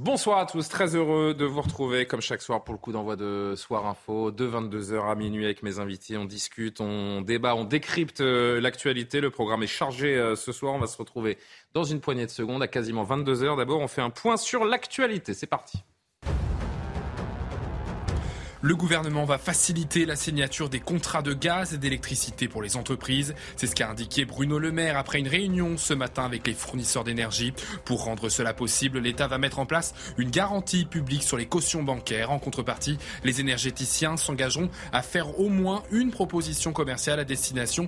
Bonsoir à tous, très heureux de vous retrouver comme chaque soir pour le coup d'envoi de Soir Info, de 22h à minuit avec mes invités. On discute, on débat, on décrypte euh, l'actualité. Le programme est chargé euh, ce soir. On va se retrouver dans une poignée de secondes à quasiment 22h. D'abord, on fait un point sur l'actualité. C'est parti. Le gouvernement va faciliter la signature des contrats de gaz et d'électricité pour les entreprises. C'est ce qu'a indiqué Bruno Le Maire après une réunion ce matin avec les fournisseurs d'énergie. Pour rendre cela possible, l'État va mettre en place une garantie publique sur les cautions bancaires. En contrepartie, les énergéticiens s'engageront à faire au moins une proposition commerciale à destination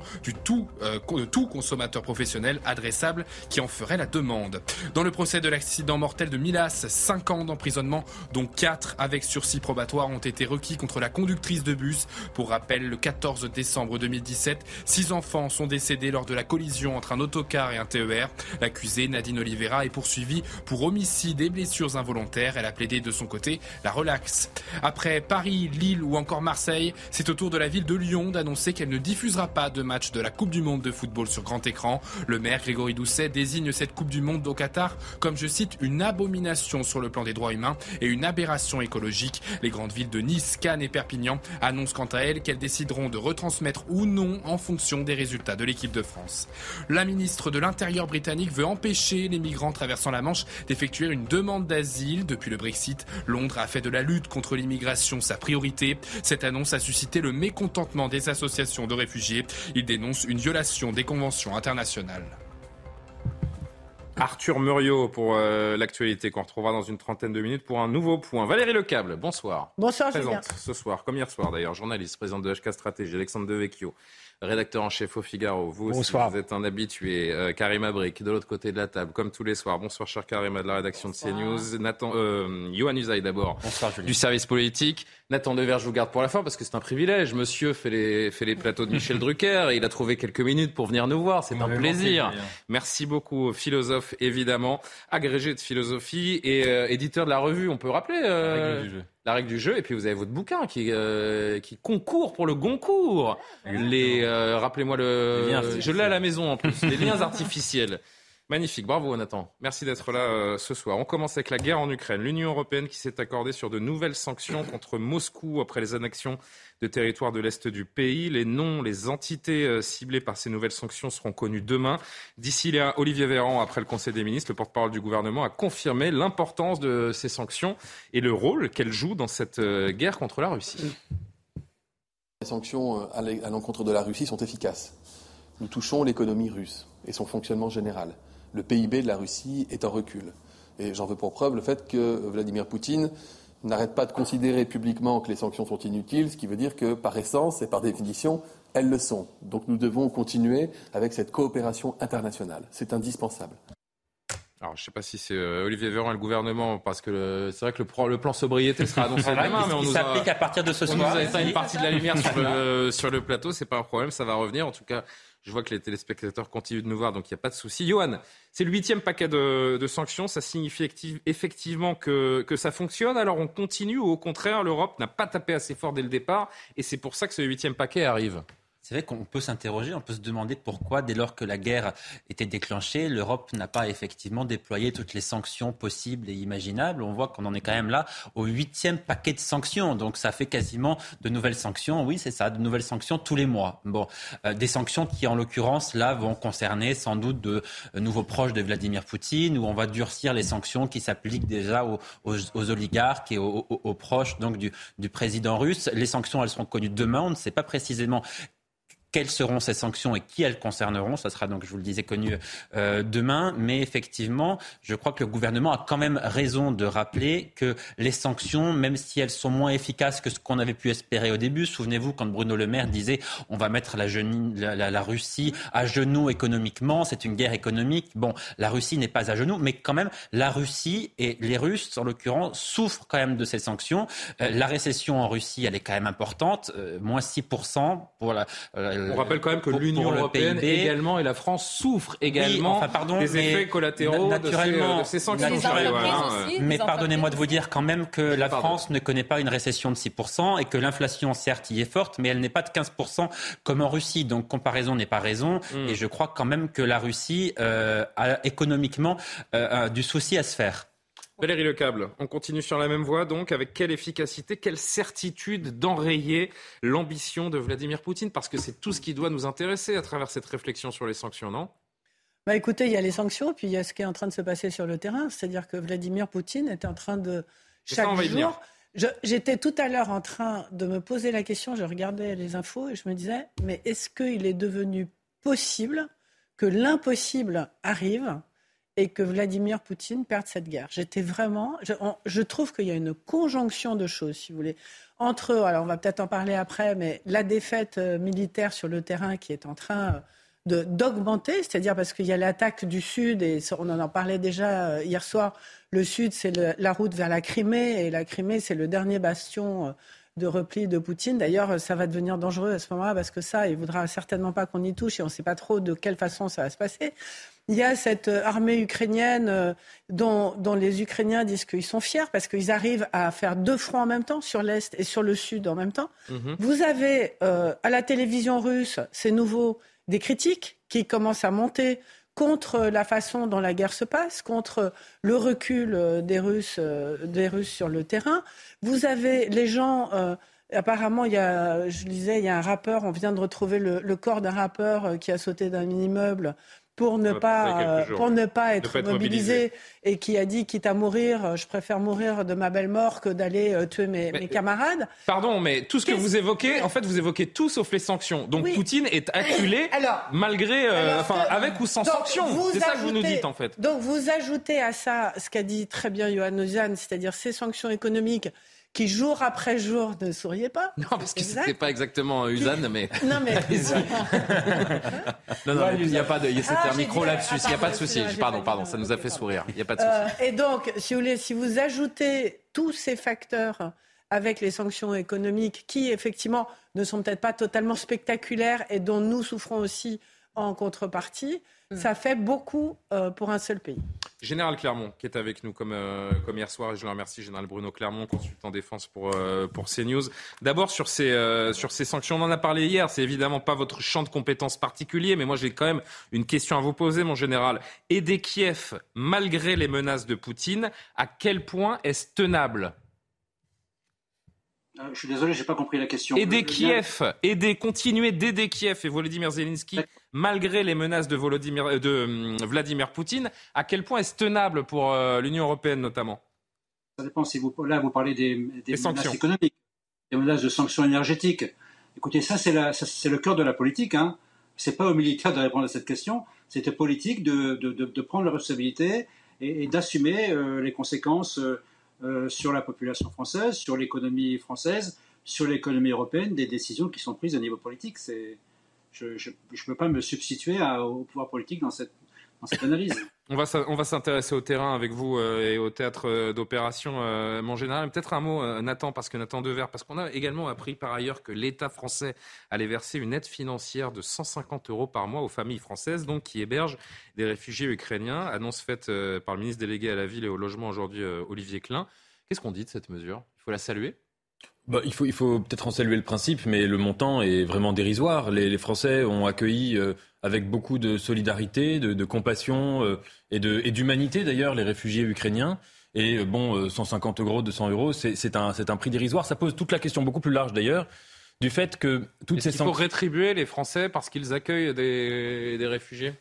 euh, de tout consommateur professionnel adressable qui en ferait la demande. Dans le procès de l'accident mortel de Milas, 5 ans d'emprisonnement, dont 4 avec sursis probatoire, ont été requis contre la conductrice de bus. Pour rappel, le 14 décembre 2017, six enfants sont décédés lors de la collision entre un autocar et un TER. L'accusée, Nadine Oliveira, est poursuivie pour homicide et blessures involontaires. Elle a plaidé de son côté la relaxe. Après Paris, Lille ou encore Marseille, c'est au tour de la ville de Lyon d'annoncer qu'elle ne diffusera pas de match de la Coupe du Monde de football sur grand écran. Le maire Grégory Doucet désigne cette Coupe du Monde au Qatar comme, je cite, une abomination sur le plan des droits humains et une aberration écologique. Les grandes villes de Nice, Cannes et Perpignan annoncent quant à elles qu'elles décideront de retransmettre ou non en fonction des résultats de l'équipe de France. La ministre de l'Intérieur britannique veut empêcher les migrants traversant la Manche d'effectuer une demande d'asile. Depuis le Brexit, Londres a fait de la lutte contre l'immigration sa priorité. Cette annonce a suscité le mécontentement des associations de réfugiés. Ils dénoncent une violation des conventions internationales. Arthur Muriot pour euh, l'actualité qu'on retrouvera dans une trentaine de minutes pour un nouveau point. Valérie Lecable, bonsoir. Bonsoir, Présente ce soir, comme hier soir d'ailleurs, journaliste, présidente de HK Stratégie, Alexandre Devecchio, rédacteur en chef au Figaro. Vous aussi, Bonsoir. vous êtes un habitué. Euh, Karim Abrik, de l'autre côté de la table, comme tous les soirs. Bonsoir, cher Karima de la rédaction de CNews. Nathan, euh, Yohann Usaï d'abord, Bonsoir, Julien. du service politique. Nathan Dever, je vous garde pour la fin parce que c'est un privilège. Monsieur fait les, fait les plateaux de Michel Drucker et il a trouvé quelques minutes pour venir nous voir. C'est un plaisir. Merci beaucoup, philosophe évidemment, agrégé de philosophie et euh, éditeur de la revue. On peut rappeler euh, la règle du jeu. Et puis vous avez votre bouquin qui, euh, qui concourt pour le Goncourt. Les, euh, rappelez-moi le, Les je l'ai à la maison en plus. les liens artificiels. Magnifique, bravo Nathan. Merci d'être là euh, ce soir. On commence avec la guerre en Ukraine. L'Union européenne qui s'est accordée sur de nouvelles sanctions contre Moscou après les annexions de territoires de l'Est du pays. Les noms, les entités euh, ciblées par ces nouvelles sanctions seront connus demain. D'ici là, Olivier Véran, après le Conseil des ministres, le porte-parole du gouvernement, a confirmé l'importance de ces sanctions et le rôle qu'elles jouent dans cette euh, guerre contre la Russie. Les sanctions à l'encontre de la Russie sont efficaces. Nous touchons l'économie russe et son fonctionnement général. Le PIB de la Russie est en recul. Et j'en veux pour preuve le fait que Vladimir Poutine n'arrête pas de considérer publiquement que les sanctions sont inutiles, ce qui veut dire que par essence et par définition, elles le sont. Donc nous devons continuer avec cette coopération internationale. C'est indispensable. Alors, je ne sais pas si c'est euh, Olivier Véran et le gouvernement, parce que c'est vrai que le, pro- le plan sobriété sera annoncé demain, mais on nous a, s'applique à partir de ce on nous soir. a éteint une partie de la lumière sur le, sur le plateau. C'est pas un problème, ça va revenir. En tout cas, je vois que les téléspectateurs continuent de nous voir, donc il n'y a pas de souci. Johan, c'est le huitième paquet de, sanctions. Ça signifie effectivement que, que ça fonctionne. Alors on continue ou au contraire, l'Europe n'a pas tapé assez fort dès le départ et c'est pour ça que ce huitième paquet arrive. C'est vrai qu'on peut s'interroger, on peut se demander pourquoi, dès lors que la guerre était déclenchée, l'Europe n'a pas effectivement déployé toutes les sanctions possibles et imaginables. On voit qu'on en est quand même là au huitième paquet de sanctions. Donc ça fait quasiment de nouvelles sanctions. Oui, c'est ça, de nouvelles sanctions tous les mois. Bon, euh, des sanctions qui, en l'occurrence, là, vont concerner sans doute de euh, nouveaux proches de Vladimir Poutine, où on va durcir les sanctions qui s'appliquent déjà aux, oligarques et aux proches donc du, du président russe. Les sanctions, elles seront connues demain. On ne sait pas précisément quelles seront ces sanctions et qui elles concerneront. Ça sera donc, je vous le disais, connu euh, demain. Mais effectivement, je crois que le gouvernement a quand même raison de rappeler que les sanctions, même si elles sont moins efficaces que ce qu'on avait pu espérer au début, souvenez-vous quand Bruno Le Maire disait on va mettre la, Russie à genoux économiquement, c'est une guerre économique. Bon, la Russie n'est pas à genoux, mais quand même, la Russie et les Russes, en l'occurrence, souffrent quand même de ces sanctions. Euh, la récession en Russie, elle est quand même importante, euh, moins 6% pour la on rappelle quand même que l'Union européenne également et la France souffrent également des effets collatéraux de ces, sanctions. mais pardonnez-moi de vous dire quand même que la France ne connaît pas une récession de 6% et que l'inflation, certes, y est forte, mais elle n'est pas de 15% comme en Russie. Donc comparaison n'est pas raison. Hmm. Et je crois quand même que la Russie euh, a économiquement euh, du souci à se faire. Valérie Lecable, on continue sur la même voie, donc avec quelle efficacité, quelle certitude d'enrayer l'ambition de Vladimir Poutine? Parce que c'est tout ce qui doit nous intéresser à travers cette réflexion sur les sanctions, non? Bah écoutez, il y a les sanctions, puis il y a ce qui est en train de se passer sur le terrain, c'est-à-dire que Vladimir Poutine est en train de chaque jour. J'étais tout à l'heure en train de me poser la question, je regardais les infos et je me disais, mais est-ce qu'il est devenu possible que l'impossible arrive et que Vladimir Poutine perde cette guerre. J'étais vraiment. Je, trouve qu'il y a une conjonction de choses, si vous voulez. Entre, alors on va peut-être en parler après, mais la défaite euh, militaire sur le terrain qui est en train euh, d'augmenter, c'est-à-dire parce qu'il y a l'attaque du Sud, et on en parlait déjà euh, hier soir, le Sud, c'est la route vers la Crimée, et la Crimée, c'est le dernier bastion de repli de Poutine. D'ailleurs, ça va devenir dangereux à ce moment-là, parce que ça, il ne voudra certainement pas qu'on y touche, et on ne sait pas trop de quelle façon ça va se passer. Il y a cette euh, armée ukrainienne euh, dont, les Ukrainiens disent qu'ils sont fiers parce qu'ils arrivent à faire deux fronts en même temps, sur l'Est et sur le Sud en même temps. Mhm. Vous avez euh, à la télévision russe, c'est nouveau, des critiques qui commencent à monter contre la façon dont la guerre se passe, contre le recul des Russes, des Russes sur le terrain. Vous avez les gens... Apparemment, il y a, je disais, il y a un rappeur, on vient de retrouver le, le corps d'un rappeur qui a sauté d'un immeuble pour ne pas euh, pour ne pas être, mobilisé, et qui a dit quitte à mourir, je préfère mourir de ma belle mort que d'aller euh, tuer mes, camarades. Pardon, mais tout ce que vous évoquez, en fait, vous évoquez tout sauf les sanctions. Donc Poutine est acculé malgré, euh, enfin, avec ou sans sanctions. C'est ça que vous nous dites en fait. Donc vous ajoutez à ça ce qu'a dit très bien Johan Ozian, c'est-à-dire ces sanctions économiques qui jour après jour ne souriait pas. Non, parce que c'était pas exactement Usan, mais. Non, mais. non, non, il n'y a pas de. C'était ah, un micro là-dessus. Il n'y a pas de souci. Pardon, pardon, ça nous a fait sourire. Il n'y a pas de souci. Euh, et donc, si vous voulez, si vous ajoutez tous ces facteurs avec les sanctions économiques qui, effectivement, ne sont peut-être pas totalement spectaculaires et dont nous souffrons aussi en contrepartie. Ça fait beaucoup euh, pour un seul pays. Général Clermont, qui est avec nous comme, euh, comme hier soir, et je le remercie, Général Bruno Clermont, consultant défense pour, euh, pour CNews. D'abord, sur, ces, sur ces sanctions, on en a parlé hier, c'est évidemment pas votre champ de compétences particulier, mais moi j'ai quand même une question à vous poser, mon général. Aider Kiev, malgré les menaces de Poutine, à quel point est-ce tenable? Je suis désolé, j'ai pas compris la question. Aider Kiev, aider, continuer d'aider Kiev et Volodymyr Zelensky malgré les menaces de, euh, de hum, Vladimir Poutine. À quel point est-ce tenable pour euh, l'Union européenne notamment? Ça dépend si vous là vous parlez des, menaces économiques, des menaces de sanctions énergétiques. Écoutez, ça c'est le cœur de la politique. Hein. C'est pas aux militaires de répondre à cette question. C'est aux politiques de, de, prendre la responsabilité et, d'assumer euh, les conséquences sur la population française, sur l'économie française, sur l'économie européenne, des décisions qui sont prises au niveau politique. Je ne peux pas me substituer au pouvoir politique dans cette, dans cette analyse. On va, on va s'intéresser au terrain avec vous euh, et au théâtre euh, d'opération, euh, mon général. Peut-être un mot, Nathan, parce que Nathan Dever, parce qu'on a également appris par ailleurs que l'État français allait verser une aide financière de 150 euros par mois aux familles françaises, donc qui hébergent des réfugiés ukrainiens. Annonce faite par le ministre délégué à la ville et au logement aujourd'hui, Olivier Klein. Qu'est-ce qu'on dit de cette mesure? Il faut la saluer? Bah, il faut, il faut peut-être en saluer le principe, mais le montant est vraiment dérisoire. Les, Français ont accueilli euh, avec beaucoup de solidarité, de, compassion euh, et d'humanité d'ailleurs les réfugiés ukrainiens. Et euh, bon, 150 euros, 200 euros, c'est un, un prix dérisoire. Ça pose toute la question beaucoup plus large d'ailleurs du fait que toutes ces sanctions. Il faut rétribuer les Français parce qu'ils accueillent des, des réfugiés?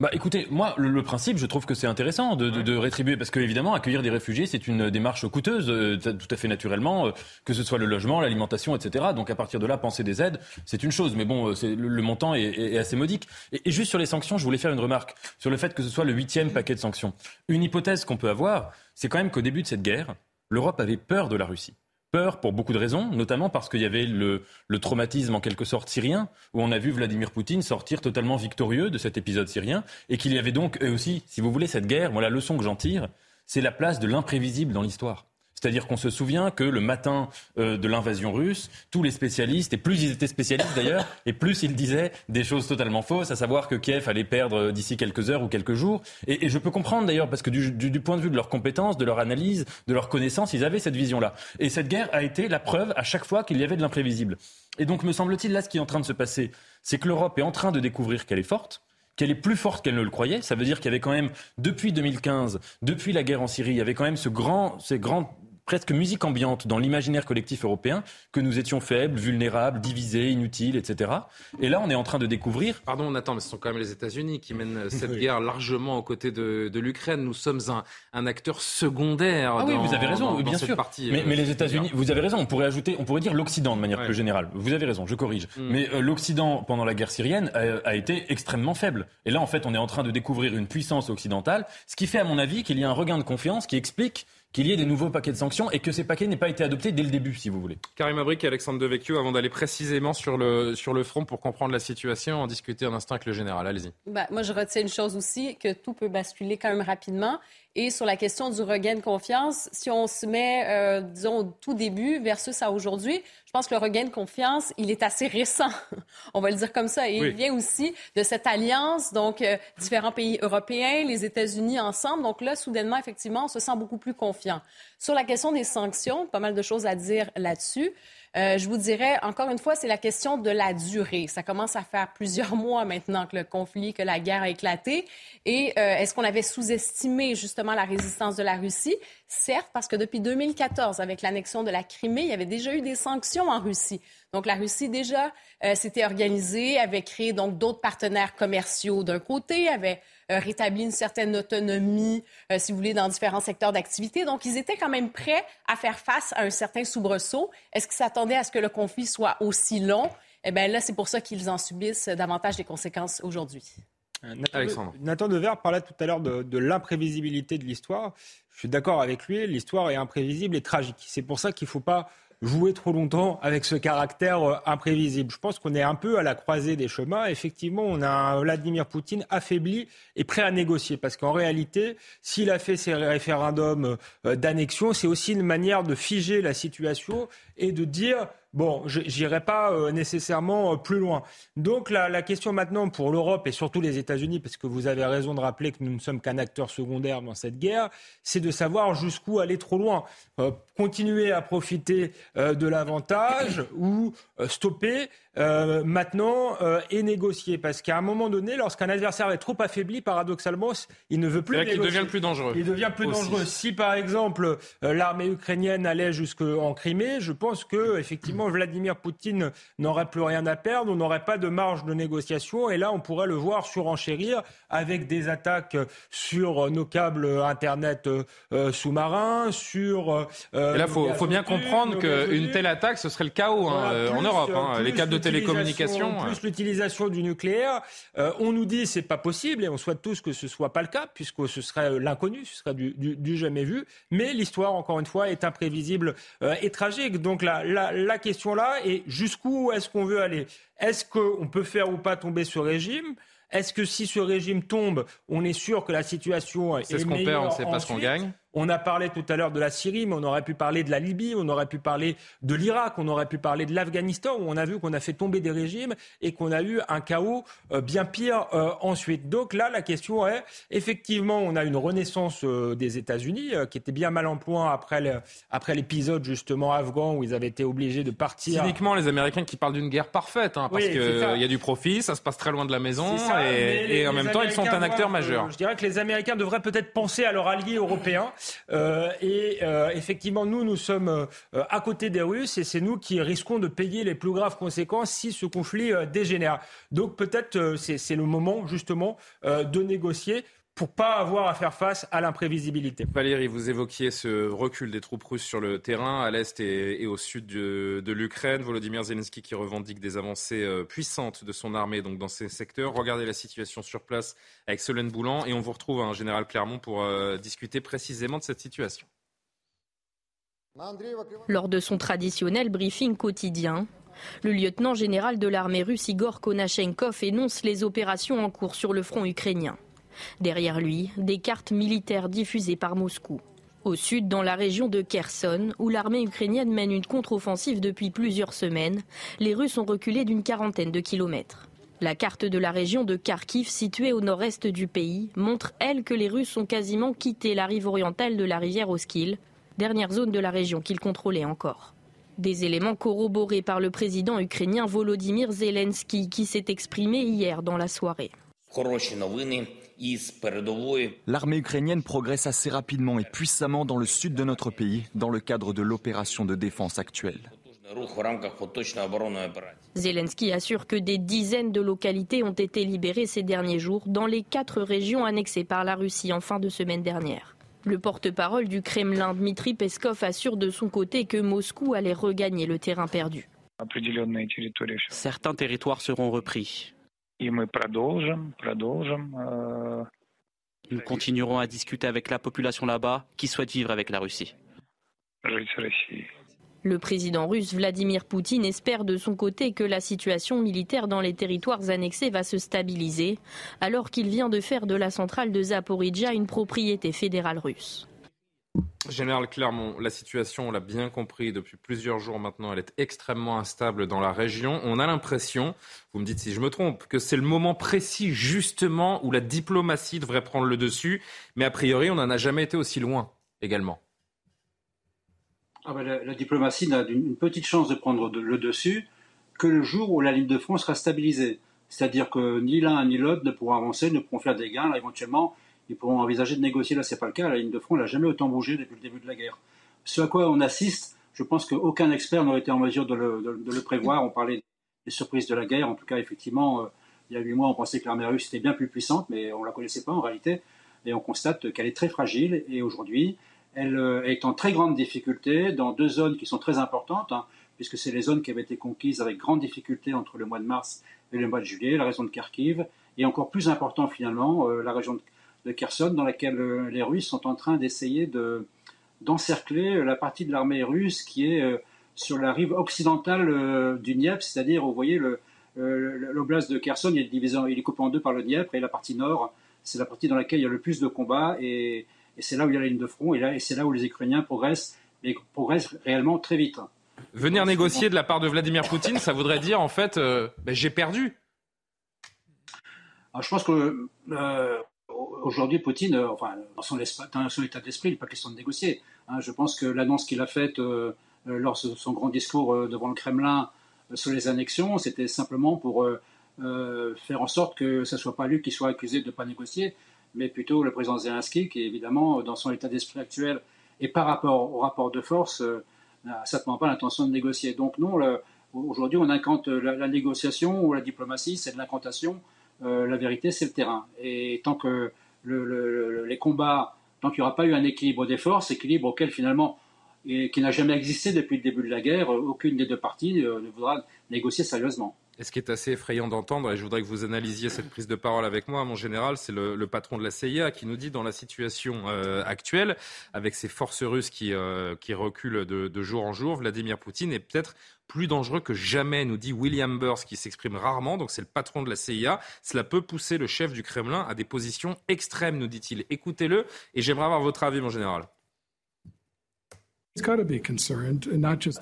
Bah écoutez, moi le, principe, je trouve que c'est intéressant de, de, de, rétribuer parce que évidemment accueillir des réfugiés c'est une démarche coûteuse, euh, tout à fait naturellement, euh, que ce soit le logement, l'alimentation, etc. Donc à partir de là, penser des aides, c'est une chose, mais bon, euh, c'est, le, montant est, est, assez modique. Et, et, juste sur les sanctions, je voulais faire une remarque sur le fait que ce soit le huitième paquet de sanctions. Une hypothèse qu'on peut avoir, c'est quand même qu'au début de cette guerre, l'Europe avait peur de la Russie. Peur pour beaucoup de raisons, notamment parce qu'il y avait le, traumatisme en quelque sorte syrien, où on a vu Vladimir Poutine sortir totalement victorieux de cet épisode syrien, et qu'il y avait donc aussi, si vous voulez, cette guerre, moi la leçon que j'en tire, c'est la place de l'imprévisible dans l'histoire. C'est-à-dire qu'on se souvient que le matin euh, de l'invasion russe, tous les spécialistes, et plus ils étaient spécialistes d'ailleurs, et plus ils disaient des choses totalement fausses, à savoir que Kiev allait perdre d'ici quelques heures ou quelques jours. Et, je peux comprendre d'ailleurs, parce que du, point de vue de leurs compétences, de leur analyse, de leur connaissance, ils avaient cette vision-là. Et cette guerre a été la preuve à chaque fois qu'il y avait de l'imprévisible. Et donc, me semble-t-il, là, ce qui est en train de se passer, c'est que l'Europe est en train de découvrir qu'elle est forte, qu'elle est plus forte qu'elle ne le croyait. Ça veut dire qu'il y avait quand même, depuis 2015, depuis la guerre en Syrie, il y avait quand même ce grand, ces grands presque musique ambiante dans l'imaginaire collectif européen que nous étions faibles, vulnérables, divisés, inutiles, etc. Et là, on est en train de découvrir. Pardon, on attend, mais ce sont quand même les États-Unis qui mènent cette guerre largement aux côtés de, l'Ukraine. Nous sommes un, acteur secondaire. Ah oui, vous avez raison, bien sûr. Partie, mais, euh, les États-Unis, vous avez raison. On pourrait ajouter, on pourrait dire l'Occident de manière plus générale. Vous avez raison, je corrige. Mm. Mais euh, l'Occident pendant la guerre syrienne a, a été extrêmement faible. Et là, en fait, on est en train de découvrir une puissance occidentale, ce qui fait, à mon avis, qu'il y a un regain de confiance qui explique qu'il y ait des nouveaux paquets de sanctions et que ces paquets n'aient pas été adoptés dès le début, si vous voulez. Karim Abrik et Alexandre Devecchio, avant d'aller précisément sur le, sur le front pour comprendre la situation, en discuter un instant avec le général. Allez-y. Bah, moi, je retiens une chose aussi, que tout peut basculer quand même rapidement. Et sur la question du regain de confiance, si on se met, euh, disons, au tout début versus à aujourd'hui, pense que le regain de confiance, il est assez récent. on va le dire comme ça. Et il vient aussi de cette alliance, donc euh, différents pays européens, les États-Unis ensemble. Donc là, soudainement, effectivement, on se sent beaucoup plus confiant. Sur la question des sanctions, pas mal de choses à dire là-dessus. Euh, je vous dirais, encore une fois, c'est la question de la durée. Ça commence à faire plusieurs mois maintenant que le conflit, que la guerre a éclaté. Et euh, est-ce qu'on avait sous-estimé justement la résistance de la Russie? Certes, parce que depuis 2014, avec l'annexion de la Crimée, il y avait déjà eu des sanctions en Russie. Donc la Russie déjà euh, s'était organisée, avait créé donc d'autres partenaires commerciaux d'un côté, avait euh, rétabli une certaine autonomie, euh, si vous voulez, dans différents secteurs d'activité. Donc, ils étaient quand même prêts à faire face à un certain soubresaut. Est-ce qu'ils s'attendaient à ce que le conflit soit aussi long? Eh bien, là, c'est pour ça qu'ils en subissent davantage des conséquences aujourd'hui. Euh, Nathan, Nathan Dever parlait tout à l'heure de, de l'imprévisibilité de l'histoire. Je suis d'accord avec lui, l'histoire est imprévisible et tragique. C'est pour ça qu'il ne faut pas jouer trop longtemps avec ce caractère euh, imprévisible. Je pense qu'on est un peu à la croisée des chemins. Effectivement, on a un Vladimir Poutine affaibli et prêt à négocier. Parce qu'en réalité, s'il a fait ces référendums euh, d'annexion, c'est aussi une manière de figer la situation et de dire Bon, je n'irai pas euh, nécessairement euh, plus loin. Donc la, question maintenant pour l'Europe et surtout les États-Unis, parce que vous avez raison de rappeler que nous ne sommes qu'un acteur secondaire dans cette guerre, c'est de savoir jusqu'où aller trop loin. Euh, continuer à profiter de l'avantage ou stopper maintenant et négocier. Parce qu'à un moment donné, lorsqu'un adversaire est trop affaibli, paradoxalement, il ne veut plus négocier. Il devient plus dangereux. Il devient plus dangereux. Si par exemple l'armée ukrainienne allait jusqu'en Crimée, je pense que effectivement Vladimir Poutine n'aurait plus rien à perdre, on n'aurait pas de marge de négociation, et là, on pourrait le voir surenchérir avec des attaques sur nos câbles Internet euh, euh, sous-marins, sur... Euh, et là, il faut, bien comprendre qu'une telle attaque, ce serait le chaos hein, en Europe. Hein, les câbles de télécommunication. Plus l'utilisation du nucléaire. on nous dit c'est pas possible, et on souhaite tous que ce soit pas le cas, puisque ce serait l'inconnu, ce serait du, du, jamais vu. Mais l'histoire, encore une fois, est imprévisible et tragique. Donc la, la, la question-là et jusqu'où est-ce qu'on veut aller? Est-ce qu'on peut faire ou pas tomber ce régime? Est-ce que si ce régime tombe, on est sûr que la situation est, C'est ce qu'on perd, on ne sait pas ce qu'on gagne. On a parlé tout à l'heure de la Syrie, mais on aurait pu parler de la Libye, on aurait pu parler de l'Irak, on aurait pu parler de l'Afghanistan, où on a vu qu'on a fait tomber des régimes et qu'on a eu un chaos euh, bien pire euh, ensuite. Donc là, la question est, effectivement, on a une renaissance euh, des États-Unis qui était bien mal en point après, après l'épisode justement afghan où ils avaient été obligés de partir. Cyniquement, les Américains qui parlent d'une guerre parfaite, hein, parce qu'il y a du profit, ça se passe très loin de la maison, et, en même temps, ils sont un acteur majeur. je dirais que les Américains devraient peut-être penser à leurs alliés européens et effectivement, nous, nous sommes à côté des Russes et c'est nous qui risquons de payer les plus graves conséquences si ce conflit dégénère. Donc peut-être c'est le moment justement de négocier pour pas avoir à faire face à l'imprévisibilité. Valérie, vous évoquiez ce recul des troupes russes sur le terrain à l'est et, au sud de, l'Ukraine. Volodymyr Zelensky qui revendique des avancées euh, puissantes de son armée donc dans ces secteurs. Regardez la situation sur place avec Solène Boulan et on vous retrouve, un hein, général Clermont, pour euh, discuter précisément de cette situation. Lors de son traditionnel briefing quotidien, le lieutenant général de l'armée russe Igor Konashenkov énonce les opérations en cours sur le front ukrainien. Derrière lui, des cartes militaires diffusées par Moscou. Au sud, dans la région de Kherson, où l'armée ukrainienne mène une contre-offensive depuis plusieurs semaines, les Russes ont reculé d'une quarantaine de kilomètres. La carte de la région de Kharkiv, située au nord-est du pays, montre, elle, que les Russes ont quasiment quitté la rive orientale de la rivière Oskil, dernière zone de la région qu'ils contrôlaient encore. Des éléments corroborés par le président ukrainien Volodymyr Zelensky, qui s'est exprimé hier dans la soirée. L'armée ukrainienne progresse assez rapidement et puissamment dans le sud de notre pays dans le cadre de l'opération de défense actuelle. Zelensky assure que des dizaines de localités ont été libérées ces derniers jours dans les quatre régions annexées par la Russie en fin de semaine dernière. Le porte-parole du Kremlin, Dmitri Peskov, assure de son côté que Moscou allait regagner le terrain perdu. Certains territoires seront repris. Э, Nous continuerons à discuter avec la population là-bas qui souhaite vivre avec la Russie. Le président russe Vladimir Poutine espère de son côté que la situation militaire dans les territoires annexés va se stabiliser, alors qu'il vient de faire de la centrale de Zaporizhia une propriété fédérale russe. Général Clermont, la situation, on l'a bien compris depuis plusieurs jours maintenant, elle est extrêmement instable dans la région. On a l'impression, vous me dites si je me trompe, que c'est le moment précis justement où la diplomatie devrait prendre le dessus, mais a priori on n'en a jamais été aussi loin également. Ah ben, la, diplomatie n'a une petite chance de prendre le dessus que le jour où la ligne de front sera stabilisée. C'est-à-dire que ni l'un ni l'autre ne pourront avancer, ne pourront faire des gains, éventuellement ils pourront envisager de négocier. Là, c'est pas le cas. La ligne de front n'a jamais autant bougé depuis le début de la guerre. Ce à quoi on assiste, je pense qu'aucun expert n'aurait été en mesure de le, prévoir. On parlait des surprises de la guerre. En tout cas, effectivement, euh, il y a huit mois, on pensait que l'armée russe était bien plus puissante, mais on ne la connaissait pas en réalité. Et on constate qu'elle est très fragile. Et aujourd'hui, elle euh, est en très grande difficulté dans deux zones qui sont très importantes, hein, puisque c'est les zones qui avaient été conquises avec grande difficulté entre le mois de mars et le mois de juillet, la région de Kharkiv, et encore plus important finalement, euh, la région de de Kherson, dans laquelle euh, les Russes sont en train d'essayer de, d'encercler euh, la partie de l'armée russe qui est euh, sur la rive occidentale du Dniepr, c'est-à-dire, vous voyez, l'oblast de Kherson, il est, divisé, il est coupé en deux par le Dniepr, et la partie nord, c'est la partie dans laquelle il y a le plus de combats, et, c'est là où il y a la ligne de front, et, là, et c'est là où les Ukrainiens progressent, mais progressent réellement très vite. Venir négocier de la part de Vladimir Poutine, ça voudrait dire, en fait, ben, j'ai perdu. je pense que aujourd'hui, Poutine, euh, dans son, état d'esprit, il n'est pas question de négocier. Hein. Je pense que l'annonce qu'il a faite euh, euh, lors de son grand discours devant le Kremlin sur les annexions, c'était simplement pour faire en sorte que ce ne soit pas lui qui soit accusé de ne pas négocier, mais plutôt le président Zelensky, qui évidemment, dans son état d'esprit actuel et par rapport au rapport de force, n'a certainement pas l'intention de négocier. Donc non, aujourd'hui, on incante la, négociation ou la diplomatie, c'est de l'incantation. la vérité, c'est le terrain. Et tant que les combats, tant qu'il n'y aura pas eu un équilibre des forces, équilibre auquel finalement, et qui n'a jamais existé depuis le début de la guerre, aucune des deux parties euh, ne voudra négocier sérieusement. Et ce qui est assez effrayant d'entendre, et je voudrais que vous analysiez cette prise de parole avec moi, mon général, c'est le, patron de la CIA qui nous dit dans la situation euh, actuelle, avec ces forces russes qui, euh, reculent de, de, jour en jour, Vladimir Poutine est peut-être plus dangereux que jamais, nous dit William Burns, qui s'exprime rarement, donc c'est le patron de la CIA. Cela peut pousser le chef du Kremlin à des positions extrêmes, nous dit-il. Écoutez-le, et j'aimerais avoir votre avis, mon général.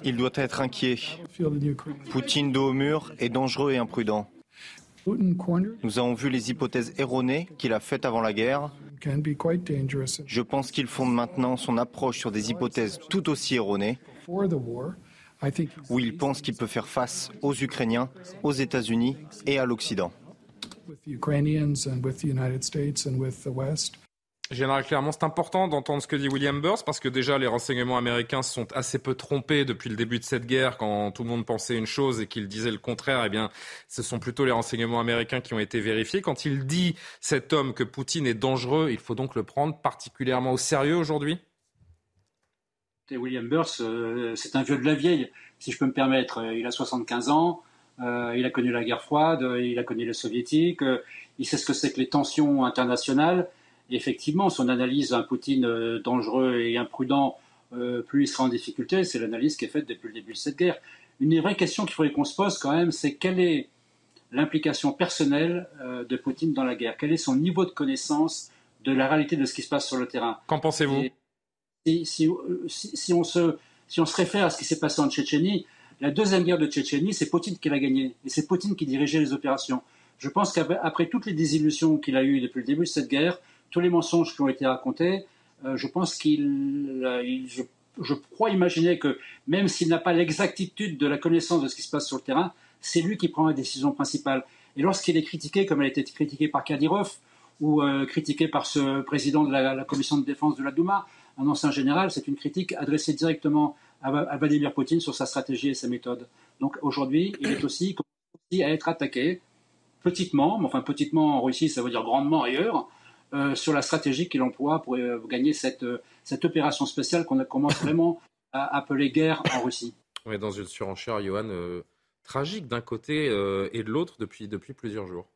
Il doit être inquiet. Poutine dos au mur est dangereux et imprudent. Nous avons vu les hypothèses erronées qu'il a faites avant la guerre. Je pense qu'il fonde maintenant son approche sur des hypothèses tout aussi erronées, où il pense qu'il peut faire face aux Ukrainiens, aux États-Unis et à l'Occident. Général Clermont, c'est important d'entendre ce que dit William Burns parce que déjà les renseignements américains se sont assez peu trompés depuis le début de cette guerre quand tout le monde pensait une chose et qu'il disait le contraire. Eh bien, ce sont plutôt les renseignements américains qui ont été vérifiés. Quand il dit cet homme que Poutine est dangereux, il faut donc le prendre particulièrement au sérieux aujourd'hui? William Burns, euh, c'est un vieux de la vieille, si je peux me permettre. Il a 75 ans, euh, il a connu la guerre froide, il a connu les soviétiques, euh, il sait ce que c'est que les tensions internationales effectivement, son analyse d'un Poutine euh, dangereux et imprudent, euh, plus il sera en difficulté, c'est l'analyse qui est faite depuis le début de cette guerre. Une vraie question qu'il faudrait qu'on se pose quand même, c'est quelle est l'implication personnelle euh, de Poutine dans la guerre? Quel est son niveau de connaissance de la réalité de ce qui se passe sur le terrain? Qu'en pensez-vous? Si, on se, si on se réfère à ce qui s'est passé en Tchétchénie, la deuxième guerre de Tchétchénie, c'est Poutine qui l'a gagnée. Et c'est Poutine qui dirigeait les opérations. Je pense qu'après toutes les désillusions qu'il a eues depuis le début de cette guerre, tous les mensonges qui ont été racontés, euh, je pense qu'il, euh, je, crois imaginer que même s'il n'a pas l'exactitude de la connaissance de ce qui se passe sur le terrain, c'est lui qui prend la décision principale. Et lorsqu'il est critiqué, comme elle a été critiquée par Kadyrov, ou euh, critiqué par ce président de la, commission de défense de la Douma, un ancien général, c'est une critique adressée directement à, Vladimir Poutine sur sa stratégie et sa méthode. Donc aujourd'hui, il est aussi, à être attaqué petitement, mais enfin petitement en Russie, ça veut dire grandement ailleurs, sur la stratégie qu'il emploie pour euh, gagner cette, euh, cette opération spéciale qu'on commence vraiment à appeler guerre en Russie. On est dans une surenchère, Johan, tragique d'un côté et de l'autre depuis, depuis plusieurs jours.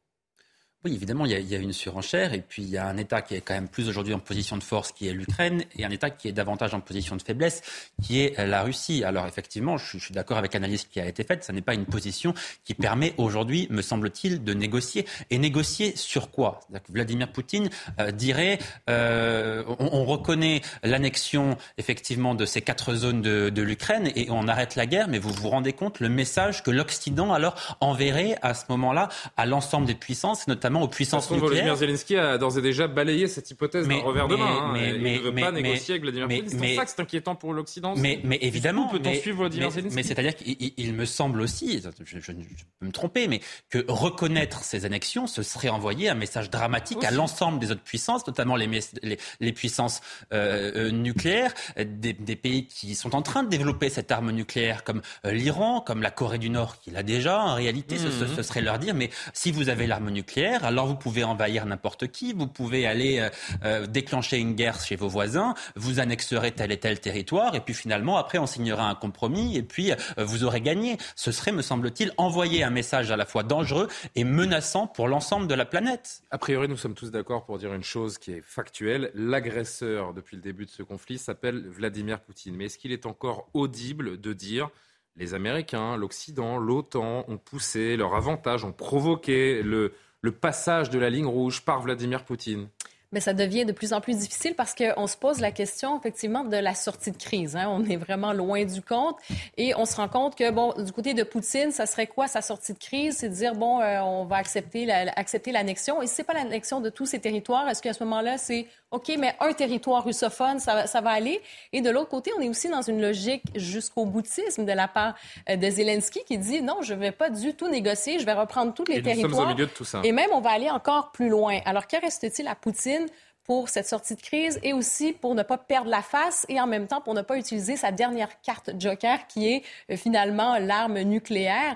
Oui, évidemment, il y, a, une surenchère, et puis il y a un État qui est quand même plus aujourd'hui en position de force, qui est l'Ukraine, et un État qui est davantage en position de faiblesse, qui est la Russie. Alors effectivement, je, suis d'accord avec l'analyse qui a été faite, ce n'est pas une position qui permet aujourd'hui, me semble-t-il, de négocier. Et négocier sur quoi? Vladimir Poutine euh, dirait, euh, on, reconnaît l'annexion effectivement de ces quatre zones de, de l'Ukraine, et on arrête la guerre, mais vous vous rendez compte le message que l'Occident alors enverrait à ce moment-là à l'ensemble des puissances, notamment aux puissances façon, nucléaires. Volodymyr Zelensky a d'ores et déjà balayé cette hypothèse d'un revers de main. Hein, mais, il ne veut pas négocier avec Vladimir Poutine. C'est pour ça que c'est inquiétant pour l'Occident. Mais, mais évidemment. Peut-on suivre Volodymyr Zelensky Mais c'est-à-dire qu'il me semble aussi, je, je, peux me tromper, mais que reconnaître ces annexions, ce serait envoyer un message dramatique à l'ensemble des autres puissances, notamment les, les, les puissances euh, euh, nucléaires, des, des, pays qui sont en train de développer cette arme nucléaire, comme euh, l'Iran, comme la Corée du Nord, qui l'a déjà. En réalité, ce, ce, ce serait leur dire, mais si vous avez l'arme nucléaire, alors vous pouvez envahir n'importe qui, vous pouvez aller euh, euh, déclencher une guerre chez vos voisins, vous annexerez tel et tel territoire, et puis finalement, après, on signera un compromis, et puis euh, vous aurez gagné. Ce serait, me semble-t-il, envoyer un message à la fois dangereux et menaçant pour l'ensemble de la planète. A priori, nous sommes tous d'accord pour dire une chose qui est factuelle. L'agresseur, depuis le début de ce conflit, s'appelle Vladimir Poutine. Mais est-ce qu'il est encore audible de dire les Américains, l'Occident, l'OTAN ont poussé leur avantage, ont provoqué le, le passage de la ligne rouge par Vladimir Poutine mais ça devient de plus en plus difficile parce qu'on se pose la question, effectivement, de la sortie de crise. Hein. On est vraiment loin du compte et on se rend compte que, bon, du côté de Poutine, ça serait quoi sa sortie de crise? C'est de dire, bon, euh, on va accepter l'annexion. La, et si c'est pas l'annexion de tous ces territoires, est-ce qu'à ce, moment-là, c'est OK, mais un territoire russophone, ça, ça va aller? Et de l'autre côté, on est aussi dans une logique jusqu'au boutisme de la part euh, de Zelensky qui dit, non, je vais pas du tout négocier, je vais reprendre tous les et territoires. Nous sommes au milieu de tout ça. Et même, on va aller encore plus loin. Alors, que reste-t-il à Poutine? Pour cette sortie de crise et aussi pour ne pas perdre la face et en même temps pour ne pas utiliser sa dernière carte joker qui est euh, finalement l'arme nucléaire.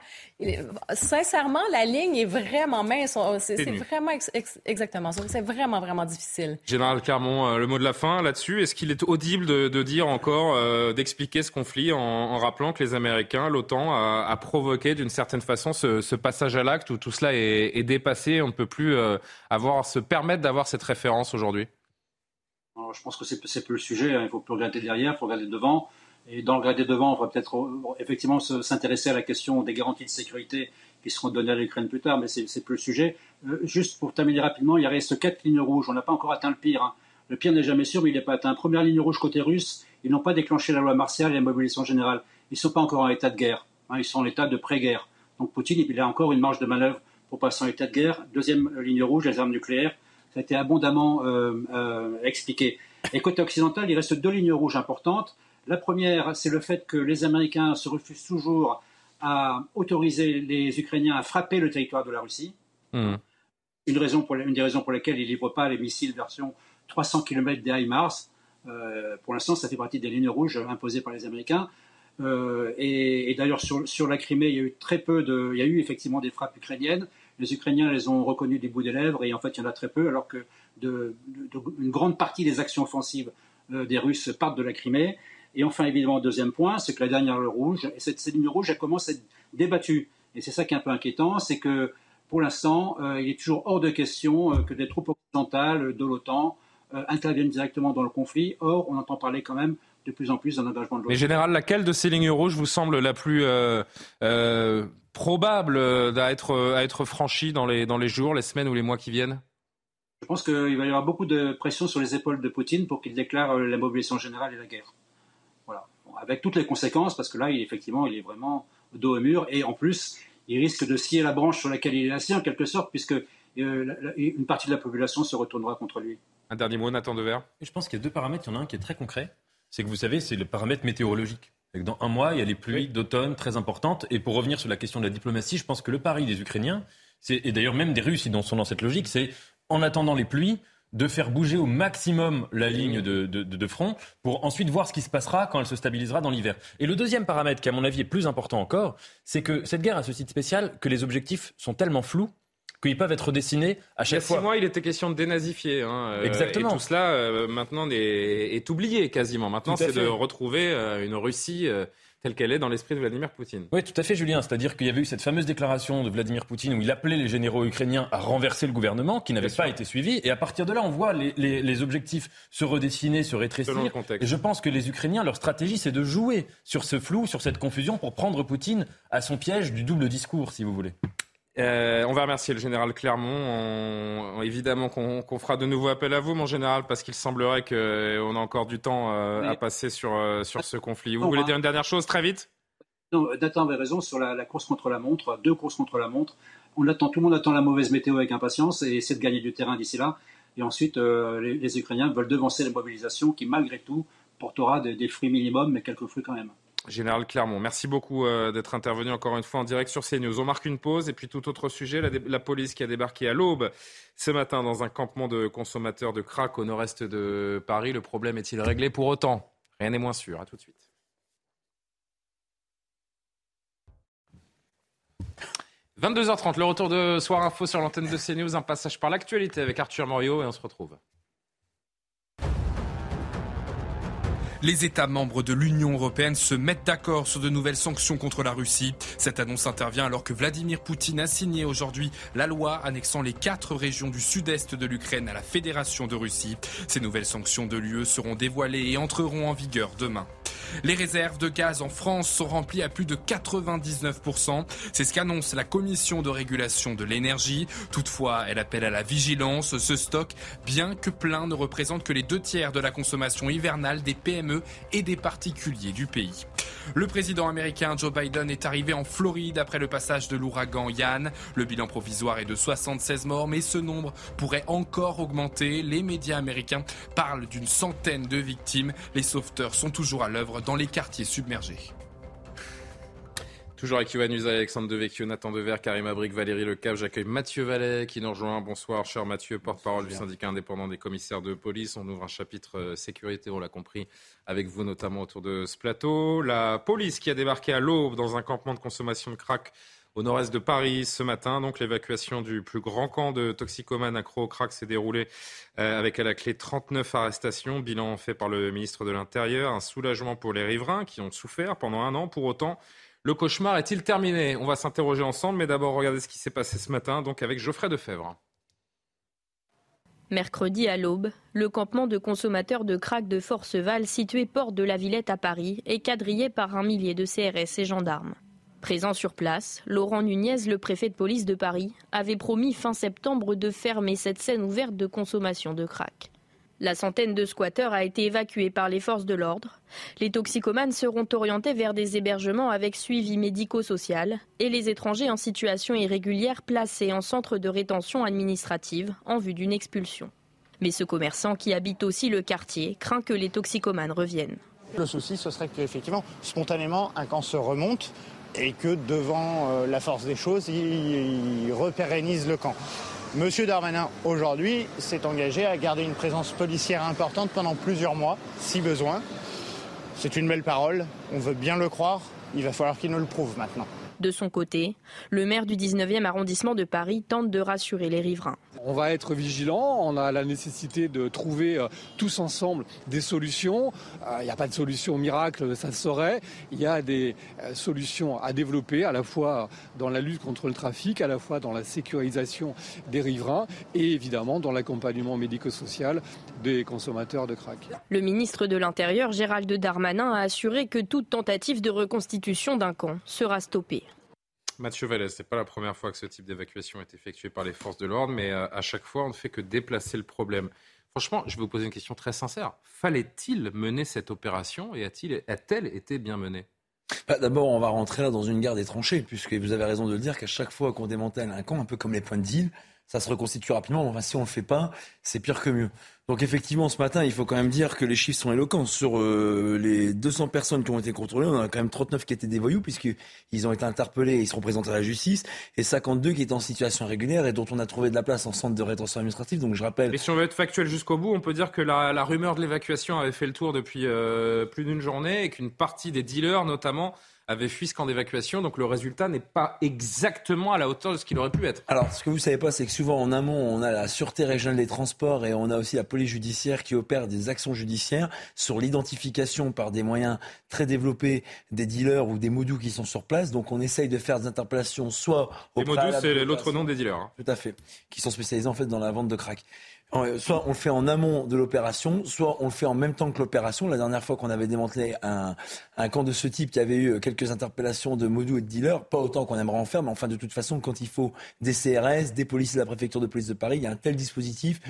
sincèrement, la ligne est vraiment mince. C'est vraiment exactement ça. C'est vraiment, vraiment difficile. Général Clermont, euh, le mot de la fin là-dessus. Est-ce qu'il est audible de, dire encore, euh, d'expliquer ce conflit en, rappelant que les Américains, l'OTAN, a, provoqué d'une certaine façon ce, passage à l'acte où tout cela est, dépassé? On ne peut plus avoir, se permettre d'avoir cette référence aujourd'hui je pense que c'est plus le sujet. Hein. Il faut plus regarder derrière, il faut regarder devant. Et dans le regarder devant, on va peut-être euh, effectivement s'intéresser à la question des garanties de sécurité qui seront données à l'Ukraine plus tard, mais c'est plus le sujet. Euh, juste pour terminer rapidement, il reste quatre lignes rouges. On n'a pas encore atteint le pire. Hein. Le pire n'est jamais sûr, mais il n'est pas atteint. Première ligne rouge côté russe, ils n'ont pas déclenché la loi martiale et la mobilisation générale. Ils ne sont pas encore en état de guerre. Hein. Ils sont en état de pré-guerre. Donc Poutine, il a encore une marge de manœuvre pour passer en état de guerre. Deuxième ligne rouge, les armes nucléaires. Ça a été abondamment euh, expliqué. Et côté occidental, il reste deux lignes rouges importantes. La première, c'est le fait que les Américains se refusent toujours à autoriser les Ukrainiens à frapper le territoire de la Russie. Mmh. une, raison pour, une des raisons pour lesquelles il ne livre pas les missiles version 300 km des HIMARS. Euh, pour l'instant, ça fait partie des lignes rouges imposées par les Américains. Euh, et, d'ailleurs, sur, sur, la Crimée, il y a eu très peu de, il y a eu effectivement des frappes ukrainiennes. Les Ukrainiens les ont reconnues du bout des lèvres, et en fait, il y en a très peu, alors que une grande partie des actions offensives euh, des Russes partent de la Crimée. Et enfin, évidemment, deuxième point, c'est que la dernière ligne rouge, et cette, ligne rouge, elle commence à être débattue. Et c'est ça qui est un peu inquiétant, c'est que pour l'instant, euh, il est toujours hors de question euh, que des troupes occidentales de l'OTAN interviennent directement dans le conflit. Or, on entend parler quand même de plus en plus d'un engagement de l'OTAN. Mais général, laquelle de ces lignes rouges vous semble la plus probable à être, à être franchie dans les, dans les jours, les semaines ou les mois qui viennent? Je pense qu'il va y avoir beaucoup de pression sur les épaules de Poutine pour qu'il déclare la mobilisation générale et la guerre. Voilà. avec toutes les conséquences, parce que là, il, effectivement, il est vraiment dos au mur. Et en plus, il risque de scier la branche sur laquelle il est assis en quelque sorte, puisque euh, une partie de la population se retournera contre lui. Un dernier mot, Nathan Dever Je pense qu'il y a deux paramètres. Il y en a un qui est très concret. C'est que vous savez, c'est le paramètre météorologique. Dans un mois, il y a les pluies d'automne très importantes. Et pour revenir sur la question de la diplomatie, je pense que le pari des Ukrainiens, et d'ailleurs même des Russes, ils sont dans cette logique, c'est en attendant les pluies, de faire bouger au maximum la ligne de, front pour ensuite voir ce qui se passera quand elle se stabilisera dans l'hiver. Et le deuxième paramètre, qui à mon avis est plus important encore, c'est que cette guerre a ce site spécial que les objectifs sont tellement flous qu'ils peuvent être dessinés à chaque fois. Il y a six mois, il était question de dénazifier. Hein, euh, Exactement. Et tout cela, euh, maintenant, est, oublié quasiment. Maintenant, c'est de retrouver euh, une Russie telle qu'elle est dans l'esprit de Vladimir Poutine. Oui, tout à fait, Julien. C'est-à-dire qu'il y avait eu cette fameuse déclaration de Vladimir Poutine où il appelait les généraux ukrainiens à renverser le gouvernement, qui n'avait pas été suivi. Et à partir de là, on voit les, objectifs se redessiner, se rétrécir. Et je pense que les Ukrainiens, leur stratégie, c'est de jouer sur ce flou, sur cette confusion, pour prendre Poutine à son piège du double discours, si vous voulez. Euh, on va remercier le général Clermont. évidemment qu'on fera de nouveau appel à vous, mon général, parce qu'il semblerait qu'on euh, a encore du temps euh, à passer sur, sur ce conflit. Vous voulez dire une dernière chose très vite? Non, Nathan avait raison sur la, course contre la montre, deux courses contre la montre. On attend, tout le monde attend la mauvaise météo avec impatience et essaie de gagner du terrain d'ici là. Et ensuite, les, les, Ukrainiens veulent devancer la mobilisation qui, malgré tout, portera des, des fruits minimum, mais quelques fruits quand même. Général Clermont, merci beaucoup euh, d'être intervenu encore une fois en direct sur CNews. On marque une pause et puis tout autre sujet, la, police qui a débarqué à l'aube ce matin dans un campement de consommateurs de crack au nord-est de Paris. Le problème est-il réglé pour autant? Rien n'est moins sûr. À tout de suite. « 22h30, le retour de Soir Info sur l'antenne de CNews, un passage par l'actualité avec Arthur Morio et on se retrouve. Les États membres de l'Union européenne se mettent d'accord sur de nouvelles sanctions contre la Russie. Cette annonce intervient alors que Vladimir Poutine a signé aujourd'hui la loi annexant les quatre régions du sud-est de l'Ukraine à la Fédération de Russie. Ces nouvelles sanctions de l'UE seront dévoilées et entreront en vigueur demain. Les réserves de gaz en France sont remplies à plus de 99%. C'est ce qu'annonce la Commission de régulation de l'énergie. Toutefois, elle appelle à la vigilance. Ce stock, bien que plein, ne représente que les deux tiers de la consommation hivernale des PME et des particuliers du pays. Le président américain Joe Biden est arrivé en Floride après le passage de l'ouragan Yann. Le bilan provisoire est de 76 morts, mais ce nombre pourrait encore augmenter. Les médias américains parlent d'une centaine de victimes. Les sauveteurs sont toujours à l'œuvre dans les quartiers submergés. Toujours avec Yohann Usaï, Alexandre Devecchio, Nathan Dever, Karim Abric, Valérie Lecave. J'accueille Mathieu Vallet qui nous rejoint. Bonsoir, cher Mathieu, porte-parole du syndicat indépendant des commissaires de police. On ouvre un chapitre euh, sécurité, on l'a compris, avec vous notamment autour de ce plateau. La police qui a débarqué à l'aube dans un campement de consommation de crack au nord-est de Paris ce matin. Donc l'évacuation du plus grand camp de toxicomanes accro au crack s'est déroulée euh, avec à la clé 39 arrestations. Bilan fait par le ministre de l'Intérieur. Un soulagement pour les riverains qui ont souffert pendant un an. Pour autant, le cauchemar est-il terminé? On va s'interroger ensemble, mais d'abord regardez ce qui s'est passé ce matin, donc avec Geoffrey Defebvre. Mercredi à l'aube, le campement de consommateurs de crack de Forceval, situé port de la Villette à Paris, est quadrillé par un millier de CRS et gendarmes. Présent sur place, Laurent Nunez, le préfet de police de Paris, avait promis fin septembre de fermer cette scène ouverte de consommation de crack. La centaine de squatteurs a été évacuée par les forces de l'ordre. Les toxicomanes seront orientés vers des hébergements avec suivi médico-social et les étrangers en situation irrégulière placés en centre de rétention administrative en vue d'une expulsion. Mais ce commerçant qui habite aussi le quartier craint que les toxicomanes reviennent. Le souci, ce serait qu'effectivement, spontanément, un camp se remonte et que devant euh, la force des choses, il, repérennise le camp. Monsieur Darmanin, aujourd'hui, s'est engagé à garder une présence policière importante pendant plusieurs mois, si besoin. C'est une belle parole, on veut bien le croire, il va falloir qu'il nous le prouve maintenant. De son côté, le maire du 19e arrondissement de Paris tente de rassurer les riverains. On va être vigilant, on a la nécessité de trouver euh, tous ensemble des solutions. Euh, il n'y a pas de solution miracle, ça se saurait. Il y a des euh, solutions à développer à la fois dans la lutte contre le trafic, à la fois dans la sécurisation des riverains et évidemment dans l'accompagnement médico-social des consommateurs de crack. Le ministre de l'Intérieur, Gérald Darmanin, a assuré que toute tentative de reconstitution d'un camp sera stoppée. Mathieu Vallès, ce n'est pas la première fois que ce type d'évacuation est effectué par les forces de l'ordre, mais euh, à chaque fois, on ne fait que déplacer le problème. Franchement, je vais vous poser une question très sincère. Fallait-il mener cette opération et a-t-elle été bien menée? Bah, D'abord, on va rentrer là dans une guerre des tranchées, puisque vous avez raison de le dire qu'à chaque fois qu'on démantèle un camp, un peu comme les points de deal, ça se reconstitue rapidement. Enfin, si on ne le fait pas, c'est pire que mieux. Donc effectivement, ce matin, il faut quand même dire que les chiffres sont éloquents. Sur euh, les 200 personnes qui ont été contrôlées, on en a quand même 39 qui étaient des voyous, puisqu'ils ont été interpellés et ils seront présentés à la justice, et 52 qui étaient en situation régulière et dont on a trouvé de la place en centre de rétention administrative. Donc je rappelle... Et si on veut être factuel jusqu'au bout, on peut dire que la, rumeur de l'évacuation avait fait le tour depuis euh, plus d'une journée et qu'une partie des dealers, notamment, avait fui ce camp d'évacuation. Donc le résultat n'est pas exactement à la hauteur de ce qu'il aurait pu être. Alors ce que vous savez pas, c'est que souvent en amont, on a la Sûreté régionale des transports et on a aussi la police judiciaire qui opère des actions judiciaires sur l'identification par des moyens très développés des dealers ou des modus qui sont sur place. Donc on essaye de faire des interpellations soit au Les modus, c'est l'autre nom des dealers. Hein. Tout à fait. Qui sont spécialisés en fait dans la vente de crack. Euh, soit on le fait en amont de l'opération, soit on le fait en même temps que l'opération. La dernière fois qu'on avait démantelé un, un, camp de ce type qui avait eu quelques interpellations de modus et de dealers, pas autant qu'on aimerait en faire, mais enfin de toute façon, quand il faut des CRS, des policiers de la préfecture de police de Paris, il y a un tel dispositif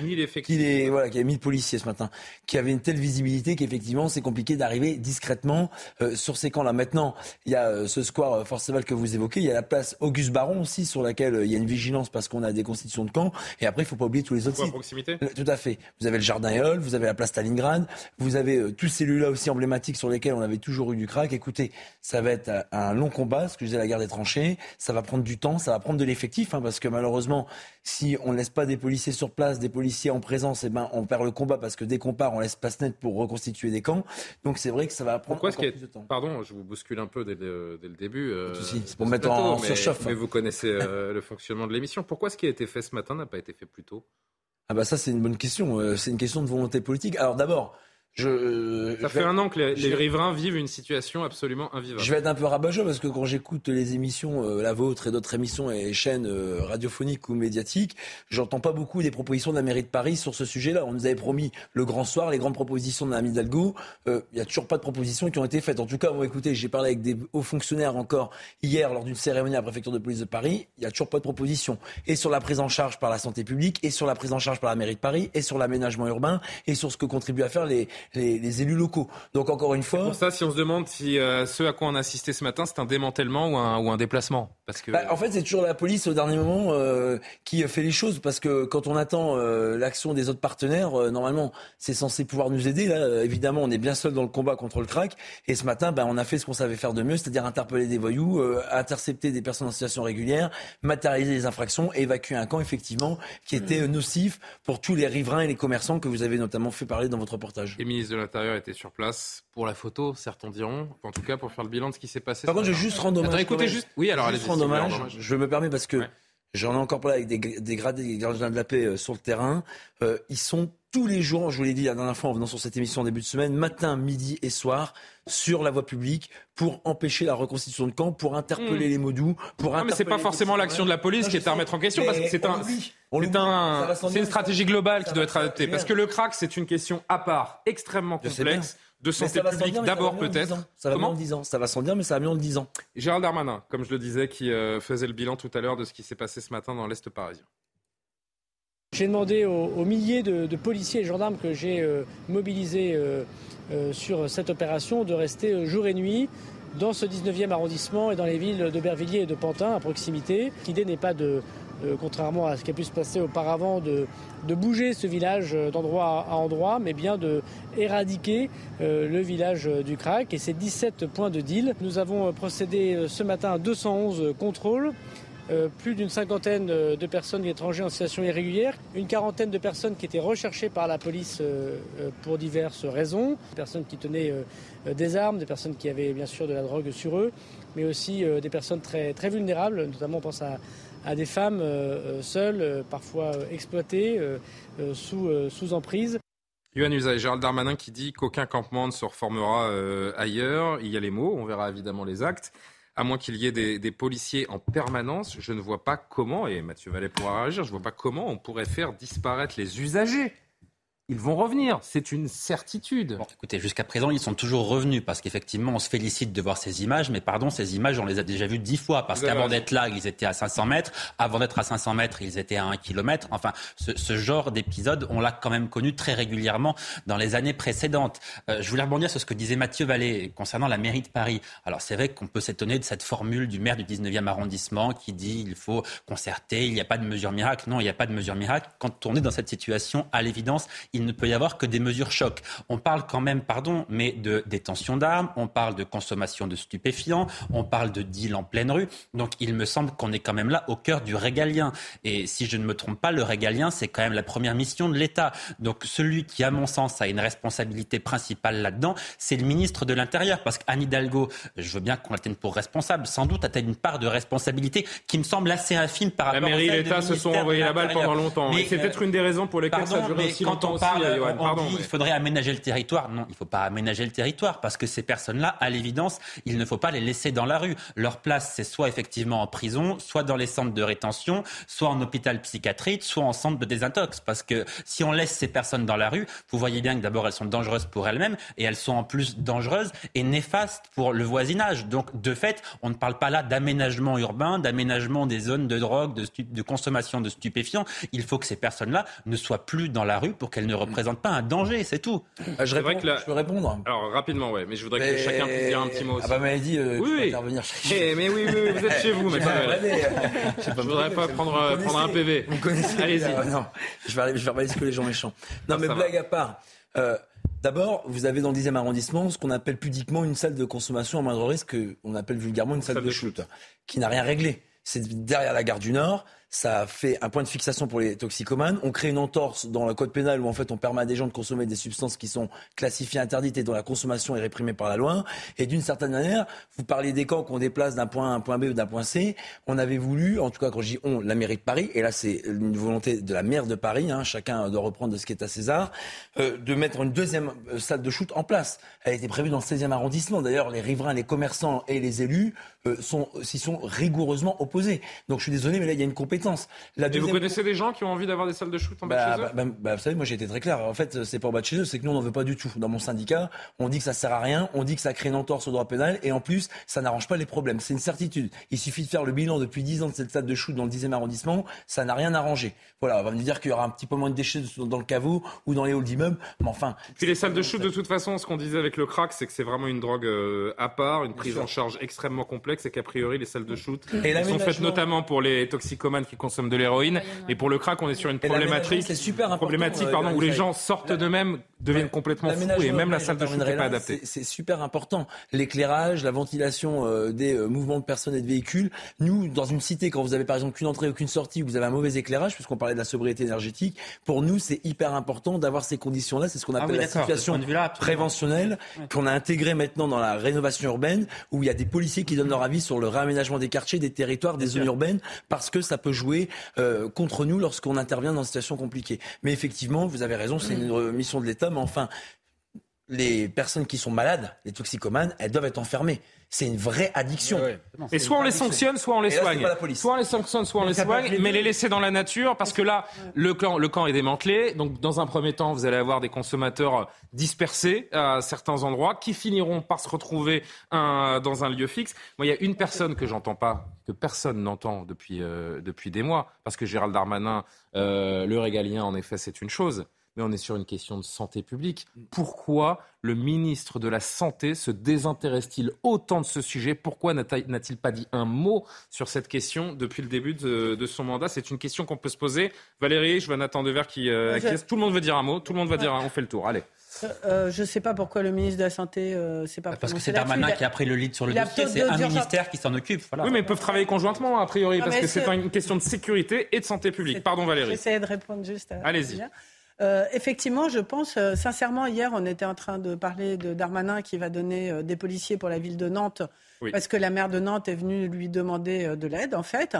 qu'il est voilà, qu'il y a 1000 policiers ce matin, qui avait une telle visibilité qu'effectivement c'est compliqué d'arriver discrètement euh, sur ces camps-là. Maintenant, il y a euh, ce square Forceval que vous évoquez, il y a la place Auguste Baron aussi sur laquelle il y a une vigilance parce qu'on a des constitutions de camps, et après il faut pas oublier tous les autres sites. Euh, tout à fait. Vous avez le Jardin Eole, vous avez la place Stalingrad, vous avez euh, tous ces lieux-là aussi emblématiques sur lesquels on avait toujours eu du crack. Écoutez, ça va être un long combat, ce que je disais, la guerre des tranchées. Ça va prendre du temps, ça va prendre de l'effectif, hein, parce que malheureusement, si on ne laisse pas des policiers sur place, des policiers en présence, eh ben, on perd le combat, parce que dès qu'on part, on laisse pas net pour reconstituer des camps. Donc c'est vrai que ça va prendre encore plus de temps. Pardon, je vous bouscule un peu dès le, début. Euh, c'est pour mettre en, surchauffe. Mais, mais vous connaissez le fonctionnement de l'émission. Pourquoi ce qui a été fait ce matin n'a pas été fait plus tôt? Ah bah ça c'est une bonne question. Euh, c'est une question de volonté politique. Alors d'abord, je, ça fait un an que les, riverains vivent une situation absolument invivable. Je vais être un peu rabat parce que quand j'écoute les émissions, euh, la vôtre et d'autres émissions et chaînes euh, radiophoniques ou médiatiques, j'entends pas beaucoup des propositions de la mairie de Paris sur ce sujet-là. On nous avait promis le grand soir, les grandes propositions de la Hidalgo. Il euh, y a toujours pas de propositions qui ont été faites. En tout cas, bon, écoutez, j'ai parlé avec des hauts fonctionnaires encore hier lors d'une cérémonie à la préfecture de police de Paris. Il y a toujours pas de propositions. Et sur la prise en charge par la santé publique, et sur la prise en charge par la mairie de Paris, et sur l'aménagement urbain, et sur ce que contribuent à faire les les, élus locaux. Donc encore une fois. Pour ça, si on se demande si euh, ce à quoi on a assisté ce matin, c'est un démantèlement ou un, ou un déplacement, parce que. Bah, en fait, c'est toujours la police au dernier moment euh, qui fait les choses, parce que quand on attend euh, l'action des autres partenaires, normalement, c'est censé pouvoir nous aider. Là, évidemment, on est bien seul dans le combat contre le crack. Et ce matin, ben, on a fait ce qu'on savait faire de mieux, c'est-à-dire interpeller des voyous, intercepter des personnes en situation régulière, matérialiser les infractions, évacuer un camp effectivement qui était nocif pour tous les riverains et les commerçants que vous avez notamment fait parler dans votre reportage. Et ministre de était sur place pour la photo, certains diront, en tout cas pour faire le bilan de ce qui s'est passé. Par contre, je vais juste rendre hommage. écoutez juste. Oui, alors juste rendre hommage. Je me permets parce que j'en ai encore parlé avec des, des gradés, des gardiens de la paix euh, sur le terrain. Euh, ils sont tous les jours, je vous l'ai dit la dernière fois en venant sur cette émission en début de semaine, matin, midi et soir, sur la voie publique pour empêcher la reconstitution de camp, pour interpeller hmm. les modous, pour non, mais c'est pas forcément l'action de la police qui est à remettre en question parce que c'est un, c'est une stratégie globale qui doit être adoptée parce que le crack c'est une question à part extrêmement complexe de santé publique d'abord peut-être. Ça va bien en 10 ans. Ça va sans dire, mais ça va mieux en 10 ans. Gérald Darmanin, comme je le disais, qui euh, faisait le bilan tout à l'heure de ce qui s'est passé ce matin dans l'Est parisien. J'ai demandé aux, milliers de, policiers et gendarmes que j'ai euh, mobilisés euh, euh, sur cette opération de rester jour et nuit dans ce 19e arrondissement et dans les villes d'Aubervilliers et de Pantin à proximité. L'idée n'est pas de, contrairement à ce qui a pu se passer auparavant, de, bouger ce village d'endroit à endroit, mais bien de éradiquer le village du Crac et ses 17 points de deal. Nous avons procédé ce matin à 211 contrôles euh, plus d'une cinquantaine de personnes étrangères en situation irrégulière, une quarantaine de personnes qui étaient recherchées par la police euh, euh, pour diverses raisons, des personnes qui tenaient des armes, des personnes qui avaient bien sûr de la drogue sur eux, mais aussi des personnes très, très vulnérables, notamment on pense à, à des femmes seules, parfois exploitées, sous, sous emprise. Yohann Usaï, Gérald Darmanin qui dit qu'aucun campement ne se reformera ailleurs. Il y a les mots, on verra évidemment les actes à moins qu'il y ait des, policiers en permanence, je ne vois pas comment, et Mathieu Vallet pourra réagir, je ne vois pas comment on pourrait faire disparaître les usagers ils vont revenir, c'est une certitude. écoutez, jusqu'à présent, ils sont toujours revenus parce qu'effectivement, on se félicite de voir ces images, mais pardon, ces images, on les a déjà vues dix fois parce qu'avant d'être là, ils étaient à 500 mètres, avant d'être à 500 mètres, ils étaient à 1 km. Enfin, ce, genre d'épisode, on l'a quand même connu très régulièrement dans les années précédentes. Euh, je voulais rebondir sur ce que disait Mathieu Vallée concernant la mairie de Paris. Alors, c'est vrai qu'on peut s'étonner de cette formule du maire du 19e arrondissement qui dit il faut concerter, il n'y a pas de mesure miracle. Non, il n'y a pas de mesure miracle. Quand on est dans cette situation, à l'évidence, il ne peut y avoir que des mesures chocs. On parle quand même, pardon, mais de détention d'armes, on parle de consommation de stupéfiants, on parle de deal en pleine rue. Donc il me semble qu'on est quand même là au cœur du régalien. Et si je ne me trompe pas, le régalien, c'est quand même la première mission de l'État. Donc celui qui, à mon sens, a une responsabilité principale là-dedans, c'est le ministre de l'Intérieur. Parce qu'Anne Hidalgo, je veux bien qu'on la tienne pour responsable, sans doute a-t-elle une part de responsabilité qui me semble assez infime par rapport à La mairie et l'État se sont envoyés la balle pendant longtemps. Mais, c'est peut-être une des raisons pour lesquelles ça dure aussi longtemps aussi, on, dit qu'il faudrait aménager le territoire. Non, il ne faut pas aménager le territoire parce que ces personnes-là, à l'évidence, il ne faut pas les laisser dans la rue. Leur place, c'est soit effectivement en prison, soit dans les centres de rétention, soit en hôpital psychiatrique, soit en centre de désintox. Parce que si on laisse ces personnes dans la rue, vous voyez bien que d'abord elles sont dangereuses pour elles-mêmes et elles sont en plus dangereuses et néfastes pour le voisinage. Donc de fait, on ne parle pas là d'aménagement urbain, d'aménagement des zones de drogue, de, de consommation de stupéfiants. Il faut que ces personnes-là ne soient plus dans la rue pour qu'elles ne représentent pas un danger, c'est tout. Euh, je, réponds, je peux répondre Alors rapidement, ouais, mais je voudrais que chacun puisse dire un petit mot aussi. Ah bah m'avez dit, euh, oui, intervenir. Eh, mais oui, oui, vous êtes chez vous, mais je ne voudrais pas prendre, prendre un PV. Allez-y. non, je vais, je vais que les gens méchants. Non, mais blague à part. Euh, D'abord, vous avez dans le 10e arrondissement ce qu'on appelle pudiquement une salle de consommation à moindre risque, qu'on appelle vulgairement une salle, de, shoot, qui n'a rien réglé. C'est derrière la gare du Nord ça fait un point de fixation pour les toxicomanes. On crée une entorse dans le code pénal où en fait on permet à des gens de consommer des substances qui sont classifiées interdites et dont la consommation est réprimée par la loi. Et d'une certaine manière, vous parlez des camps qu'on déplace d'un point A à un point B ou d'un point C. On avait voulu, en tout cas quand je dis on, la mairie de Paris, et là c'est une volonté de la maire de Paris, hein, chacun doit reprendre de ce qui est à César, euh, de mettre une deuxième euh, salle de shoot en place. Elle été prévue dans le 16e arrondissement. D'ailleurs, les riverains, les commerçants et les élus euh, s'y sont rigoureusement opposés. Donc je suis désolé, mais là il y a une compétence. La Et vous connaissez des gens qui ont envie d'avoir des salles de shoot en bas de bah, chez eux bah, bah, Vous savez, moi j'ai été très clair. En fait, c'est pas en bas de chez eux, c'est que nous on n'en veut pas du tout. Dans mon syndicat, on dit que ça sert à rien, on dit que ça crée une entorse au droit pénal, et en plus, ça n'arrange pas les problèmes. C'est une certitude. Il suffit de faire le bilan depuis 10 ans de cette salle de shoot dans le 10e arrondissement, ça n'a rien arrangé. Voilà, on va me dire qu'il y aura un petit peu moins de déchets dans le caveau ou dans les halls d'immeubles, mais enfin. Puis les salles de shoot, de toute façon, ce qu'on disait avec le crack, c'est que c'est vraiment une drogue euh, à part, une prise en charge extrêmement complexe, et qu'a priori les salles de shoot sont faites notamment pour les toxicomanes qui consomment de l'héroïne, et pour le crack, on est sur une problématique, super problématique pardon, où les gens sortent d'eux-mêmes, deviennent complètement fous, et même la salle de shoot n'est pas adaptée. C'est super important. L'éclairage, la ventilation euh, des euh, mouvements de personnes et de véhicules. Nous, dans une cité, quand vous avez par exemple qu'une entrée ou qu'une sortie, où vous avez un mauvais éclairage, puisqu'on parlait de la sobriété énergétique, pour nous, c'est hyper important d'avoir ces conditions-là. C'est ce qu'on ah appelle la situation préventionnelle, qu'on a intégré maintenant dans la rénovation urbaine, où il y a des policiers qui donnent leur avis sur le réaménagement des quartiers, des territoires, des zones urbaines, parce que ça peut jouer euh, contre nous lorsqu'on intervient dans une situation compliquée. Mais effectivement, vous avez raison, c'est une mission de l'État, mais enfin, les personnes qui sont malades, les toxicomanes, elles doivent être enfermées. C'est une vraie addiction. Et soit on les sanctionne, soit on les soigne. Soit on les sanctionne, soit on les soigne, mais les laisser dans la nature, parce que là, le camp, le camp est démantelé. Donc, dans un premier temps, vous allez avoir des consommateurs dispersés à certains endroits, qui finiront par se retrouver dans un lieu fixe. Moi, il y a une personne que j'entends pas, que personne n'entend depuis, euh, depuis des mois, parce que Gérald Darmanin, euh, le régalien, en effet, c'est une chose. Mais on est sur une question de santé publique. Pourquoi le ministre de la Santé se désintéresse-t-il autant de ce sujet? Pourquoi n'a-t-il pas dit un mot sur cette question depuis le début de, son mandat? C'est une question qu'on peut se poser. Valérie, je vois Nathan Dever qui euh, Tout le monde veut dire un mot. Tout le monde va dire un, on fait le tour. Allez. Euh, euh, je ne sais pas pourquoi le ministre de la Santé euh, pas Parce que c'est Darmanin qui a pris le lead sur le dossier, c'est un ministère qui s'en occupe. Oui, mais ils peuvent travailler conjointement, a priori, parce que c'est une question de sécurité et de santé publique. Pardon Valérie. J'essaie de répondre juste à... Allez-y. Effectivement, je pense, sincèrement, hier, on était en train de parler de Darmanin qui va donner des policiers pour la ville de Nantes, parce que la maire de Nantes est venue lui demander de l'aide, en fait.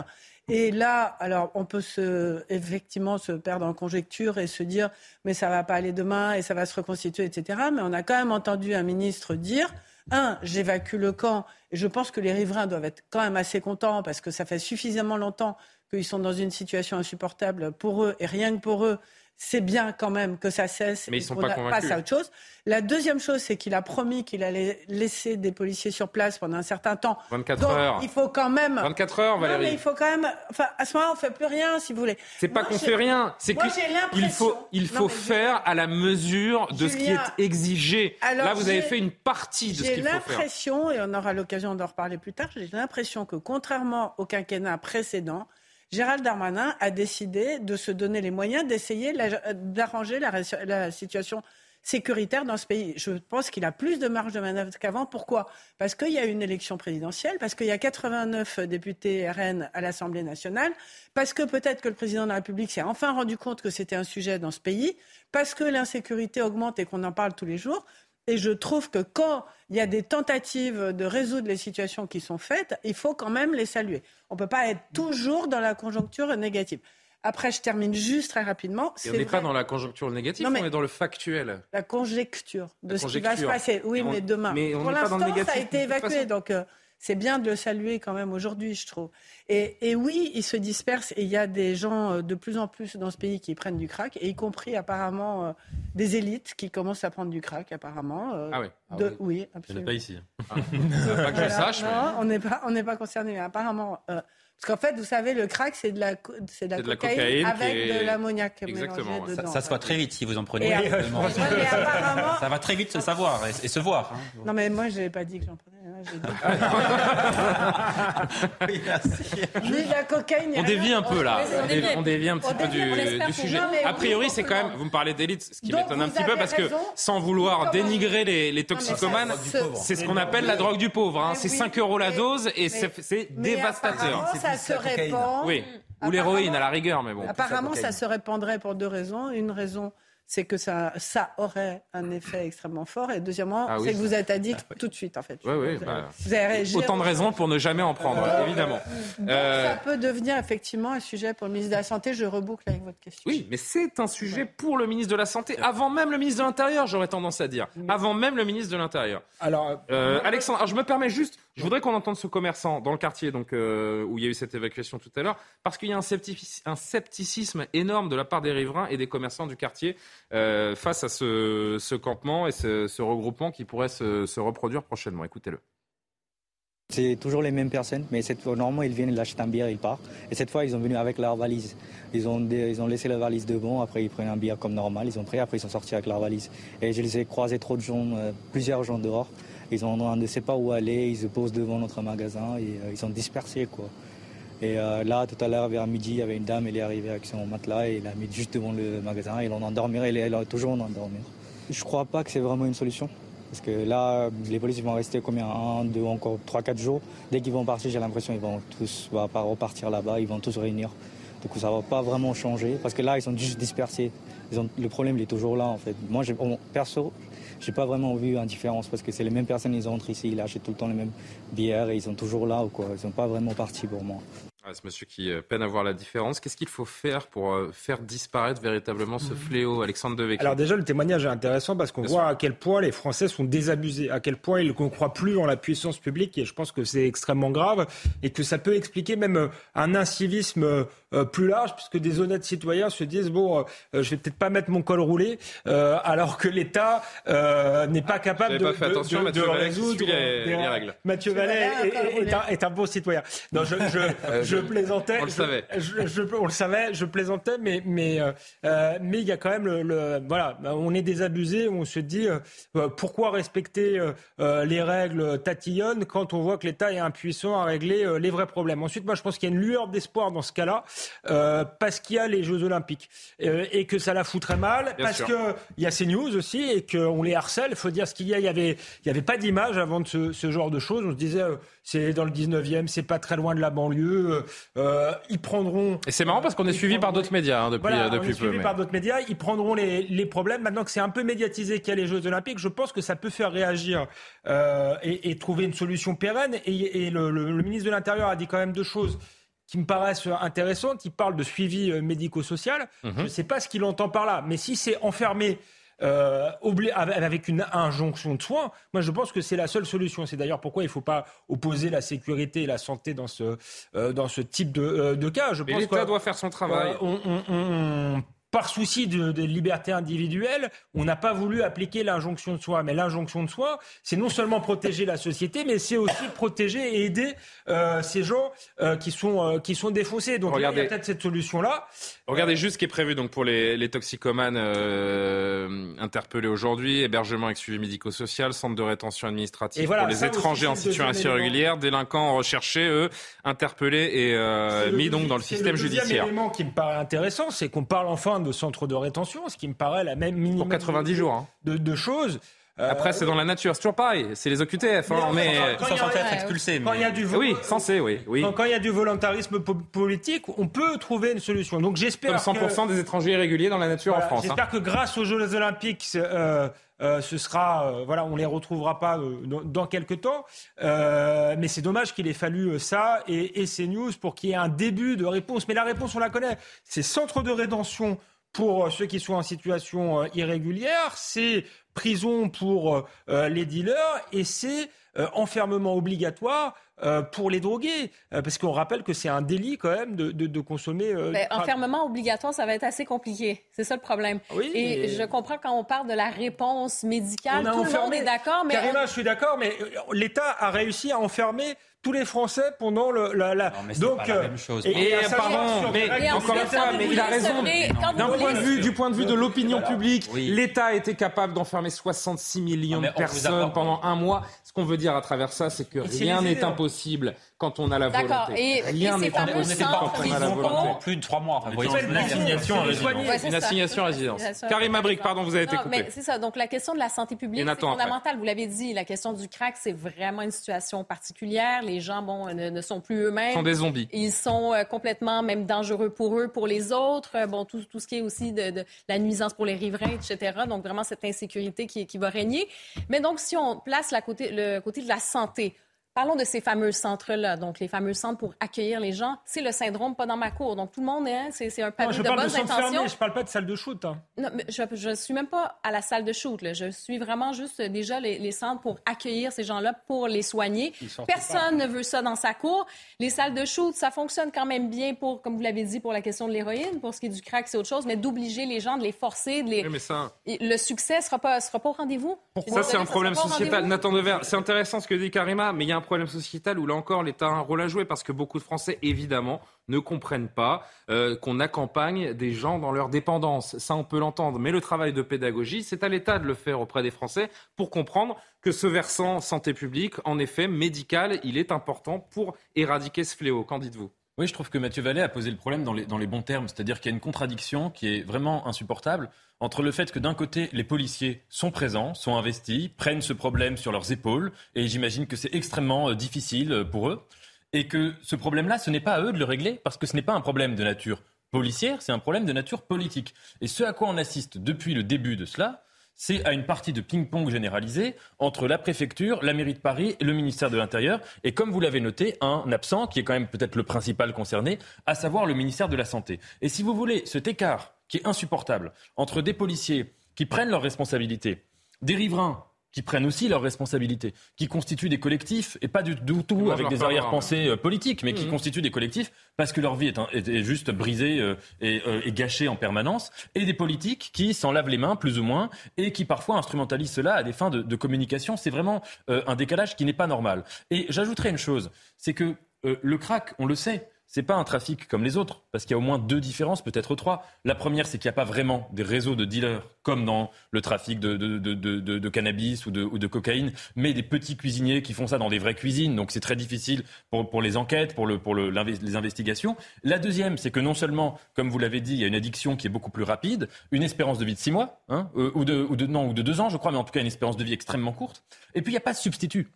Et là, alors, on peut se, effectivement se perdre en conjecture et se dire, mais ça va pas aller demain et ça va se reconstituer, etc. Mais on a quand même entendu un ministre dire, un, j'évacue le camp. Et je pense que les riverains doivent être quand même assez contents parce que ça fait suffisamment longtemps qu'ils sont dans une situation insupportable pour eux et rien que pour eux c'est bien quand même que ça cesse Mais ils sont pas passe à autre chose. La deuxième chose, c'est qu'il a promis qu'il allait laisser des policiers sur place pendant un certain temps. 24 Donc, heures. Il faut quand même. 24 heures, Valérie. Non, mais il faut quand même. Enfin, à ce moment-là, on fait plus rien, si vous voulez. C'est pas qu'on fait rien. C'est qu'il faut, il faut faire à la mesure de ce qui est exigé. Là, vous avez fait une partie de ce qu'il faut faire. J'ai l'impression, et on aura l'occasion d'en reparler plus tard, j'ai l'impression que contrairement au quinquennat précédent, Gérald Darmanin a décidé de se donner les moyens d'essayer d'arranger la, situation sécuritaire dans ce pays. Je pense qu'il a plus de marge de manœuvre qu'avant. Pourquoi? Parce qu'il y a une élection présidentielle, parce qu'il y a 89 députés RN à l'Assemblée nationale, parce que peut-être que le président de la République s'est enfin rendu compte que c'était un sujet dans ce pays, parce que l'insécurité augmente et qu'on en parle tous les jours. Et je trouve que quand il y a des tentatives de résoudre les situations qui sont faites, il faut quand même les saluer. On ne peut pas être toujours dans la conjoncture négative. Après, je termine juste très rapidement. on n'est pas dans la conjoncture négative, on est dans le factuel. La conjecture de ce qui va se passer. Oui, mais, demain. Mais Pour l'instant, ça a été évacué. Donc, euh, c'est bien de le saluer quand même aujourd'hui, je trouve. Et, oui, il se disperse et il y a des gens euh, de plus en plus dans ce pays qui prennent du crack, et y compris apparemment euh, des élites qui commencent à prendre du crack, apparemment. Euh, ah oui. Ah oui. absolument. pas ici. Ah. pas que je sache. Non, on n'est pas, on n'est pas concerné, mais apparemment. Parce qu'en fait, vous savez, le crack, c'est de la, c'est de la, cocaïne, avec de l'ammoniac Exactement. Dedans, ça, se voit très vite si vous en prenez. apparemment... Ça va très vite se savoir et, se voir. Hein. Non, mais moi, je n'avais pas dit que j'en prenais. la cocaïne. On dévie un peu là. On dévie un petit peu du, sujet. A priori, c'est quand même. Vous me parlez d'élite, ce qui m'étonne un petit peu parce que sans vouloir dénigrer les, toxicomanes, c'est ce qu'on appelle la drogue du pauvre. Hein. C'est 5 euros la dose et c'est dévastateur. Ça se répand. Oui. Ou l'héroïne à la rigueur, mais bon. Apparemment, ça se répandrait pour deux raisons. Une raison c'est que ça, ça aurait un effet extrêmement fort. Et deuxièmement, ah c'est que vous êtes addict tout de suite, en fait. Oui, oui. Bah, autant de raisons pour ne jamais en prendre, euh, évidemment. Euh, ça peut devenir effectivement un sujet pour le ministre de la Santé. Je reboucle avec votre question. Oui, mais c'est un sujet pour le ministre de la Santé, avant même le ministre de l'Intérieur, j'aurais tendance à dire. Avant même le ministre de l'Intérieur. Alors, euh, Alexandre, alors je me permets juste, je voudrais qu'on entende ce commerçant dans le quartier donc, où il y a eu cette évacuation tout à l'heure, parce qu'il y a un, un scepticisme énorme de la part des riverains et des commerçants du quartier. Euh, face à ce, campement et ce, regroupement qui pourrait se, reproduire prochainement. Écoutez-le. C'est toujours les mêmes personnes, mais cette fois, normalement, ils viennent, ils achètent un bière, ils partent. Et cette fois, ils ont venu avec leur valise. Ils ont, ils ont laissé la valise devant, après ils prennent un bière comme normal, ils ont pris, après ils sont sortis avec leur valise. Et je les ai croisés trop de gens, euh, plusieurs gens dehors. Ils ont, on ne sait pas où aller, ils se posent devant notre magasin et euh, ils sont dispersés, quoi. Et euh, là, tout à l'heure, vers midi, il y avait une dame, elle est arrivée avec son matelas et elle a mis juste devant le magasin et on endormirait, elle, elle a toujours en endormir. Je crois pas que c'est vraiment une solution. Parce que là, les policiers vont rester combien? Un, deux, encore trois, quatre jours. Dès qu'ils vont partir, j'ai l'impression qu'ils vont tous pas repartir là-bas, ils vont tous réunir. Du coup, ça va pas vraiment changer. Parce que là, ils sont juste dispersés. le problème, il est toujours là, en fait. Moi, perso, perso, j'ai pas vraiment vu une différence parce que c'est les mêmes personnes, ils entrent ici, ils achètent tout le temps les mêmes bières et ils sont toujours là ou quoi. Ils sont pas vraiment partis pour moi. Ah, ce monsieur qui euh, peine à voir la différence. Qu'est-ce qu'il faut faire pour euh, faire disparaître véritablement ce fléau, Alexandre Devecchio? Alors déjà, le témoignage est intéressant parce qu'on voit à quel point les Français sont désabusés, à quel point ils ne croient plus en la puissance publique et je pense que c'est extrêmement grave et que ça peut expliquer même euh, un incivisme plus large puisque des honnêtes citoyens se disent bon, je vais peut-être pas mettre mon col roulé alors que l'État n'est pas capable de, pas attention, de, résoudre les, règles. Mathieu Vallet est, un, bon citoyen. Non, je, je je plaisantais. On le savait. on le savait, je plaisantais, mais mais euh, mais il y a quand même le, voilà, on est désabusé, on se dit pourquoi respecter les règles tatillonnes quand on voit que l'État est impuissant à régler les vrais problèmes? Ensuite, moi, je pense qu'il y a une lueur d'espoir dans ce cas-là parce qu'il y a les Jeux Olympiques et que ça la foutrait mal, parce qu'il y a ces news aussi et qu'on les harcèle. Il faut dire ce qu'il y a. Il y avait il y avait pas d'image avant de ce, ce, genre de choses. On se disait c'est dans le 19e, c'est pas très loin de la banlieue. Euh, ils prendront. Et c'est marrant parce qu'on est suivi par d'autres médias hein, depuis, voilà, depuis on est Suivi par d'autres médias. Ils prendront les, les problèmes. Maintenant que c'est un peu médiatisé qu'il y a les Jeux Olympiques, je pense que ça peut faire réagir euh, et, et, trouver une solution pérenne. Et, et le, le, le ministre de l'Intérieur a dit quand même deux choses qui me paraissent intéressantes. Il parle de suivi euh, médico-social. -hmm. Je ne sais pas ce qu'il entend par là, mais si c'est enfermé euh, avec une injonction de soins, moi je pense que c'est la seule solution. C'est d'ailleurs pourquoi il ne faut pas opposer la sécurité et la santé dans ce, euh, dans ce type de, euh, de cas. Je Mais l'État doit faire son travail. On, on, on, par souci de, de, liberté individuelle, on n'a pas voulu appliquer l'injonction de soi. Mais l'injonction de soi, c'est non seulement protéger la société, mais c'est aussi protéger et aider euh, ces gens euh, qui sont euh, qui sont défaussés. Donc Regardez. il y a peut-être cette solution-là. Regardez juste ce qui est prévu donc pour les, les toxicomanes euh, interpellés aujourd'hui hébergement avec suivi médico-social, centre de rétention administrative voilà, pour les étrangers en situation irrégulière, délinquants recherchés, eux interpellés et mis donc dans le système le judiciaire. L'élément qui me paraît intéressant, c'est qu'on parle enfin de centre de rétention, ce qui me paraît la même minimum pour 90 jours hein. de, de choses. Euh, Après, c'est dans la nature, c'est toujours pareil. C'est les OQTF, hein, mais. Quand il y a du oui, censé, oui, oui. Quand, quand il y a du volontarisme po politique, on peut trouver une solution. Donc j'espère comme 100% que... des étrangers irréguliers dans la nature voilà, en France. J'espère hein. que grâce aux Jeux Olympiques. Euh, euh, ce sera, euh, voilà, on les retrouvera pas euh, dans, dans, quelques temps, mais c'est dommage qu'il ait fallu ça et, et ces news pour qu'il y ait un début de réponse. Mais la réponse, on la connaît. C'est centre de rétention pour ceux qui sont en situation irrégulière, c'est prison pour euh, les dealers et c'est euh, enfermement obligatoire euh, pour les drogués. parce qu'on rappelle que c'est un délit quand même de, de, de consommer. Ben, enfermement obligatoire, ça va être assez compliqué. C'est ça le problème. Oui, et mais... je comprends quand on parle de la réponse médicale, tout enfermé... le monde est d'accord. Mais Karima, on... je suis d'accord, mais l'État a réussi à enfermer tous les Français pendant le, la, la... Non, mais donc pas la même chose. Et, et, et pardon, mais encore une fois, mais il a raison. D'un point de vue, du point de vue de l'opinion publique, oui. l'État a été capable d'enfermer 66 millions de personnes pendant un mois. Ce qu'on veut dire à travers ça, c'est que rien n'est impossible quand on a la volonté. Et, rien n'est impossible quand on a la volonté. Plus de trois mois. Enfin, une assignation à résidence. Une assignation à résidence. Karim Abrik, pardon, vous avez été coupé. C'est ça. Donc la question de la santé publique, c'est fondamental. Vous l'avez dit, la question du crack, c'est vraiment une situation particulière. Les gens, bon, ne sont plus eux-mêmes. Ils sont des zombies. Ils sont euh, complètement même dangereux pour eux, pour les autres. Bon, tout, tout ce qui est aussi de, de, la nuisance pour les riverains, etc. Donc vraiment cette insécurité qui, qui va régner. Mais donc si on place la côté, le côté de la santé, Parlons de ces fameux centres-là, donc les fameux centres pour accueillir les gens. C'est le syndrome pas dans ma cour. Donc tout le monde, hein, c'est un panier non, je de parle bonnes de intentions. Fermé, je parle pas de salle de shoot. Hein. Non, mais je, ne suis même pas à la salle de shoot. Là. Je suis vraiment juste déjà les, les centres pour accueillir ces gens-là, pour les soigner. Personne ne veut ça dans sa cour. Les salles de shoot, ça fonctionne quand même bien pour, comme vous l'avez dit, pour la question de l'héroïne. Pour ce qui est du crack, c'est autre chose. Mais d'obliger les gens, de les forcer, de les... Oui, mais ça... le succès sera pas sera pas au rendez-vous. Ça, c'est un problème sociétal? Nathan Dever, c'est intéressant ce que dit Karima, mais il y a un problème sociétal où là encore, l'État a un rôle à jouer parce que beaucoup de Français, évidemment, ne comprennent pas euh, qu'on accompagne des gens dans leur dépendance. Ça, on peut l'entendre. Mais le travail de pédagogie, c'est à l'État de le faire auprès des Français pour comprendre que ce versant santé publique, en effet, médical, il est important pour éradiquer ce fléau. Qu'en dites-vous? Oui, je trouve que Mathieu Vallet a posé le problème dans les, bons termes. C'est-à-dire qu'il y a une contradiction qui est vraiment insupportable entre le fait que d'un côté, les policiers sont présents, sont investis, prennent ce problème sur leurs épaules, et j'imagine que c'est extrêmement euh, difficile pour eux, et que ce problème-là, ce n'est pas à eux de le régler, parce que ce n'est pas un problème de nature policière, c'est un problème de nature politique. Et ce à quoi on assiste depuis le début de cela, c'est à une partie de ping-pong généralisé entre la préfecture, la mairie de Paris et le ministère de l'Intérieur. Et comme vous l'avez noté, un absent qui est quand même peut-être le principal concerné, à savoir le ministère de la Santé. Et si vous voulez, cet écart qui est insupportable entre des policiers qui prennent leurs responsabilités, des riverains qui prennent aussi leurs responsabilités, qui constituent des collectifs, et pas du, tout Moi, avec des arrière-pensées euh, politiques, mais mmh. qui constituent des collectifs parce que leur vie est, un, est, est juste brisée euh, et, euh, et, gâchée en permanence, et des politiques qui s'en lavent les mains, plus ou moins, et qui parfois instrumentalisent cela à des fins de, de communication. C'est vraiment euh, un décalage qui n'est pas normal. Et j'ajouterai une chose, c'est que le crack, on le sait, c'est pas un trafic comme les autres, parce qu'il y a au moins deux différences, peut-être trois. La première, c'est qu'il n'y a pas vraiment des réseaux de dealers comme dans le trafic de, de, de, de cannabis ou, de, cocaïne, mais des petits cuisiniers qui font ça dans des vraies cuisines. Donc c'est très difficile pour, pour les enquêtes, pour, le, pour le, les investigations. La deuxième, c'est que non seulement, comme vous l'avez dit, il y a une addiction qui est beaucoup plus rapide, une espérance de vie de six mois, hein, euh, ou, de, ou, de, non, ou de deux ans, je crois, mais en tout cas une espérance de vie extrêmement courte. Et puis il n'y a pas de substitut.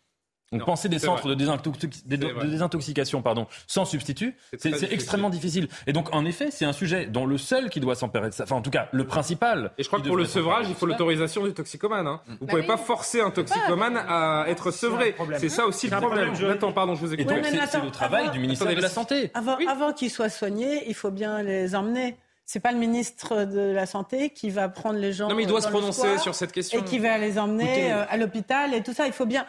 Donc penser des centres de, désintoxication pardon, sans substitut, c'est extrêmement difficile. Et donc en effet, c'est un sujet dont le seul qui doit s'emparer de ça, enfin en tout cas le principal. Et je crois que pour le sevrage, il faut l'autorisation du toxicomane. Hein. Vous ne bah pouvez pas forcer un toxicomane à être sevré. C'est ça aussi le problème. Attends, pardon, je vous écoute. Et donc c'est le travail du ministère de la Santé. Avant, avant qu'ils soient soignés, il faut bien les emmener c'est pas le ministre de la Santé qui va prendre les gens. Non, mais il doit se prononcer sur cette question. Et qui va les emmener euh, à l'hôpital et tout ça. Il faut bien.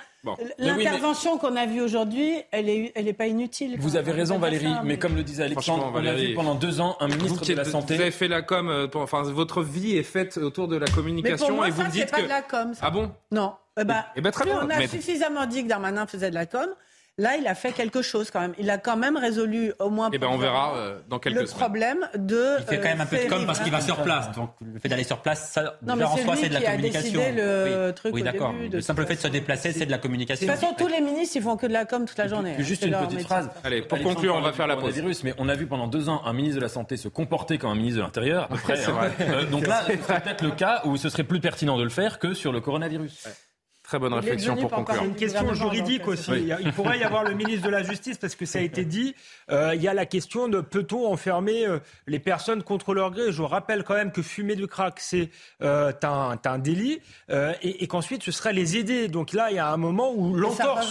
L'intervention qu'on a vue aujourd'hui, elle n'est elle est pas inutile. Vous avez raison, Valérie, mais... comme le disait Alexandre, on a vu pendant deux ans un ministre de la Santé. Vous avez fait la com, euh, enfin, votre vie est faite autour de la communication mais pour moi, et vous ça, dites que. pas de la com. Ah bon? Non. Eh ben, eh ben, très bien. On a suffisamment dit que Darmanin faisait de la com. Là, il a fait quelque chose quand même. Il a quand même résolu au moins. Eh ben, on verra euh, dans quelques le problème de. Il fait quand même un peu de com parce qu'il va sur place. Donc le fait d'aller sur place, ça, non, en soi, c'est de la communication. le oui, truc oui d'accord. Le simple fait de se déplacer, c'est de la communication. De toute façon, tous les ministres, ils font que de la com toute la journée. juste une petite phrase. Allez, pour conclure, on va faire la pause. Virus, mais on a vu pendant deux ans un ministre de la santé se comporter comme un ministre de l'Intérieur. Euh, donc là, c'est peut-être le cas où ce serait plus pertinent de le faire que sur le coronavirus. Très bonne réflexion pour conclure. Une question juridique aussi. Il pourrait y avoir le ministre de la Justice parce que ça a été dit. Euh, il y a la question de peut-on enfermer euh, les personnes contre leur gré Je rappelle quand même que fumer du crack, c'est euh, un, un, délit et, et qu'ensuite ce serait les aider. Donc là, il y a un moment où l'entorse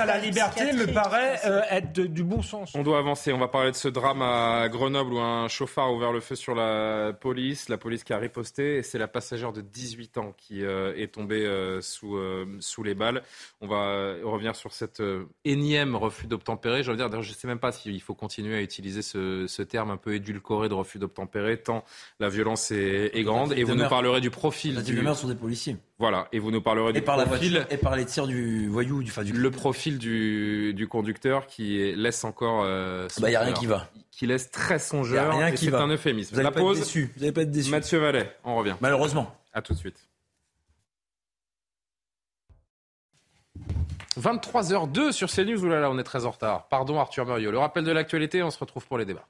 à la liberté me paraît être du bon sens. On doit avancer. On va parler de ce drame à Grenoble où un chauffard a ouvert le feu sur la police. La police qui a riposté et c'est la passagère de 18 ans qui est tombée sous euh, sous, les balles. On va revenir sur cette euh, énième refus d'obtempérer. Je veux dire, je ne sais même pas s'il faut continuer à utiliser ce, terme un peu édulcoré de refus d'obtempérer, tant la violence est, grande. Et vous nous parlerez du profil. du... demeures sont des policiers. Voilà, et vous nous parlerez du par profil. La et par les tirs du voyou, du, du Le profil du, conducteur qui laisse encore. Euh, bah, il n'y a rien qui va. Qui laisse très songeur. rien qui C'est un euphémisme. Vous n'allez pas, pas être déçu. Mathieu Vallet, on revient. Malheureusement. À tout de suite. 23h02 sur CNews. Oulala, on est très en retard. Pardon Arthur Muriot. Le rappel de l'actualité, on se retrouve pour les débats.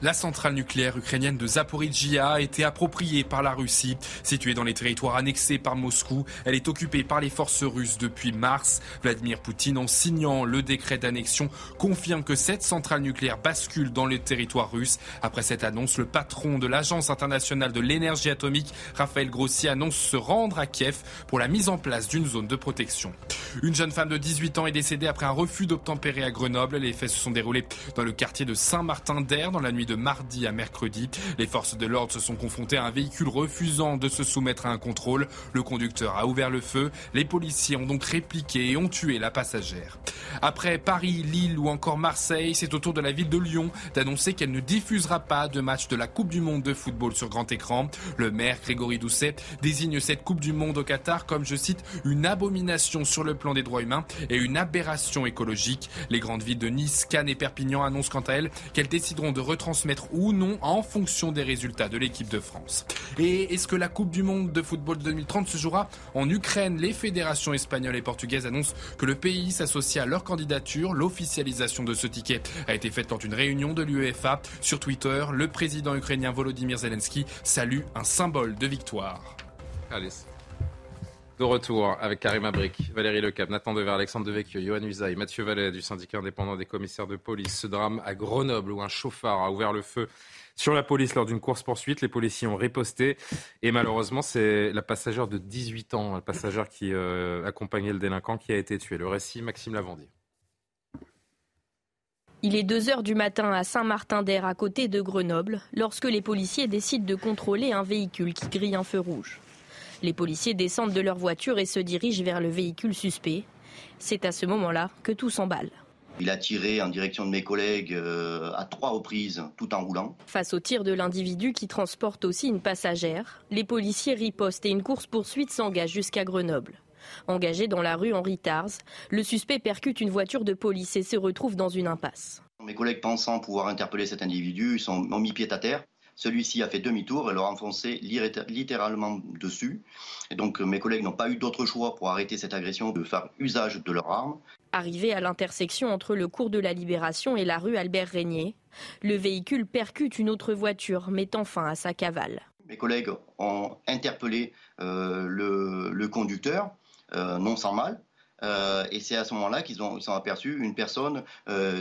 La centrale nucléaire ukrainienne de Zaporizhia a été appropriée par la Russie. Située dans les territoires annexés par Moscou, elle est occupée par les forces russes depuis mars. Vladimir Poutine, en signant le décret d'annexion, confirme que cette centrale nucléaire bascule dans les territoires russes. Après cette annonce, le patron de l'Agence internationale de l'énergie atomique, Raphaël Grossi, annonce se rendre à Kiev pour la mise en place d'une zone de protection. Une jeune femme de 18 ans est décédée après un refus d'obtempérer à Grenoble. Les faits se sont déroulés dans le quartier de Saint-Martin-d'Air dans la nuit de mardi à mercredi. Les forces de l'ordre se sont confrontées à un véhicule refusant de se soumettre à un contrôle. Le conducteur a ouvert le feu. Les policiers ont donc répliqué et ont tué la passagère. Après Paris, Lille ou encore Marseille, c'est au tour de la ville de Lyon d'annoncer qu'elle ne diffusera pas de match de la Coupe du Monde de football sur grand écran. Le maire Grégory Doucet désigne cette Coupe du Monde au Qatar comme, je cite, une abomination sur le plan des droits humains et une aberration écologique. Les grandes villes de Nice, Cannes et Perpignan annoncent quant à elles qu'elles décideront de retransmettre mettre ou non en fonction des résultats de l'équipe de France. Et est-ce que la Coupe du Monde de football 2030 se jouera en Ukraine? Les fédérations espagnoles et portugaises annoncent que le pays s'associe à leur candidature. L'officialisation de ce ticket a été faite lors d'une réunion de l'UEFA. Sur Twitter, le président ukrainien Volodymyr Zelensky salue un symbole de victoire. De retour avec Karim Abrik, Valérie Lecap, Nathan Dever, Alexandre Devecchio, Johan Usaï, Mathieu Vallet du syndicat indépendant des commissaires de police. Ce drame à Grenoble où un chauffard a ouvert le feu sur la police lors d'une course-poursuite. Les policiers ont riposté et malheureusement, c'est la passagère de 18 ans, la passagère qui euh, accompagnait le délinquant qui a été tué. Le récit, Maxime Lavandier. Il est 2 heures du matin à Saint-Martin-d'Air, à côté de Grenoble, lorsque les policiers décident de contrôler un véhicule qui grille un feu rouge. Les policiers descendent de leur voiture et se dirigent vers le véhicule suspect. C'est à ce moment-là que tout s'emballe. Il a tiré en direction de mes collègues euh, à trois reprises, tout en roulant. Face au tir de l'individu qui transporte aussi une passagère, les policiers ripostent et une course-poursuite s'engage jusqu'à Grenoble. Engagé dans la rue Henri Tars, le suspect percute une voiture de police et se retrouve dans une impasse. Mes collègues pensant pouvoir interpeller cet individu sont, ont mis pied à terre. Celui-ci a fait demi-tour et leur a enfoncé littéralement dessus. Et donc mes collègues n'ont pas eu d'autre choix pour arrêter cette agression de faire usage de leurs armes. Arrivé à l'intersection entre le cours de la Libération et la rue Albert Régnier, le véhicule percute une autre voiture, mettant fin à sa cavale. Mes collègues ont interpellé euh, le, conducteur, euh, non sans mal, euh, et c'est à ce moment-là qu'ils ont, ont, aperçu une personne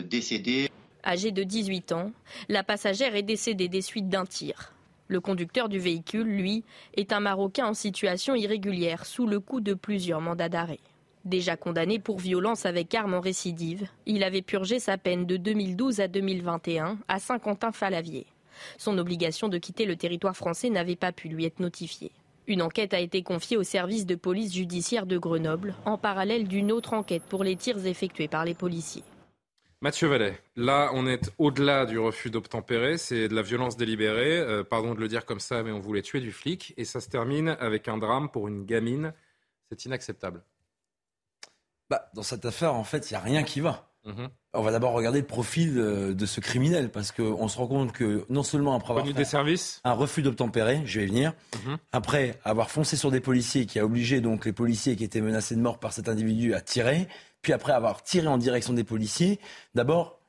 décédée. Âgée de 18 ans, la passagère est décédée des suites d'un tir. Le conducteur du véhicule, lui, est un Marocain en situation irrégulière, sous le coup de plusieurs mandats d'arrêt. Déjà condamné pour violence avec arme en récidive, il avait purgé sa peine de 2012 à 2021 à Saint-Quentin-Falavier. Son obligation de quitter le territoire français n'avait pas pu lui être notifiée. Une enquête a été confiée au service de police judiciaire de Grenoble, en parallèle d'une autre enquête pour les tirs effectués par les policiers. Mathieu Vallet, là on est au-delà du refus d'obtempérer, c'est de la violence délibérée, euh, pardon de le dire comme ça, mais on voulait tuer du flic, et ça se termine avec un drame pour une gamine. C'est inacceptable. Bah, dans cette affaire, en fait, il n'y a rien qui va. Mhm. On va d'abord regarder le profil euh, de ce criminel, parce qu'on se rend compte que non seulement après avoir des services. un refus d'obtempérer, je vais y venir, mhm. après avoir foncé sur des policiers, qui a obligé donc les policiers qui étaient menacés de mort par cet individu à tirer, puis après avoir tiré en direction des policiers, d'abord,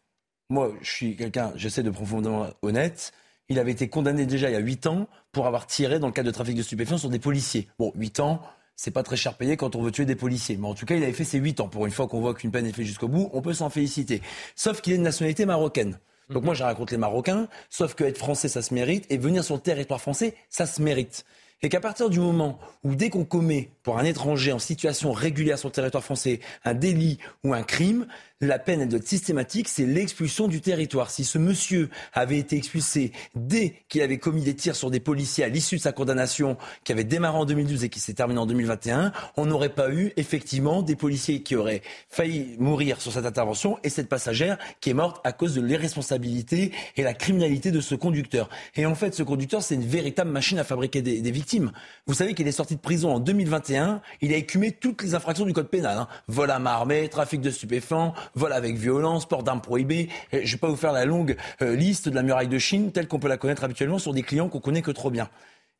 moi, je suis quelqu'un, j'essaie de profondément honnête. Il avait été condamné déjà il y a 8 ans pour avoir tiré dans le cadre de trafic de stupéfiants sur des policiers. Bon, 8 ans, c'est pas très cher payé quand on veut tuer des policiers. Mais en tout cas, il avait fait ses 8 ans. Pour une fois qu'on voit qu'une peine est faite jusqu'au bout, on peut s'en féliciter. Sauf qu'il est de nationalité marocaine. Donc moi, je raconte les Marocains, sauf que être français, ça se mérite, et venir sur le territoire français, ça se mérite et qu'à partir du moment où dès qu'on commet pour un étranger en situation régulière sur le territoire français un délit ou un crime, la peine elle doit être systématique, c'est l'expulsion du territoire. Si ce monsieur avait été expulsé dès qu'il avait commis des tirs sur des policiers à l'issue de sa condamnation qui avait démarré en 2012 et qui s'est terminée en 2021, on n'aurait pas eu effectivement des policiers qui auraient failli mourir sur cette intervention et cette passagère qui est morte à cause de l'irresponsabilité et la criminalité de ce conducteur. Et en fait, ce conducteur, c'est une véritable machine à fabriquer des, victimes. Vous savez qu'il est sorti de prison en 2021, il a écumé toutes les infractions du code pénal. Hein. Vol à main armée, trafic de stupéfiants, vol avec violence, port d'armes prohibées. Je ne vais pas vous faire la longue euh, liste de la muraille de Chine telle qu'on peut la connaître habituellement sur des clients qu'on connaît que trop bien.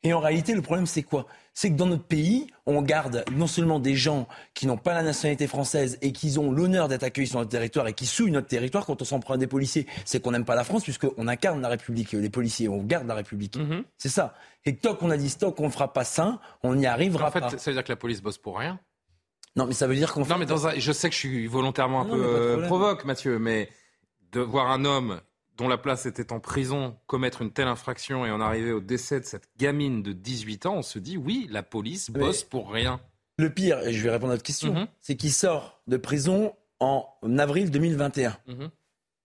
Et en réalité, le problème, c'est quoi? C'est que dans notre pays, on garde non seulement des gens qui n'ont pas la nationalité française et qui ont l'honneur d'être accueillis sur notre territoire et qui souillent notre territoire quand on s'en prend à des policiers. C'est qu'on n'aime pas la France puisqu'on incarne la République. Les policiers, on garde la République. Mhm. C'est ça. Et tant qu'on a dit tant qu'on ne fera pas ça, on n'y arrivera pas. En fait, ça veut dire que la police bosse pour rien non, mais ça veut dire qu'on. Non, mais dans un... je sais que je suis volontairement un peu euh, provoque, Mathieu, mais de voir un homme dont la place était en prison commettre une telle infraction et en arriver au décès de cette gamine de 18 ans, on se dit oui, la police bosse pour rien. Le pire, et je vais répondre à votre question, mhm. c'est qu'il sort de prison en avril 2021. Mhm.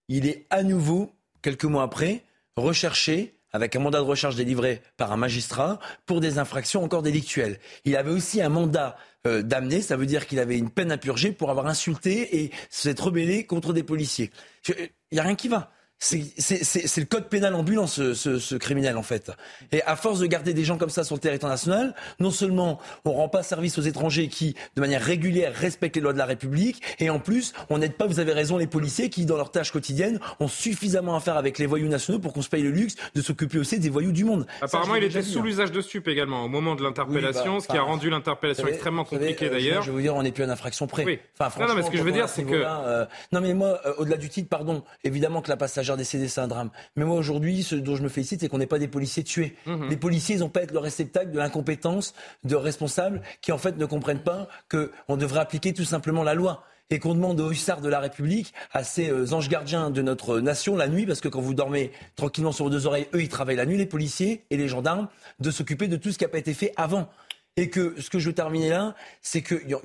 Il est à nouveau, quelques mois après, recherché avec un mandat de recherche délivré par un magistrat pour des infractions encore délictuelles. Il avait aussi un mandat euh, d'amener, ça veut dire qu'il avait une peine à purger pour avoir insulté et s'être rebellé contre des policiers. Il n'y a rien qui va. C'est le code pénal ambulant, ce, ce, ce, criminel, en fait. Et à force de garder des gens comme ça sur le territoire national, non seulement on rend pas service aux étrangers qui, de manière régulière, respectent les lois de la République, et en plus, on n'aide pas, vous avez raison, les policiers qui, dans leurs tâches quotidiennes, ont suffisamment à faire avec les voyous nationaux pour qu'on se paye le luxe de s'occuper aussi des voyux du monde. Apparemment, il était sous hein. l'usage de stupes également, au moment de l'interpellation, bah, ce qui a rendu l'interpellation extrêmement compliquée d'ailleurs. Je veux dire, on n'est plus à infraction près. Oui. Enfin, non, mais ce que je veux dire, c'est que... Euh, non, mais moi, euh, au-delà du titre, pardon, évidemment que la passagère décédée, c'est un drame. Mais moi, aujourd'hui, ce dont je me félicite, c'est qu'on n'ait pas des policiers tués. Mhm. Les policiers, ils n'ont pas être le réceptacle de l'incompétence de responsables qui, en fait, ne comprennent pas qu'on devrait appliquer tout simplement la loi et qu'on demande aux hussards de la République, à ces euh, anges gardiens de notre nation la nuit, parce que quand vous dormez tranquillement sur vos deux oreilles, eux, ils travaillent la nuit, les policiers et les gendarmes, de s'occuper de tout ce qui n'a pas été fait avant. Et que ce que je veux terminer là, c'est qu'il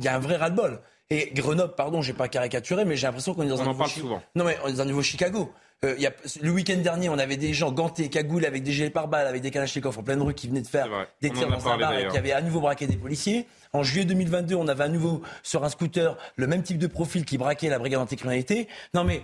y a un vrai ras-le-bol. Et Grenoble, pardon, j'ai pas caricaturé, mais j'ai l'impression qu'on est dans un nouveau souvent. Non, mais on est dans un nouveau Chicago. Euh, y a, le week-end dernier, on avait des gens gantés, cagoulés, avec des gilets pare-balles, avec des kalachnikovs en pleine rue qui venaient de faire des tirs dans un bar et qui avaient à nouveau braqué des policiers. En juillet 2022, on avait à nouveau sur un scooter le même type de profil qui braquait la brigade anticriminalité. Non mais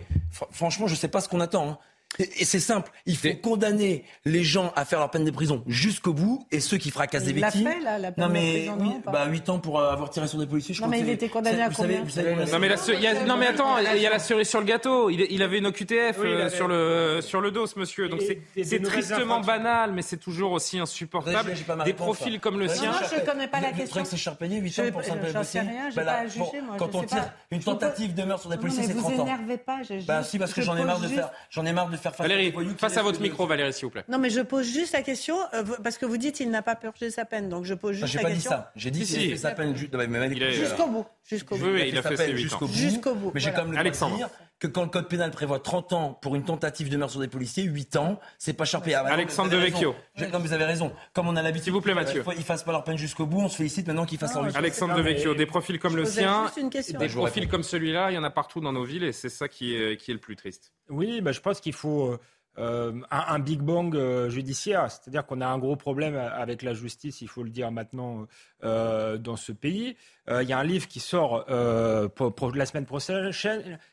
franchement, je sais pas ce qu'on attend. Hein. Et c'est simple, il faut condamner les gens à faire leur peine de prison jusqu'au bout et ceux qui fracassent des victimes. Il fait là, la peine non mais de prison, bah 8 ans pour euh, avoir tiré sur des policiers. Je non mais il était condamné à combien Non mais, non mais attends, il y a la cerise sur le gâteau. Il, avait une OQTF euh, sur le sur le dos, ce monsieur. Donc c'est tristement banal, mais c'est toujours aussi insupportable. Des profils comme le sien. Moi je connais pas la question. que c'est payé 8 ans pour ça. J'en sais rien, j'ai pas à juger moi. Quand on tire une tentative de meurtre sur des policiers, c'est 30 ans. Vous énervez pas. Bah si parce que j'en ai marre de faire j'en ai marre de faire Valérie, face à votre micro, Valérie, s'il vous plaît. Non, mais je pose juste la question, euh, parce que vous dites qu'il n'a pas purgé sa peine, donc je pose juste la question. J'ai pas dit ça. J'ai dit qu'il a fait sa peine jusqu'au bout. Jusqu'au bout. Oui, il a fait ses 8 ans. Jusqu'au bout. Mais j'ai comme le dire que quand le code pénal prévoit 30 ans pour une tentative de meurtre sur des policiers, 8 ans, c'est pas cher ah, Alexandre Devecchio. Non, vous avez raison. Comme on a l'habitude. S'il vous plaît, Mathieu. Ils fassent pas leur peine jusqu'au bout. On se félicite maintenant qu'ils fassent leur mission. Alexandre Devecchio, des profils comme le sien, des profils comme celui-là, il y en a partout dans nos villes et c'est ça qui est, qui est le plus triste. Oui, bah, je pense qu'il faut. Euh, euh, un, Big Bang euh, judiciaire. C'est-à-dire qu'on a un gros problème avec la justice, il faut le dire maintenant, euh, dans ce pays. Il y a un livre qui sort pour, la semaine prochaine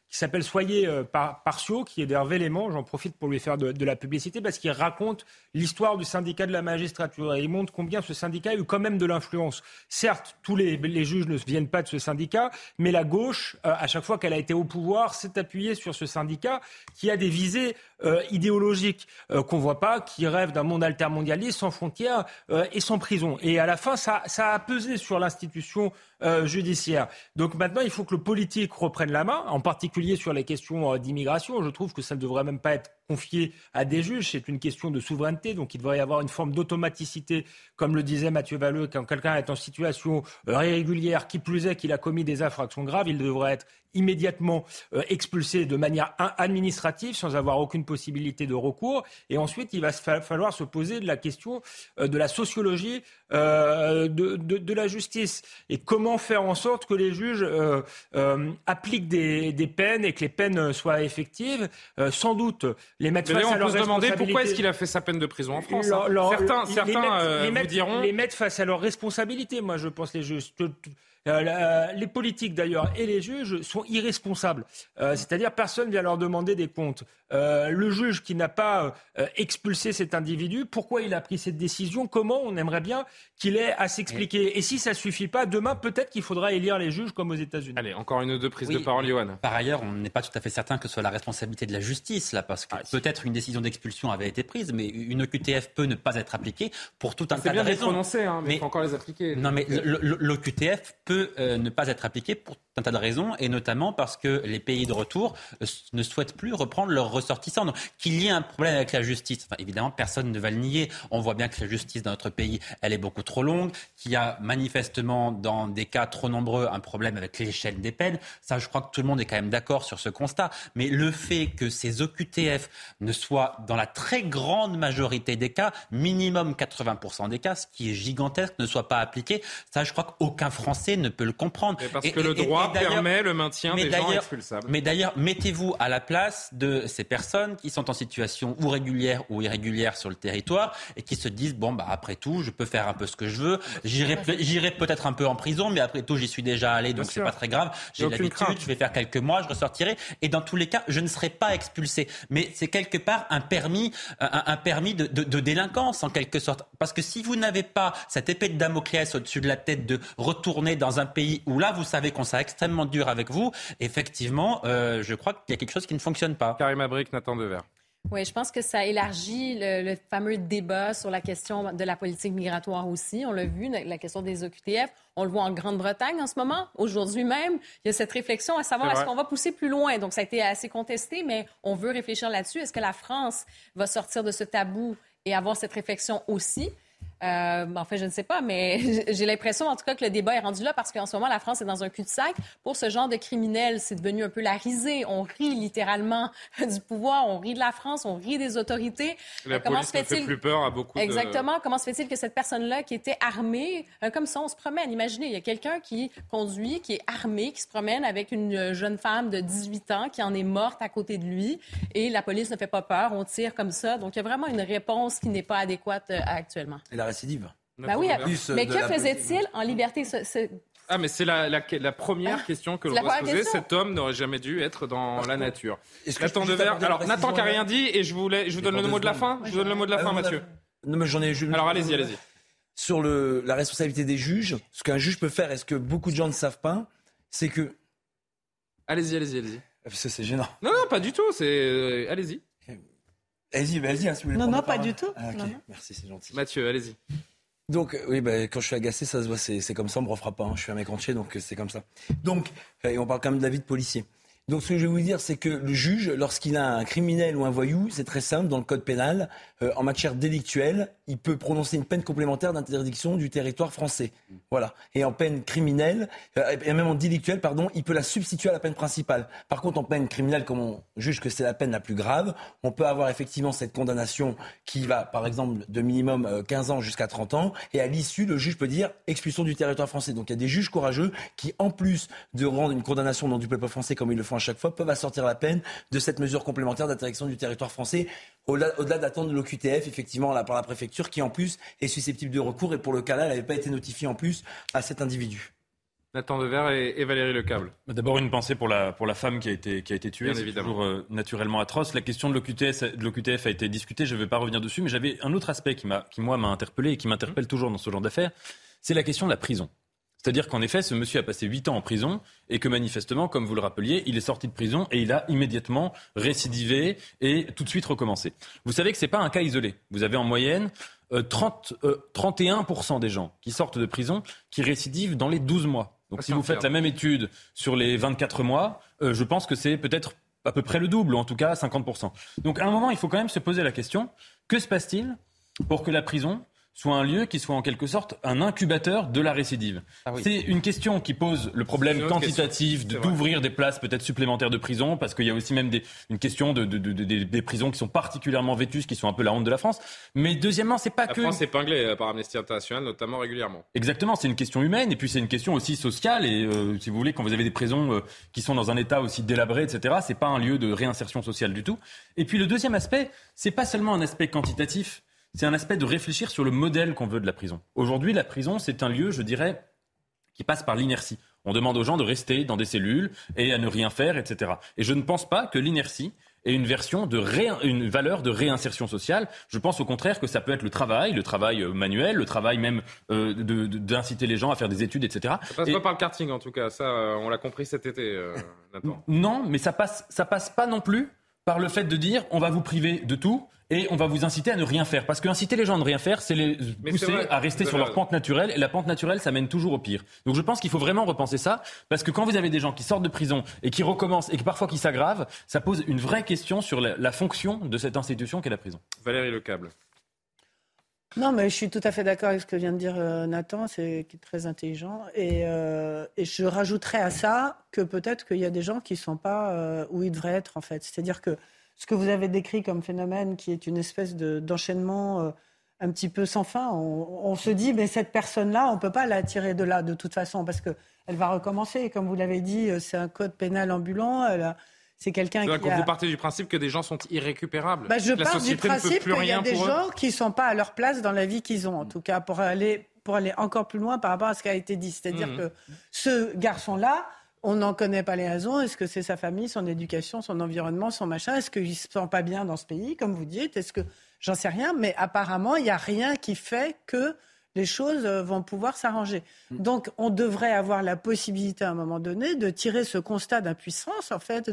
qui s'appelle Soyez partiaux, qui est d'Hervé Léman. J'en profite pour lui faire de, la publicité parce qu'il raconte l'histoire du syndicat de la magistrature et il montre combien ce syndicat a eu quand même de l'influence. Certes, tous les, juges ne viennent pas de ce syndicat, mais la gauche, à chaque fois qu'elle a été au pouvoir, s'est appuyée sur ce syndicat qui a des visées idéologiques euh, qu'on voit pas, qui rêve d'un monde altermondialiste sans frontières euh, et sans prison. Et à la fin, ça a pesé sur l'institution euh, judiciaire. Donc maintenant, il faut que le politique reprenne la main, en particulier sur les questions d'immigration. Je trouve que ça ne devrait même pas être confié à des juges. C'est une question de souveraineté, donc il devrait y avoir une forme d'automaticité, comme le disait Mathieu Valleux, quand quelqu'un est en situation irrégulière, qui plus est qu'il a commis des infractions graves, il devrait être immédiatement euh, expulsé de manière administrative sans avoir aucune possibilité de recours. Et ensuite, il va falloir se poser de la question euh, de la sociologie euh, de, de, la justice et comment faire en sorte que les juges appliquent des, des, peines et que les peines soient effectives? sans doute les mettre face à leur se demander pourquoi est-ce qu'il a fait sa peine de prison en France. Hein. certains, certains les vous diront les mettre face à leurs responsabilités. Moi, je pense les juges. Euh, les politiques d'ailleurs et les juges sont irresponsables. Euh, c'est-à-dire personne vient leur demander des comptes. Euh, le juge qui n'a pas expulsé cet individu, pourquoi il a pris cette décision? Comment On aimerait bien qu'il ait à s'expliquer? Et si ça suffit pas, demain peut-être qu'il faudra élire les juges comme aux États-Unis. Allez, encore une ou deux prises de parole, Johan. Par ailleurs, on n'est pas tout à fait certain que ce soit la responsabilité de la justice là, parce que ah, peut-être une décision d'expulsion avait été prise, mais une OQTF peut ne pas être appliquée pour tout un tas de raisons. C'est bien prononcé, hein, mais il faut encore les appliquer. Non, mais l'OQTF peut euh, ne pas être appliquée pour un tas de raisons, et notamment parce que les pays de retour euh, ne souhaitent plus reprendre leurs ressortissants. Donc, qu'il y ait un problème avec la justice, enfin, évidemment, personne ne va le nier. On voit bien que la justice dans notre pays, elle est beaucoup trop longue, qu'il y a manifestement, dans des cas trop nombreux, un problème avec l'échelle des peines. Ça, je crois que tout le monde est quand même d'accord sur ce constat. Mais le fait que ces OQTF ne soient, dans la très grande majorité des cas, minimum 80% des cas, ce qui est gigantesque, ne soient pas appliqués, ça, je crois qu'aucun Français ne peut le comprendre. parce que le droit permet le maintien des gens expulsables. Mais d'ailleurs, mettez-vous à la place de ces personnes qui sont en situation ou régulière ou irrégulière sur le territoire et qui se disent bon bah après tout, je peux faire un peu ce que je veux. J'irai peut-être un peu en prison, mais après tout, j'y suis déjà allé, donc c'est pas très grave. J'ai l'habitude, je vais faire quelques mois, je ressortirai et dans tous les cas, je ne serai pas expulsé. Mais c'est quelque part un permis, un, permis de, de délinquance en quelque sorte, parce que si vous n'avez pas cette épée de Damoclès au-dessus de la tête de retourner dans un pays où là vous savez qu'on sera extrêmement dur avec vous, effectivement, euh, je crois qu'il y a quelque chose qui ne fonctionne pas. Karim Abrik, Nathan Dever. Oui, je pense que ça élargit le, fameux débat sur la question de la politique migratoire aussi. On l'a vu, la question des OQTF. On le voit en Grande-Bretagne en ce moment. Aujourd'hui même, il y a cette réflexion à savoir est-ce qu'on va pousser plus loin? Donc, ça a été assez contesté, mais on veut réfléchir là-dessus. Est-ce que la France va sortir de ce tabou et avoir cette réflexion aussi? Euh, en fait, je ne sais pas, mais j'ai l'impression, en tout cas, que le débat est rendu là parce qu'en ce moment, la France est dans un cul-de-sac. Pour ce genre de criminels, c'est devenu un peu la risée. On rit littéralement du pouvoir, on rit de la France, on rit des autorités. La euh, Comment se fait-il plus peur à beaucoup Exactement. Comment se fait-il que cette personne-là, qui était armée, euh, comme ça, on se promène? Imaginez, il y a quelqu'un qui conduit, qui est armé, qui se promène avec une jeune femme de 18 ans qui en est morte à côté de lui, et la police ne fait pas peur. On tire comme ça. Donc, il y a vraiment une réponse qui n'est pas adéquate actuellement récidive. Bah oui, mais que faisait-il en liberté ah, mais c'est la, la, première question que l'on doit se poser. Cet homme n'aurait jamais dû être dans la nature. Nathan Devers. Alors, Nathan qui n'a rien dit, et je, voulais, je vous donne le mot de la fin. Je vous donne le mot de la fin, Mathieu. Non, mais j'en ai. Alors, allez-y, allez-y. Sur le, la responsabilité des juges, ce qu'un juge peut faire, est-ce que beaucoup de gens ne savent pas, c'est que. Allez-y, allez-y, allez-y. Parce que c'est gênant. Non, non, pas du tout. C'est. Euh, allez-y. Allez-y, vas-y, hein, si vous voulez. Non, non, pas du tout. Ah, Merci, c'est gentil. Mathieu, allez-y. Donc, euh, oui, bah, quand je suis agacé, ça se voit, c'est comme ça, on me refera pas. Hein. Je suis un mec entier, donc euh, c'est comme ça. Donc, et on parle quand même de la vie de policier. Donc ce que je vais vous dire, c'est que le juge, lorsqu'il a un criminel ou un voyou, c'est très simple, dans le code pénal, euh, en matière délictuelle, il peut prononcer une peine complémentaire d'interdiction du territoire français. Voilà. Et en peine criminelle, euh, et même en délictuelle, pardon, il peut la substituer à la peine principale. Par contre, en peine criminelle, comme on juge que c'est la peine la plus grave, on peut avoir effectivement cette condamnation qui va, par exemple, de minimum 15 euh, ans jusqu'à 30 ans, et à l'issue, le juge peut dire expulsion du territoire français. Donc il y a des juges courageux qui, en plus de rendre une condamnation dans du peuple français comme ils le font à chaque fois, peuvent assortir la peine de cette mesure complémentaire d'interdiction du territoire français, au-delà d'attendre l'OQTF, effectivement, là, par la préfecture, qui en plus est susceptible de recours, et pour le cas-là, elle n'avait pas été notifiée en plus à cet individu. Nathan Dever et, et Valérie Lecable. D'abord une pensée pour la, pour la femme qui a été, qui a été tuée. C'est toujours euh, naturellement atroce. La question de l'OQTF a été discutée, je ne vais pas revenir dessus, mais j'avais un autre aspect qui, qui moi, m'a interpellé et qui m'interpelle mmh. toujours dans ce genre d'affaires, c'est la question de la prison. C'est-à-dire qu'en effet, ce monsieur a passé 8 ans en prison et que manifestement, comme vous le rappeliez, il est sorti de prison et il a immédiatement récidivé et tout de suite recommencé. Vous savez que ce n'est pas un cas isolé. Vous avez en moyenne 30, euh, 31% euh, des gens qui sortent de prison qui récidivent dans les 12 mois. Donc ah, si vous faites la même étude sur les 24 mois, euh, je pense que c'est peut-être à peu près le double, ou en tout cas 50%. Donc à un moment, il faut quand même se poser la question, que se passe-t-il pour que la prison soit un lieu qui soit en quelque sorte un incubateur de la récidive. Ah c'est une question qui pose le problème quantitatif d'ouvrir des places peut-être supplémentaires de prison, parce qu'il y a aussi même des, une question de, de, de, des prisons qui sont particulièrement vétustes, qui sont un peu la honte de la France. Mais deuxièmement, c'est pas la que... La France épinglée euh, par Amnesty International, notamment régulièrement. Exactement, c'est une question humaine, et puis c'est une question aussi sociale, et euh, si vous voulez, quand vous avez des prisons euh, qui sont dans un état aussi délabré, etc., c'est pas un lieu de réinsertion sociale du tout. Et puis le deuxième aspect, c'est pas seulement un aspect quantitatif, c'est un aspect de réfléchir sur le modèle qu'on veut de la prison. Aujourd'hui, la prison, c'est un lieu, je dirais, qui passe par l'inertie. On demande aux gens de rester dans des cellules et à ne rien faire, etc. Et je ne pense pas que l'inertie ait une version de une valeur de réinsertion sociale. Je pense au contraire que ça peut être le travail, le travail euh, manuel, le travail même euh, d'inciter les gens à faire des études, etc. Ça passe pas par le karting en tout cas, ça euh, on l'a compris cet été. non, mais ça passe, ça passe pas non plus par le fait de dire on va vous priver de tout et on va vous inciter à ne rien faire. Parce que inciter les gens à ne rien faire, c'est les pousser à rester sur leur pente naturelle. Et la pente naturelle, ça mène toujours au pire. Donc je pense qu'il faut vraiment repenser ça. Parce que quand vous avez des gens qui sortent de prison et qui recommencent et qui parfois qui s'aggravent, ça pose une vraie question sur la, fonction de cette institution qu'est la prison. Valérie Lecable. Non, mais je suis tout à fait d'accord avec ce que vient de dire euh, Nathan, c'est très intelligent. Et, euh, et, je rajouterais à ça que peut-être qu'il y a des gens qui ne sont pas euh, où ils devraient être, en fait. C'est-à-dire que ce que vous avez décrit comme phénomène, qui est une espèce d'enchaînement euh, un petit peu sans fin, on, se dit, mais cette personne-là, on ne peut pas la tirer de là de toute façon, parce qu'elle va recommencer. Comme vous l'avez dit, euh, c'est un code pénal ambulant. c'est quelqu'un qui. Quand vous partez du principe que des gens sont irrécupérables. Bah, je pars du principe qu'il y a des gens qui ne sont pas à leur place dans la vie qu'ils ont, en tout cas, pour aller, pour aller encore plus loin par rapport à ce qui a été dit. C'est-à-dire mmh. que ce garçon-là, on n'en connaît pas les raisons. Est-ce que c'est sa famille, son éducation, son environnement, son machin? Est-ce qu'il ne se sent pas bien dans ce pays, comme vous dites? Est-ce que j'en sais rien Mais apparemment, il n'y a rien qui fait que les choses euh, vont pouvoir s'arranger. Mm. Donc, on devrait avoir la possibilité à un moment donné de tirer ce constat d'impuissance, en fait,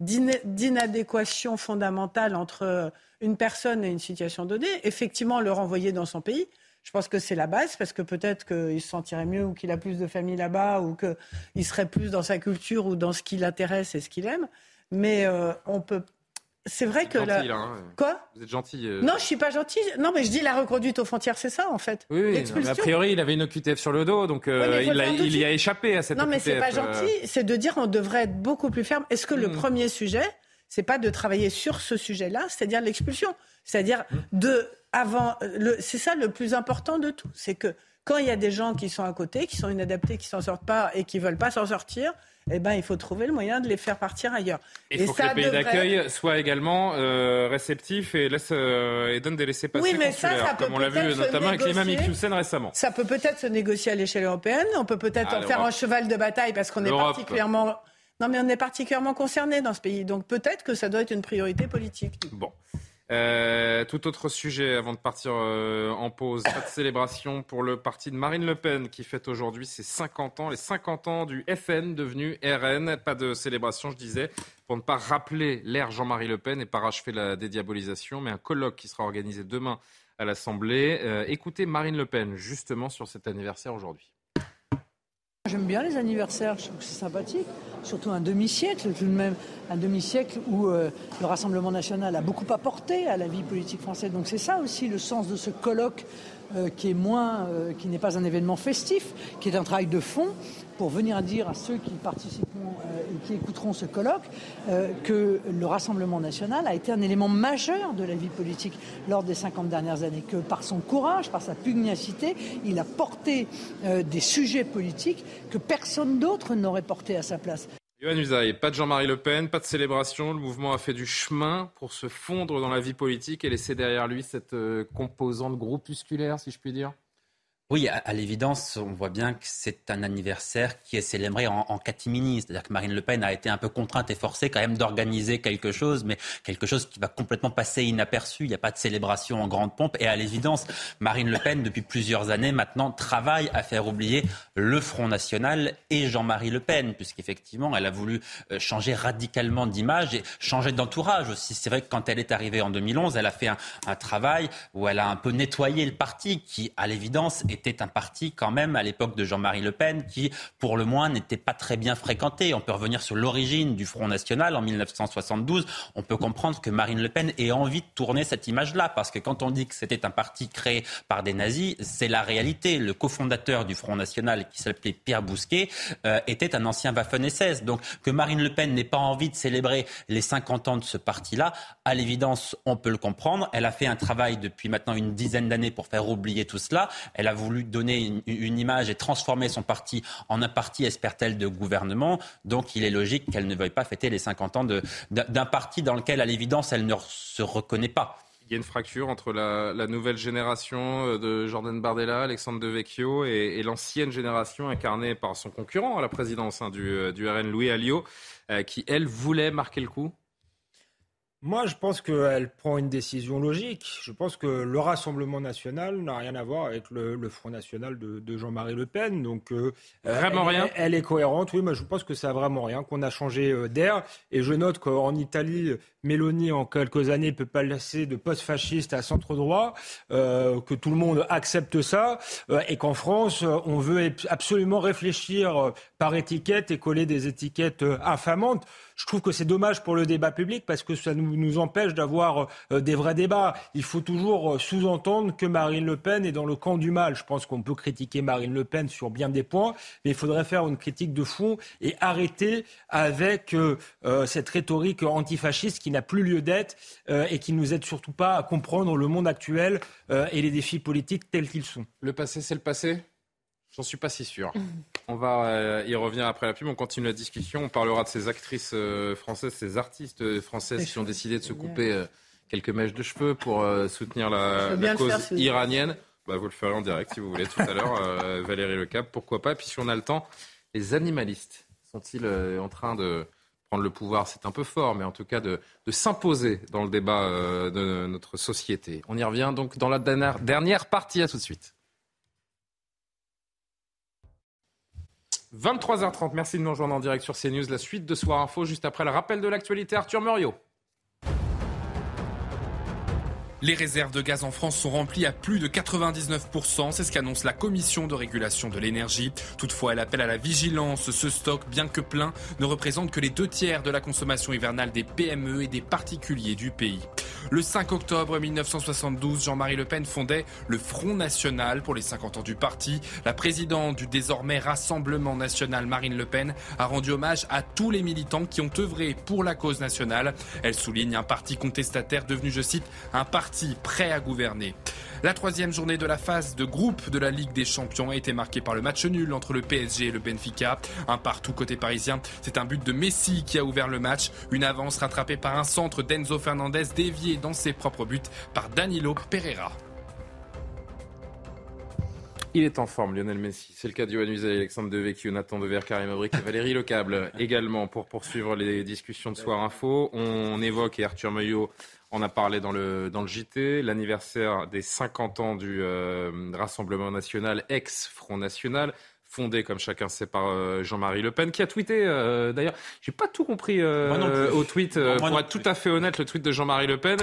d'inadéquation fondamentale entre une personne et une situation donnée, effectivement le renvoyer dans son pays. Je pense que c'est la base parce que peut-être qu'il se sentirait mieux ou qu'il a plus de famille là-bas ou qu'il serait plus dans sa culture ou dans ce qui l'intéresse et ce qu'il aime. Mais euh, on peut. C'est vrai que la... Hein, Quoi? Vous êtes gentil. Euh. Non, je suis pas gentil. Non, mais je dis la reconduite aux frontières, c'est ça en fait. Oui, oui a priori, il avait une OQTF sur le dos, donc euh, il, y a échappé à cette Non, mais c'est pas gentil. C'est de dire on devrait être beaucoup plus ferme. Est-ce que le hmm. premier sujet, c'est pas de travailler sur ce sujet-là, c'est-à-dire l'expulsion, c'est-à-dire de avant, c'est ça le plus important de tout, c'est que quand il y a des gens qui sont à côté, qui sont inadaptés, qui s'en sortent pas et qui veulent pas s'en sortir, eh ben, il faut trouver le moyen de les faire partir ailleurs. Et il faut que les pays d'accueil soient également euh, réceptifs et, euh, et donnent des laissés-passer oui, mais ça, ça comme on l'a vu notamment avec l'imam récemment. Ça peut peut-être se négocier à l'échelle européenne, on peut peut-être ah, en faire un cheval de bataille parce qu'on est particulièrement... Non, mais on est particulièrement concerné dans ce pays. Donc peut-être que ça doit être une priorité politique. Bon. Euh, tout autre sujet avant de partir euh, en pause. Pas de célébration pour le parti de Marine Le Pen qui fête aujourd'hui ses 50 ans, les 50 ans du FN devenu RN. Pas de célébration, je disais, pour ne pas rappeler l'ère Jean-Marie Le Pen et parachever la dédiabolisation, mais un colloque qui sera organisé demain à l'Assemblée. Euh, écoutez Marine Le Pen justement sur cet anniversaire aujourd'hui. J'aime bien les anniversaires, je trouve que c'est sympathique. Surtout un demi-siècle, tout de même, un demi-siècle où euh, le Rassemblement national a beaucoup apporté à la vie politique française. Donc c'est ça aussi le sens de ce colloque euh, qui est moins, euh, qui n'est pas un événement festif, qui est un travail de fond pour venir dire à ceux qui participeront euh, et qui écouteront ce colloque que le Rassemblement national a été un élément majeur de la vie politique lors des 50 dernières années, que par son courage, par sa pugnacité, il a porté des sujets politiques que personne d'autre n'aurait portés à sa place. Yohann Usaï, pas de Jean-Marie Le Pen, pas de célébration. Le mouvement a fait du chemin pour se fondre dans la vie politique et laisser derrière lui cette euh, composante groupusculaire, si je puis dire. Oui, à, l'évidence, on voit bien que c'est un anniversaire qui est célébré en, catimini. C'est-à-dire que Marine Le Pen a été un peu contrainte et forcée quand même d'organiser quelque chose, mais quelque chose qui va complètement passer inaperçu. Il n'y a pas de célébration en grande pompe. Et à l'évidence, Marine Le Pen, depuis plusieurs années maintenant, travaille à faire oublier le Front National et Jean-Marie Le Pen, puisqu'effectivement, elle a voulu euh, changer radicalement d'image et changer d'entourage aussi. C'est vrai que quand elle est arrivée en 2011, elle a fait un, un travail où elle a un peu nettoyé le parti qui, à l'évidence, est était un parti quand même à l'époque de Jean-Marie Le Pen qui, pour le moins, n'était pas très bien fréquenté. On peut revenir sur l'origine du Front National en 1972. On peut comprendre que Marine Le Pen ait envie de tourner cette image-là, parce que quand on dit que c'était un parti créé par des nazis, c'est la réalité. Le cofondateur du Front National, qui s'appelait Pierre Bousquet, euh, était un ancien Waffen-SS. Donc que Marine Le Pen n'ait pas envie de célébrer les 50 ans de ce parti-là, à l'évidence, on peut le comprendre. Elle a fait un travail depuis maintenant une dizaine d'années pour faire oublier tout cela. Elle a voulu voulu donner une, image et transformer son parti en un parti espertel de gouvernement. Donc il est logique qu'elle ne veuille pas fêter les 50 ans d'un parti dans lequel, à l'évidence, elle ne se reconnaît pas. Il y a une fracture entre la, nouvelle génération euh, de Jordan Bardella, Alexandre Devecchio et, et l'ancienne génération incarnée par son concurrent à la présidence hein, du, euh, RN, Louis Alliot, euh, qui, elle, voulait marquer le coup moi, je pense qu'elle prend une décision logique. Je pense que le Rassemblement national n'a rien à voir avec le, Front national de, Jean-Marie Le Pen. Donc, euh, vraiment elle, rien. Elle, est cohérente. Oui, mais je pense que ça a vraiment rien. Qu'on a changé euh, d'air. Et je note qu'en Italie, Mélanie, en quelques années, peut pas laisser de post-fasciste à centre droit. Euh, que tout le monde accepte ça. et qu'en France, on veut absolument réfléchir par étiquette et coller des étiquettes infamantes. Je trouve que c'est dommage pour le débat public parce que ça nous, empêche d'avoir euh, des vrais débats. Il faut toujours euh, sous-entendre que Marine Le Pen est dans le camp du mal. Je pense qu'on peut critiquer Marine Le Pen sur bien des points, mais il faudrait faire une critique de fond et arrêter avec euh, cette rhétorique antifasciste qui n'a plus lieu d'être et qui nous aide surtout pas à comprendre le monde actuel et les défis politiques tels qu'ils sont. Le passé, c'est le passé J'en suis pas si sûr. On va euh, y revenir après la pub. On continue la discussion. On parlera de ces actrices euh, françaises, ces artistes françaises qui ont décidé de se couper euh, quelques mèches de cheveux pour soutenir la, cause iranienne. Bah, vous le ferez en direct si vous voulez tout à l'heure. Valérie Lecap, pourquoi pas? Puis si on a le temps, les animalistes sont-ils en train de prendre le pouvoir C'est un peu fort, mais en tout cas de, s'imposer dans le débat de notre société. On y revient donc dans la dernière, dernière partie. À tout de suite. 23h30, merci de nous rejoindre en direct sur CNews. La suite de Soir Info, juste après le rappel de l'actualité, Arthur Muriot. Les réserves de gaz en France sont remplies à plus de 99%, c'est ce qu'annonce la Commission de régulation de l'énergie. Toutefois, elle appelle à la vigilance. Ce stock, bien que plein, ne représente que les deux tiers de la consommation hivernale des PME et des particuliers du pays. Le 5 octobre 1972, Jean-Marie Le Pen fondait le Front National pour les 50 ans du parti. La présidente du désormais Rassemblement National, Marine Le Pen, a rendu hommage à tous les militants qui ont œuvré pour la cause nationale. Elle souligne un parti contestataire devenu, je cite, un parti prêt à gouverner. La troisième journée de la phase de groupe de la Ligue des Champions a été marquée par le match nul entre le PSG et le Benfica. Un partout côté parisien. C'est un but de Messi qui a ouvert le match. Une avance rattrapée par un centre d'Enzo Fernandez dévié dans ses propres buts par Danilo Pereira. Il est en forme, Lionel Messi. C'est le cas d'Yoann Uzel, Alexandre Devecchio, Nathan Dever, Karim et Valérie Lecable également pour poursuivre les discussions de Soir Info. On évoque, Arthur Meillot on a parlé dans le, dans le JT, l'anniversaire des 50 ans du euh, Rassemblement national, ex-Front national, fondé, comme chacun sait, par euh, Jean-Marie Le Pen, qui a tweeté, euh, d'ailleurs, j'ai pas tout compris au tweet, pour être tout à fait honnête, le tweet de Jean-Marie Le Pen,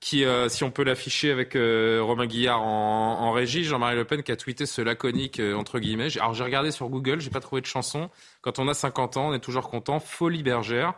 qui, si on peut l'afficher avec Romain Guillard en, en régie, Jean-Marie Le Pen qui a tweeté ce laconique, entre guillemets. Alors j'ai regardé sur Google, j'ai pas trouvé de chanson. Quand on a 50 ans, on est toujours content. Folie bergère.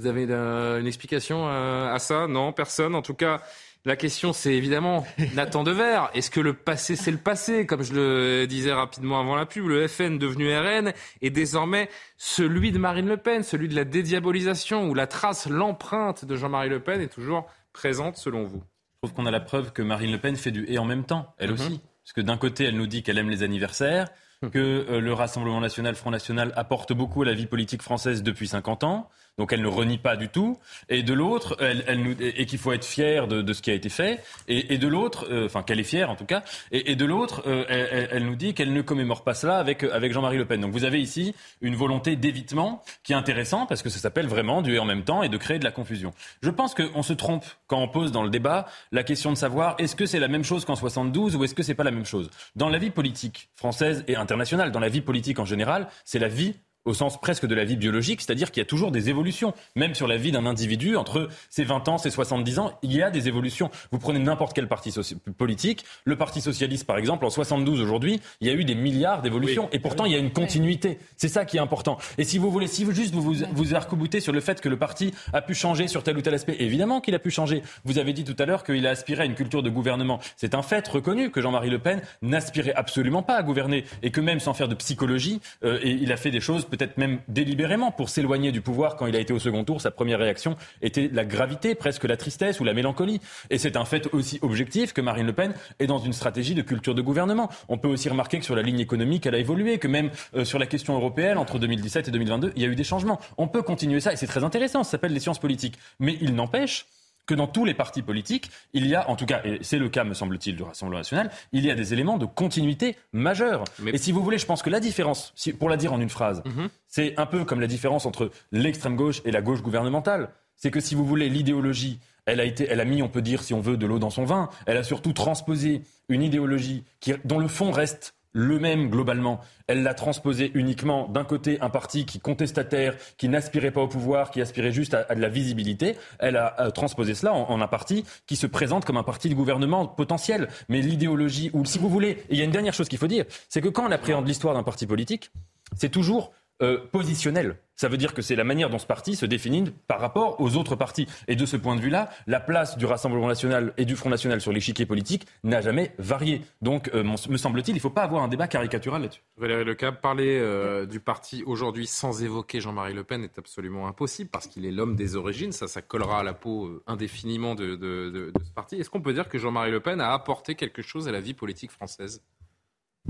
Vous avez une, explication euh, à ça? Non, personne. En tout cas, la question, c'est évidemment Nathan Dever. Est-ce que le passé, c'est le passé? Comme je le disais rapidement avant la pub, le FN devenu RN est désormais celui de Marine Le Pen, celui de la dédiabolisation, où la trace, l'empreinte de Jean-Marie Le Pen est toujours présente, selon vous? Je trouve qu'on a la preuve que Marine Le Pen fait du et en même temps, elle mhm. aussi. Parce que d'un côté, elle nous dit qu'elle aime les anniversaires, que euh, le Rassemblement national, Front national apporte beaucoup à la vie politique française depuis 50 ans donc elle ne renie pas du tout. Et de l'autre, elle, elle nous, et qu'il faut être fier de, de, ce qui a été fait. Et, et de l'autre, euh, enfin qu'elle est fière en tout cas. Et, et de l'autre, euh, elle, elle, nous dit qu'elle ne commémore pas cela avec avec Jean-Marie Le Pen. Donc vous avez ici une volonté d'évitement qui est intéressant parce que ça s'appelle vraiment du en même temps et de créer de la confusion. Je pense qu'on se trompe quand on pose dans le débat la question de savoir est-ce que c'est la même chose qu'en 72 ou est-ce que c'est pas la même chose? Dans la vie politique française et internationale, dans la vie politique en général, c'est la vie au sens presque de la vie biologique, c'est-à-dire qu'il y a toujours des évolutions. Même sur la vie d'un individu, entre ses 20 ans, ses 70 ans, il y a des évolutions. Vous prenez n'importe quel parti politique, le Parti socialiste par exemple, en 72 aujourd'hui, il y a eu des milliards d'évolutions. Et pourtant, il y a une continuité. C'est ça qui est important. Et si vous voulez, si vous juste vous vous, vous arc sur le fait que le parti a pu changer sur tel ou tel aspect, évidemment qu'il a pu changer. Vous avez dit tout à l'heure qu'il a aspiré à une culture de gouvernement. C'est un fait reconnu que Jean-Marie Le Pen n'aspirait absolument pas à gouverner et que même sans faire de psychologie, euh, et il a fait des choses peut-être même délibérément pour s'éloigner du pouvoir quand il a été au second tour. Sa première réaction était la gravité, presque la tristesse ou la mélancolie. Et c'est un fait aussi objectif que Marine Le Pen est dans une stratégie de culture de gouvernement. On peut aussi remarquer que sur la ligne économique, elle a évolué, que même euh, sur la question européenne, entre 2017 et 2022, il y a eu des changements. On peut continuer ça et c'est très intéressant. Ça s'appelle les sciences politiques. Mais il n'empêche que dans tous les partis politiques, il y a, en tout cas, et c'est le cas, me semble-t-il, du Rassemblement national, il y a des éléments de continuité majeurs. Et si vous voulez, je pense que la différence, pour la dire en une phrase, mhm. c'est un peu comme la différence entre l'extrême gauche et la gauche gouvernementale. C'est que si vous voulez, l'idéologie, elle a, été, elle a mis, on peut dire, si on veut, de l'eau dans son vin. Elle a surtout transposé une idéologie qui, dont le fond reste le même globalement. Elle l'a transposé uniquement d'un côté un parti qui contestataire, qui n'aspirait pas au pouvoir, qui aspirait juste à, de la visibilité. Elle a euh, transposé cela en, un parti qui se présente comme un parti de gouvernement potentiel. Mais l'idéologie, ou si vous voulez, et il y a une dernière chose qu'il faut dire, c'est que quand on appréhende l'histoire d'un parti politique, c'est toujours euh, positionnel. Ça veut dire que c'est la manière dont ce parti se définit par rapport aux autres partis. Et de ce point de vue-là, la place du Rassemblement national et du Front national sur l'échiquier politique n'a jamais varié. Donc, euh, me semble-t-il, il ne faut pas avoir un débat caricatural là-dessus. Valérie Lecap, parler euh, du parti aujourd'hui sans évoquer Jean-Marie Le Pen est absolument impossible parce qu'il est l'homme des origines. Ça, ça collera à la peau indéfiniment de ce parti. Est-ce qu'on peut dire que Jean-Marie Le Pen a apporté quelque chose à la vie politique française?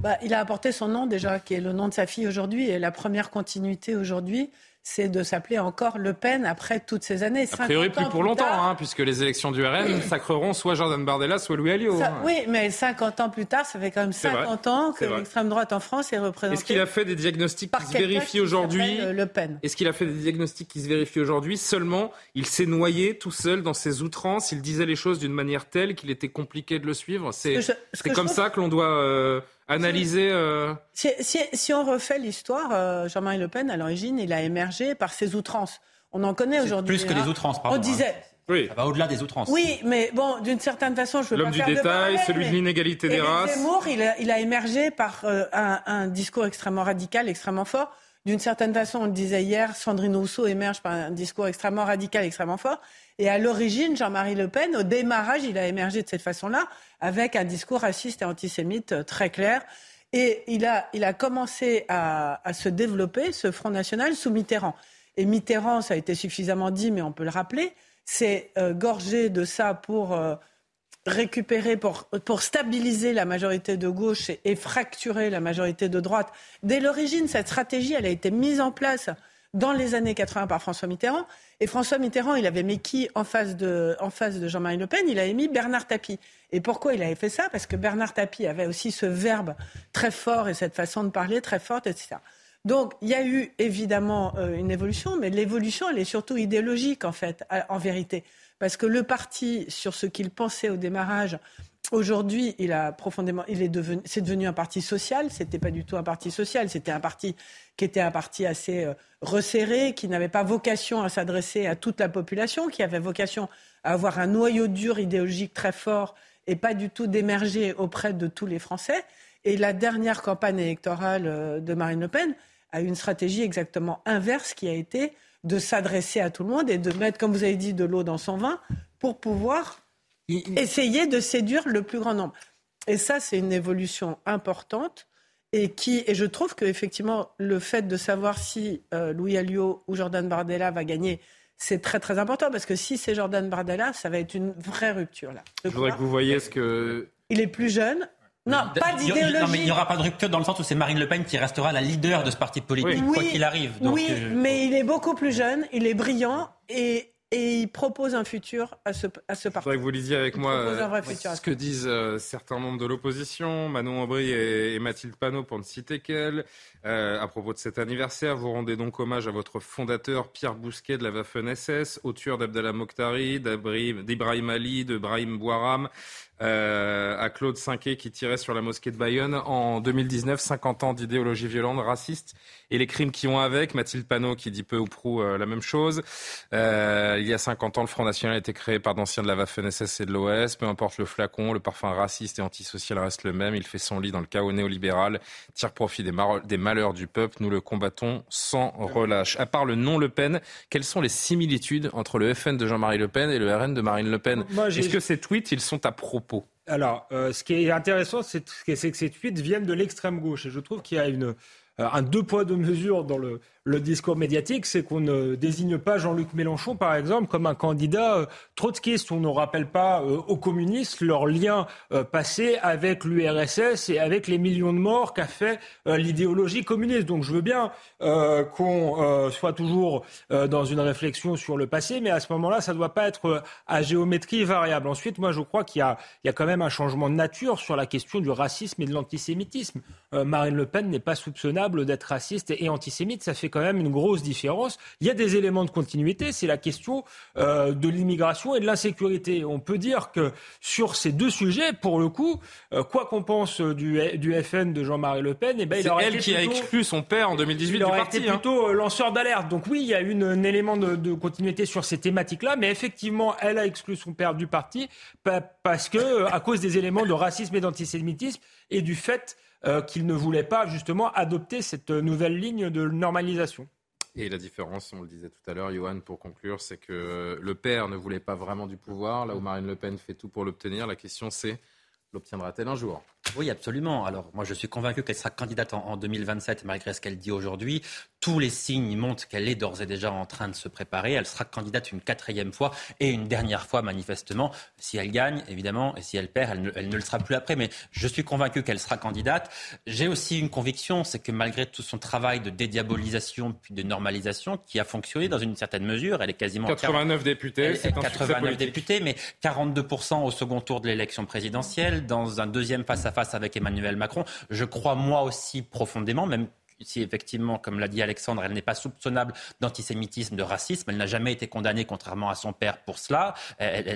Bah, il a apporté son nom déjà, qui est le nom de sa fille aujourd'hui. Et la première continuité aujourd'hui, c'est de s'appeler encore Le Pen après toutes ces années. A priori, plus pour longtemps, hein, puisque les élections du RN sacreront soit Jordan Bardella, soit Louis Alliot. Hein. Oui, mais 50 ans plus tard, ça fait quand même 50 ans que l'extrême droite en France est représentée. Est-ce qu'il a fait des diagnostics qui se vérifient aujourd'hui euh, Le Pen. Est-ce qu'il a fait des diagnostics qui se vérifient aujourd'hui Seulement, il s'est noyé tout seul dans ses outrances. Il disait les choses d'une manière telle qu'il était compliqué de le suivre. C'est comme ça que l'on doit. Euh, analyser. Euh... Si, si, si, on refait l'histoire, euh, Jean-Marie Le Pen, à l'origine, il a émergé par ses outrances. On en connaît aujourd'hui. Plus que les hein. outrances, pardon. On disait. Hein. Oui. Ça va au-delà des outrances. Oui, mais bon, d'une certaine façon, je veux L'homme du détail, celui de l'inégalité des races. Zemmour, il a, il a émergé par euh, un, un discours extrêmement radical, extrêmement fort. d'une certaine façon, on le disait hier, Sandrine Rousseau émerge par un discours extrêmement radical, extrêmement fort. Et à l'origine, Jean-Marie Le Pen, au démarrage, il a émergé de cette façon-là, avec un discours raciste et antisémite euh, très clair. Et il a, il a commencé à, se développer, ce Front National, sous Mitterrand. Et Mitterrand, ça a été suffisamment dit, mais on peut le rappeler, c'est euh, gorgé de ça pour euh, récupérer, pour, pour, stabiliser la majorité de gauche et, et, fracturer la majorité de droite. Dès l'origine, cette stratégie, elle a été mise en place dans les années 80 par François Mitterrand. Et François Mitterrand, il avait mis qui en face de, en face de Jean-Marie Le Pen Il avait mis Bernard Tapie. Et pourquoi il avait fait ça? Parce que Bernard Tapie avait aussi ce verbe très fort et cette façon de parler très forte, etc. Donc, il y a eu évidemment euh, une évolution, mais l'évolution, elle est surtout idéologique, en fait, en vérité. Parce que le parti, sur ce qu'il pensait au démarrage, aujourd'hui, il a profondément, il est devenu, c'est devenu un parti social. C'était pas du tout un parti social. C'était un parti qui était un parti assez euh, resserré, qui n'avait pas vocation à s'adresser à toute la population, qui avait vocation à avoir un noyau dur idéologique très fort et pas du tout d'émerger auprès de tous les Français. Et la dernière campagne électorale euh, de Marine Le Pen a une stratégie exactement inverse qui a été de s'adresser à tout le monde et de mettre, comme vous avez dit, de l'eau dans son vin pour pouvoir essayer de séduire le plus grand nombre. Et ça, c'est une évolution importante et qui, et je trouve qu'effectivement, le fait de savoir si euh, Louis Alliot ou Jordan Bardella va gagner, c'est très très important parce que si c'est Jordan Bardella, ça va être une vraie rupture là. Je voudrais que vous voyez ce que. Il est plus jeune, non, pas d'idéologie. il n'y aura pas de rupture dans le sens où c'est Marine Le Pen qui restera la leader de ce parti politique, quoi qu'il arrive. oui, euh, mais il est beaucoup plus jeune, il est brillant et, et il propose un futur à ce, à ce parti. Je voudrais que vous lisiez avec moi euh, ce que disent euh, certains membres de l'opposition, Manon Aubry et, Mathilde Panot, pour ne citer qu'elle. à propos de cet anniversaire, vous rendez donc hommage à votre fondateur Pierre Bousquet de la Waffen-SS, auteur d'Abdallah Mokhtari, d'Ibrahim Ali, de Brahim Bouaram, euh, à Claude Cinquet qui tirait sur la mosquée de Bayonne en 2019, 50 ans d'idéologie violente, raciste et les crimes qui vont avec. Mathilde Panot qui dit peu ou prou euh, la même chose. Euh, il y a 50 ans, le Front National a été créé par d'anciens de la Waffen-SS et de l'OS. Peu importe le flacon, le parfum raciste et antisocial reste le même. Il fait son lit dans le chaos néolibéral, tire profit des, des malheurs du peuple. Nous le combattons sans relâche. À part le nom Le Pen, quelles sont les similitudes entre le FN de Jean-Marie Le Pen et le RN de Marine Le Pen? Est-ce que ces tweets, ils sont à propos alors, euh, ce qui est intéressant, c'est que ces tweets viennent de l'extrême gauche. Et je trouve qu'il y a une, un deux poids, deux mesures dans le, le discours médiatique, c'est qu'on ne désigne pas Jean-Luc Mélenchon, par exemple, comme un candidat euh, trotskiste. On ne rappelle pas euh, aux communistes leur lien euh, passé avec l'URSS et avec les millions de morts qu'a fait l'idéologie communiste. Donc je veux bien qu'on soit toujours dans une réflexion sur le passé, mais à ce moment-là, ça ne doit pas être à géométrie variable. Ensuite, moi, je crois qu'il y, a quand même un changement de nature sur la question du racisme et de l'antisémitisme. Marine Le Pen n'est pas soupçonnable d'être raciste et antisémite. Ça fait même une grosse différence. Il y a des éléments de continuité, c'est la question euh, de l'immigration et de l'insécurité. On peut dire que sur ces deux sujets, pour le coup, euh, quoi qu'on pense du, du FN de Jean-Marie Le Pen, eh ben, c'est elle qui a exclu son père en 2018 il du parti. Été hein. plutôt euh, lanceur d'alerte. Donc oui, il y a une, un élément de, de, continuité sur ces thématiques-là, mais effectivement, elle a exclu son père du parti parce que à cause des éléments de racisme et d'antisémitisme et du fait euh, qu'il ne voulait pas justement adopter cette nouvelle ligne de normalisation. Et la différence, on le disait tout à l'heure, Johan, pour conclure, c'est que le père ne voulait pas vraiment du pouvoir, là où Marine Le Pen fait tout pour l'obtenir. La question, c'est l'obtiendra-t-elle un jour? Oui, absolument. Alors, moi, je suis convaincu qu'elle sera candidate en, en 2027, malgré ce qu'elle dit aujourd'hui tous les signes montrent qu'elle est d'ores et déjà en train de se préparer. Elle sera candidate une quatrième fois et une dernière fois, manifestement. Si elle gagne, évidemment, et si elle perd, elle ne, elle ne le sera plus après. Mais je suis convaincu qu'elle sera candidate. J'ai aussi une conviction, c'est que malgré tout son travail de dédiabolisation puis de normalisation, qui a fonctionné dans une certaine mesure, elle est quasiment 89 députés, c'est 89 députés, mais 42% au second tour de l'élection présidentielle, dans un deuxième face à face avec Emmanuel Macron. Je crois moi aussi profondément, même si effectivement, comme l'a dit Alexandre, elle n'est pas soupçonnable d'antisémitisme, de racisme, elle n'a jamais été condamnée, contrairement à son père, pour cela. Elle,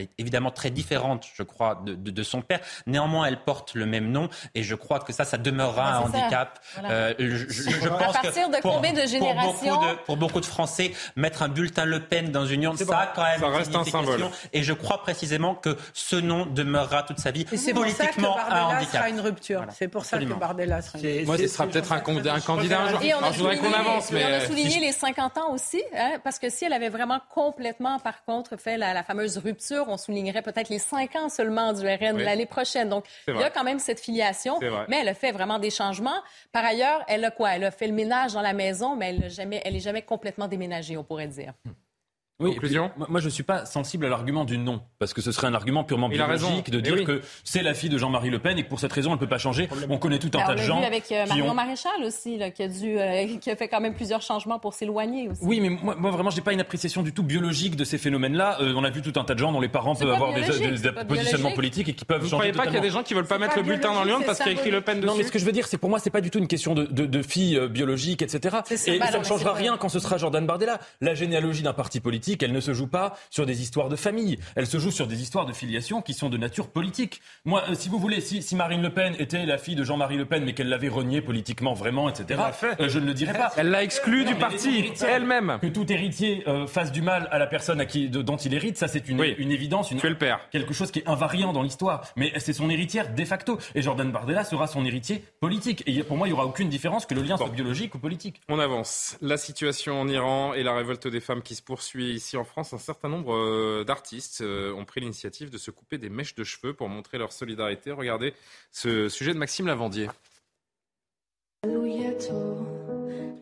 est évidemment très différente, je crois, de, son père. Néanmoins, elle porte le même nom et je crois que ça, ça demeurera un handicap. Euh, je, pense à partir de combien de générations pour beaucoup, de, Français, mettre un bulletin Le Pen dans une urne, ça quand même ça reste un symbole. Et je crois précisément que ce nom demeurera toute sa vie. Et c'est politiquement pour ça que Bardella un handicap. sera une rupture. C'est pour ça que Bardella sera une rupture. Moi, ce sera peut-être un, candidat un jour. Et on je voudrais qu'on avance. Mais... on a souligné les 50 ans aussi, hein, parce que si elle avait vraiment complètement, par contre, fait la, fameuse rupture, on soulignerait peut-être les 5 ans seulement du RN l'année prochaine. Donc, il y a quand même cette filiation, mais elle a fait vraiment des changements. Par ailleurs, elle a quoi? Elle a fait le ménage dans la maison, mais elle n'est jamais, elle jamais complètement déménagée, on pourrait dire. Hmm. Oui, moi, je ne suis pas sensible à l'argument du non, parce que ce serait un argument purement biologique de dire que c'est la fille de Jean-Marie Le Pen et que pour cette raison, elle ne peut pas changer. On connaît tout un bah, tas de gens. On l'a vu avec euh, Marion Maréchal aussi, qui, a dû, euh, qui a fait quand même plusieurs changements pour s'éloigner aussi. Oui, mais moi, moi vraiment, je n'ai pas une appréciation du tout biologique de ces phénomènes-là. Euh, on a vu tout un tas de gens dont les parents peuvent avoir des, positionnements politiques et qui peuvent Vous changer. Vous ne croyez pas qu'il y a des gens qui ne veulent pas mettre le bulletin dans l'urne parce qu'il y a écrit Le Pen dessus Non, mais ce que je veux dire, c'est pour moi, c'est pas du tout une question de, de, de filles biologiques, etc. Et ça ne changera rien quand ce sera Jordan Bardella. La généalogie d'un parti politique, elle ne se joue pas sur des histoires de famille. Elle se joue sur des histoires de filiation qui sont de nature politique. Moi, euh, si vous voulez, si, Marine Le Pen était la fille de Jean-Marie Le Pen, mais qu'elle l'avait renié politiquement vraiment, etc., euh, je ne le dirais pas. Elle l'a exclu du parti, elle-même. Que tout héritier euh, fasse du mal à la personne à qui, dont il hérite, ça c'est une, une évidence. Une, tu es le père. Quelque chose qui est invariant dans l'histoire. Mais c'est son héritière de facto. Et Jordan Bardella sera son héritier politique. Et pour moi, il n'y aura aucune différence que le lien soit biologique ou politique. On avance. La situation en Iran et la révolte des femmes qui se poursuit ici en France. Un certain nombre d'artistes euh, ont pris l'initiative de se couper des mèches de cheveux pour montrer leur solidarité. Regardez ce sujet de Maxime Lavandier.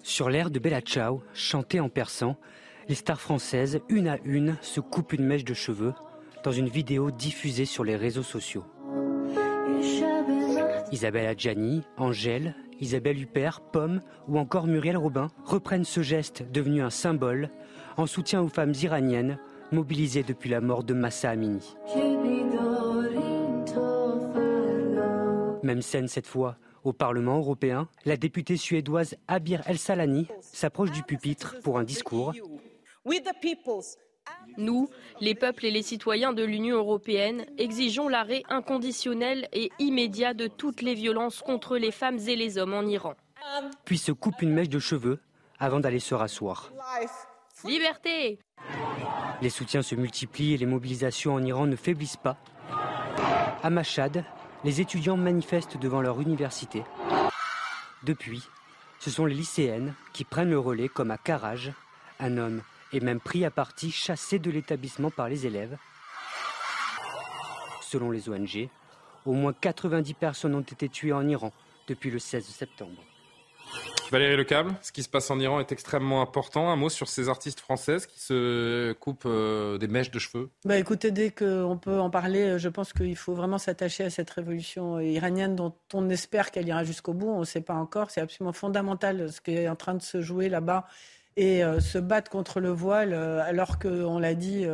Sur l'air de Bella Ciao, chanté en persan, les stars françaises, une à une, se coupent une mèche de cheveux dans une vidéo diffusée sur les réseaux sociaux. Isabelle Adjani, Angèle, Isabelle Huppert, Pomme ou encore Muriel Robin reprennent ce geste devenu un symbole en soutien aux femmes iraniennes mobilisé depuis la mort de Massa Amini. Même scène cette fois. Au Parlement européen, la députée suédoise Abir El Salani s'approche du pupitre pour un discours. Nous, les peuples et les citoyens de l'Union européenne, exigeons l'arrêt inconditionnel et immédiat de toutes les violences contre les femmes et les hommes en Iran. Puis se coupe une mèche de cheveux avant d'aller se rasseoir. Liberté Les soutiens se multiplient et les mobilisations en Iran ne faiblissent pas. À Mashhad, les étudiants manifestent devant leur université. Depuis, ce sont les lycéennes qui prennent le relais comme à Karaj. Un homme est même pris à partie, chassé de l'établissement par les élèves. Selon les ONG, au moins 90 personnes ont été tuées en Iran depuis le 16 septembre. Valérie Lecable, ce qui se passe en Iran est extrêmement important. Un mot sur ces artistes françaises qui se coupent euh, des mèches de cheveux bah Écoutez, dès qu'on peut en parler, je pense qu'il faut vraiment s'attacher à cette révolution iranienne dont on espère qu'elle ira jusqu'au bout. On ne sait pas encore. C'est absolument fondamental ce qui est en train de se jouer là-bas et euh, se battre contre le voile euh, alors qu'on l'a dit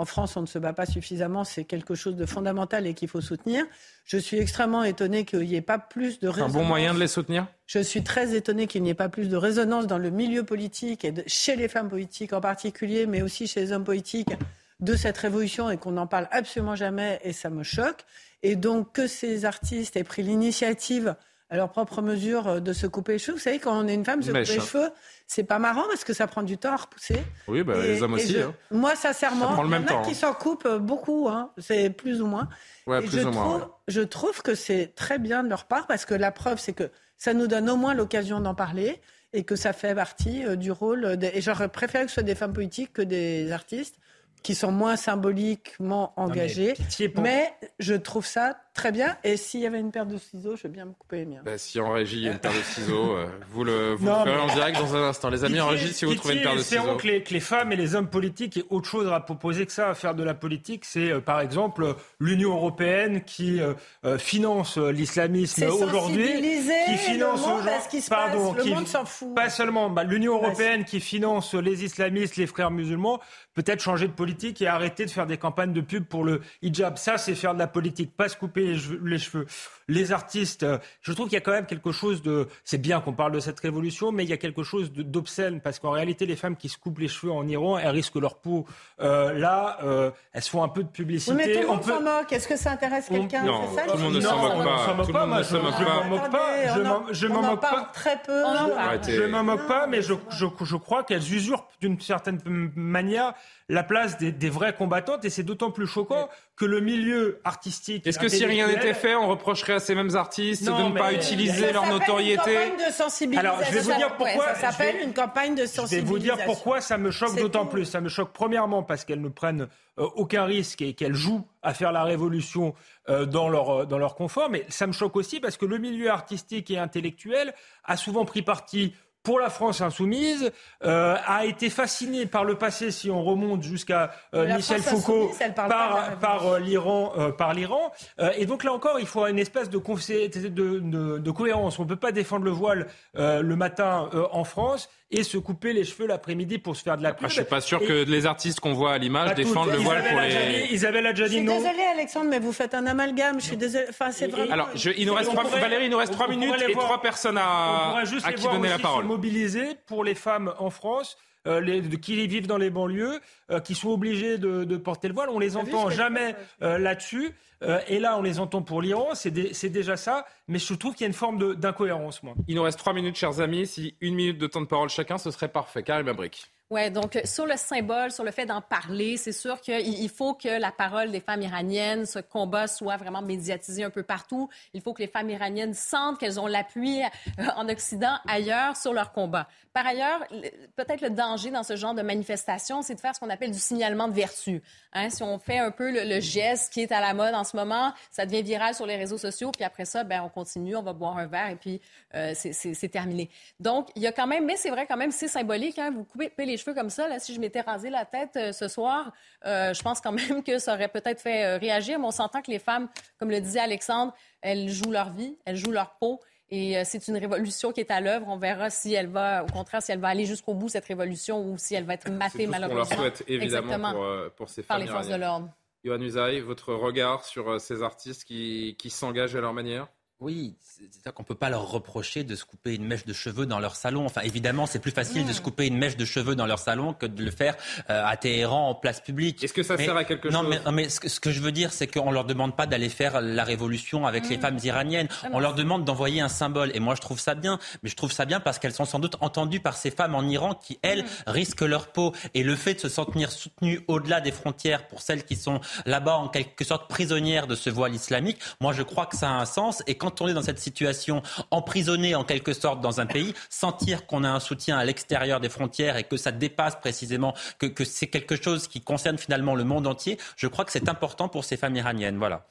en France, on ne se bat pas suffisamment. C'est quelque chose de fondamental et qu'il faut soutenir. Je suis extrêmement étonnée qu'il n'y ait pas plus de résonance. un bon moyen de les soutenir? Je suis très étonnée qu'il n'y ait pas plus de résonance dans le milieu politique et chez les femmes politiques en particulier, mais aussi chez les hommes politiques de cette révolution et qu'on n'en parle absolument jamais et ça me choque. Et donc que ces artistes aient pris l'initiative à leur propre mesure euh, de se couper les cheveux. Vous savez, quand on est une femme, se couper les cheveux, c'est pas marrant parce que ça prend du temps à repousser. Oui, bah, les hommes aussi. Hein. Moi, sincèrement, il y en a qui hein. s'en coupent euh, beaucoup, hein. c'est plus ou moins. Ouais, plus je, ou trouve, moins, je trouve que c'est très bien de leur part parce que la preuve, c'est que ça nous donne au moins l'occasion d'en parler et que ça fait partie euh, du rôle. Et j'aurais préféré que ce soit des femmes politiques que des artistes qui sont moins symboliquement engagés. mais, je trouve ça très bien. Et s'il y avait une paire de ciseaux, je veux bien me couper les miens. Bah, si en régie, il y a une paire de ciseaux, euh, vous le, vous ferez en direct dans un instant. Les amis en régie, si vous trouvez une paire de ciseaux. Que les, que les femmes et les hommes politiques aient autre chose à proposer que ça, à faire de la politique. C'est euh, par exemple l'Union européenne qui euh, finance l'islamisme aujourd'hui. Qui finance aujourd'hui. Pardon, le monde s'en fout. Pas seulement. Bah, L'Union européenne qui finance les islamistes, les frères musulmans, peut-être changer de politique et arrêter de faire des campagnes de pub pour le hijab. Ça, c'est faire de la politique, pas se couper les cheveux les artistes, euh, je trouve qu'il y a quand même quelque chose de. C'est bien qu'on parle de cette révolution, mais il y a quelque chose d'obscène parce qu'en réalité, les femmes qui se coupent les cheveux en Iran, elles risquent leur peau. Euh, là, euh, elles se font un peu de publicité. mais tout le monde s'en moque. Est-ce que ça intéresse quelqu'un Non, tout le monde ne s'en moque pas. Tout le monde ne s'en moque pas. Je m'en moque pas. Très peu. Je m'en moque pas, mais je crois qu'elles usurpent d'une certaine manière la place des, vraies combattantes et c'est d'autant plus choquant que le milieu artistique. Est-ce que si rien n'était fait, on reprocherait à ces mêmes artistes, de ne pas utiliser leur notoriété. Une campagne de sensibilisation. Alors, je vais vous dire pourquoi. ça s'appelle une campagne de sensibilisation. Je vais vous dire pourquoi ça me choque d'autant plus. Ça me choque premièrement parce qu'elles ne prennent euh, aucun risque et qu'elles jouent à faire la révolution euh, dans, leur, dans leur confort. Mais ça me choque aussi parce que le milieu artistique et intellectuel a souvent pris parti pour la France insoumise, euh, a été fasciné par le passé, si on remonte jusqu'à euh, Michel Foucault, par, par euh, l'Iran, par l'Iran. et donc là encore, il faut une espèce de, de, de cohérence. On ne peut pas défendre le voile le matin en France et se couper les cheveux l'après-midi pour se faire de la pub. je suis pas sûr que les artistes qu'on voit à l'image défendent le voile pour les. Isabelle Adjani, non. Je suis désolée, Alexandre, mais vous faites un amalgame. Je suis désolée. Enfin, c'est vraiment. Alors, il nous reste trois, Valérie, il nous reste trois minutes et trois personnes à, à qui donner la parole. Mobiliser pour les femmes en France. Euh, les, qui vivent dans les banlieues, euh, qui sont obligés de, de, porter le voile. On les entend jamais euh, là-dessus. Euh, et là, on les entend pour l'Iran, c'est déjà ça. Mais je trouve qu'il y a une forme d'incohérence, moi. Il nous reste trois minutes, chers amis. Si une minute de temps de parole chacun, ce serait parfait. Karim Abric. Oui, donc euh, sur le symbole, sur le fait d'en parler, c'est sûr qu'il faut que la parole des femmes iraniennes, ce combat soit vraiment médiatisé un peu partout. Il faut que les femmes iraniennes sentent qu'elles ont l'appui euh, en Occident, ailleurs, sur leur combat. Par ailleurs, peut-être le danger dans ce genre de manifestation, c'est de faire ce qu'on appelle du signalement de vertu. Hein, si on fait un peu le, geste qui est à la mode en ce moment, ça devient viral sur les réseaux sociaux, puis après ça, ben, on continue, on va boire un verre et puis euh, c'est terminé. Donc, il y a quand même, mais c'est vrai quand même, c'est symbolique. Hein, vous coupez les cheveux comme ça, là, si je m'étais rasé la tête euh, ce soir, euh, je pense quand même que ça aurait peut-être fait euh, réagir. Mais on s'entend que les femmes, comme le disait Alexandre, elles jouent leur vie, elles jouent leur peau. Et c'est une révolution qui est à l'œuvre. On verra si elle va, au contraire, si elle va aller jusqu'au bout, cette révolution, ou si elle va être matée, malheureusement. On leur souhaite, évidemment, pour, pour, ces femmes Par les forces de l'ordre. Yohann Usaï, votre regard sur ces artistes qui, qui s'engagent à leur manière? Oui, c'est-à-dire qu'on ne peut pas leur reprocher de se couper une mèche de cheveux dans leur salon. Enfin, évidemment, c'est plus facile de se couper une mèche de cheveux dans leur salon que de le faire euh, à Téhéran en place publique. Est-ce que ça sert à quelque non, chose mais, Non, mais ce que, je veux dire, c'est qu'on ne leur demande pas d'aller faire la révolution avec les mmh. femmes iraniennes. Ah, On leur demande d'envoyer un symbole. Et moi, je trouve ça bien. Mais je trouve ça bien parce qu'elles sont sans doute entendues par ces femmes en Iran qui, elles, mmh. risquent leur peau. Et le fait de se sentir soutenues au-delà des frontières pour celles qui sont là-bas en quelque sorte prisonnières de ce voile islamique, moi, je crois que ça a un sens. Et quand on est dans cette situation emprisonné en quelque sorte dans un pays, sentir qu'on a un soutien à l'extérieur des frontières et que ça dépasse précisément, que, que c'est quelque chose qui concerne finalement le monde entier, je crois que c'est important pour ces femmes iraniennes. Voilà.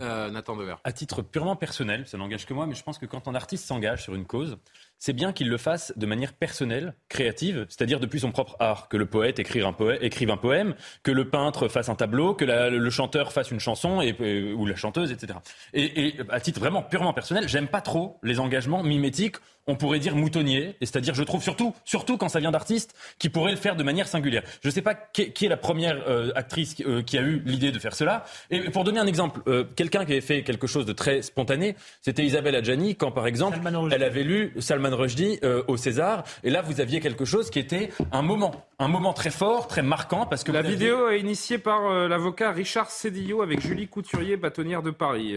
Euh, Nathan Dever. À titre purement personnel, ça n'engage que moi, mais je pense que quand un artiste s'engage sur une cause, c'est bien qu'il le fasse de manière personnelle, créative, c'est-à-dire depuis son propre art, que le poète écrive un, poème, écrive un poème, que le peintre fasse un tableau, que le chanteur fasse une chanson et, ou la chanteuse, etc. Et, et à titre vraiment purement personnel, j'aime pas trop les engagements mimétiques on pourrait dire moutonnier, c'est-à-dire je trouve surtout, surtout quand ça vient d'artistes qui pourraient le faire de manière singulière. Je sais pas qui est, la première euh, actrice euh, qui a eu l'idée de faire cela. Et pour donner un exemple, euh, quelqu'un qui avait fait quelque chose de très spontané, c'était Isabelle Adjani quand par exemple elle avait lu Salman Rushdie au César. Et là vous aviez quelque chose qui était un moment, un moment très fort, très marquant parce que la vidéo est initiée par l'avocat Richard Cédillo avec Julie Couturier, bâtonnière de Paris.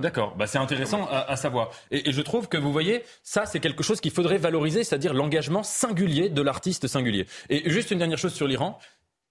D'accord, bah, c'est intéressant à, savoir. Et, et je trouve que vous voyez, ça c'est quelque chose qu'il faudrait valoriser, c'est-à-dire l'engagement singulier de l'artiste singulier. Et juste une dernière chose sur l'Iran.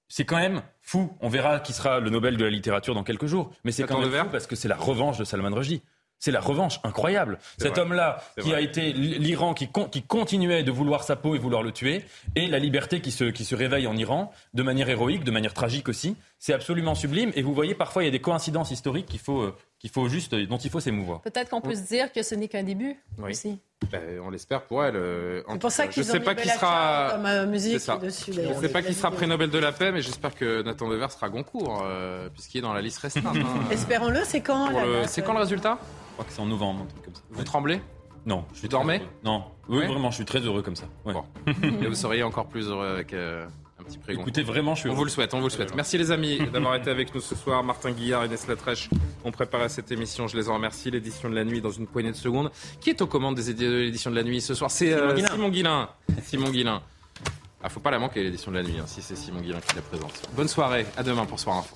C'est quand même fou. On verra qui sera le Nobel de la littérature dans quelques jours. Mais c'est quand même fou parce que c'est la revanche de Salman Rushdie. C'est la revanche incroyable. Cet homme-là, qui a été l'Iran, qui, qui, continuait de vouloir sa peau et vouloir le tuer, et la liberté qui se, qui se réveille en Iran, de manière héroïque, de manière tragique aussi. C'est absolument sublime. Et vous voyez, parfois, il y a des coïncidences historiques qu'il faut, euh, qu'il faut juste, dont il faut s'émouvoir. Peut-être qu'on peut se dire que ce n'est qu'un début aussi. Ben, on l'espère pour elle. Euh, c'est pour ça qu'ils je sais pas qui sera comme euh, musique dessus. Je ne sais pas qui sera prix Nobel de la paix, mais j'espère que Nathan Dever sera Goncourt, puisqu'il est dans la liste restreinte. Hein. Espérons-le. C'est quand C'est quand le résultat? Crois que c'est en novembre, un truc comme ça. Vous tremblez Non. Je suis dormez Non. Oui, vraiment, je suis très heureux comme ça. Et vous seriez encore plus heureux avec euh, un petit prix. Écoutez, vraiment, je suis On vous le souhaite, on vous le souhaite. Merci les amis d'avoir été avec nous ce soir. Martin Guillard et Inès Latrèche ont préparé cette émission. Je les en remercie. L'édition de la nuit dans une poignée de secondes. Qui est aux commandes des de l'édition de la nuit ce soir? C'est euh, Simon Guillain. Simon Guillain. Ah, faut pas la manquer l'édition de la nuit, hein, si c'est Simon Guillain qui la présente. Bonne soirée, à demain pour Soir Info.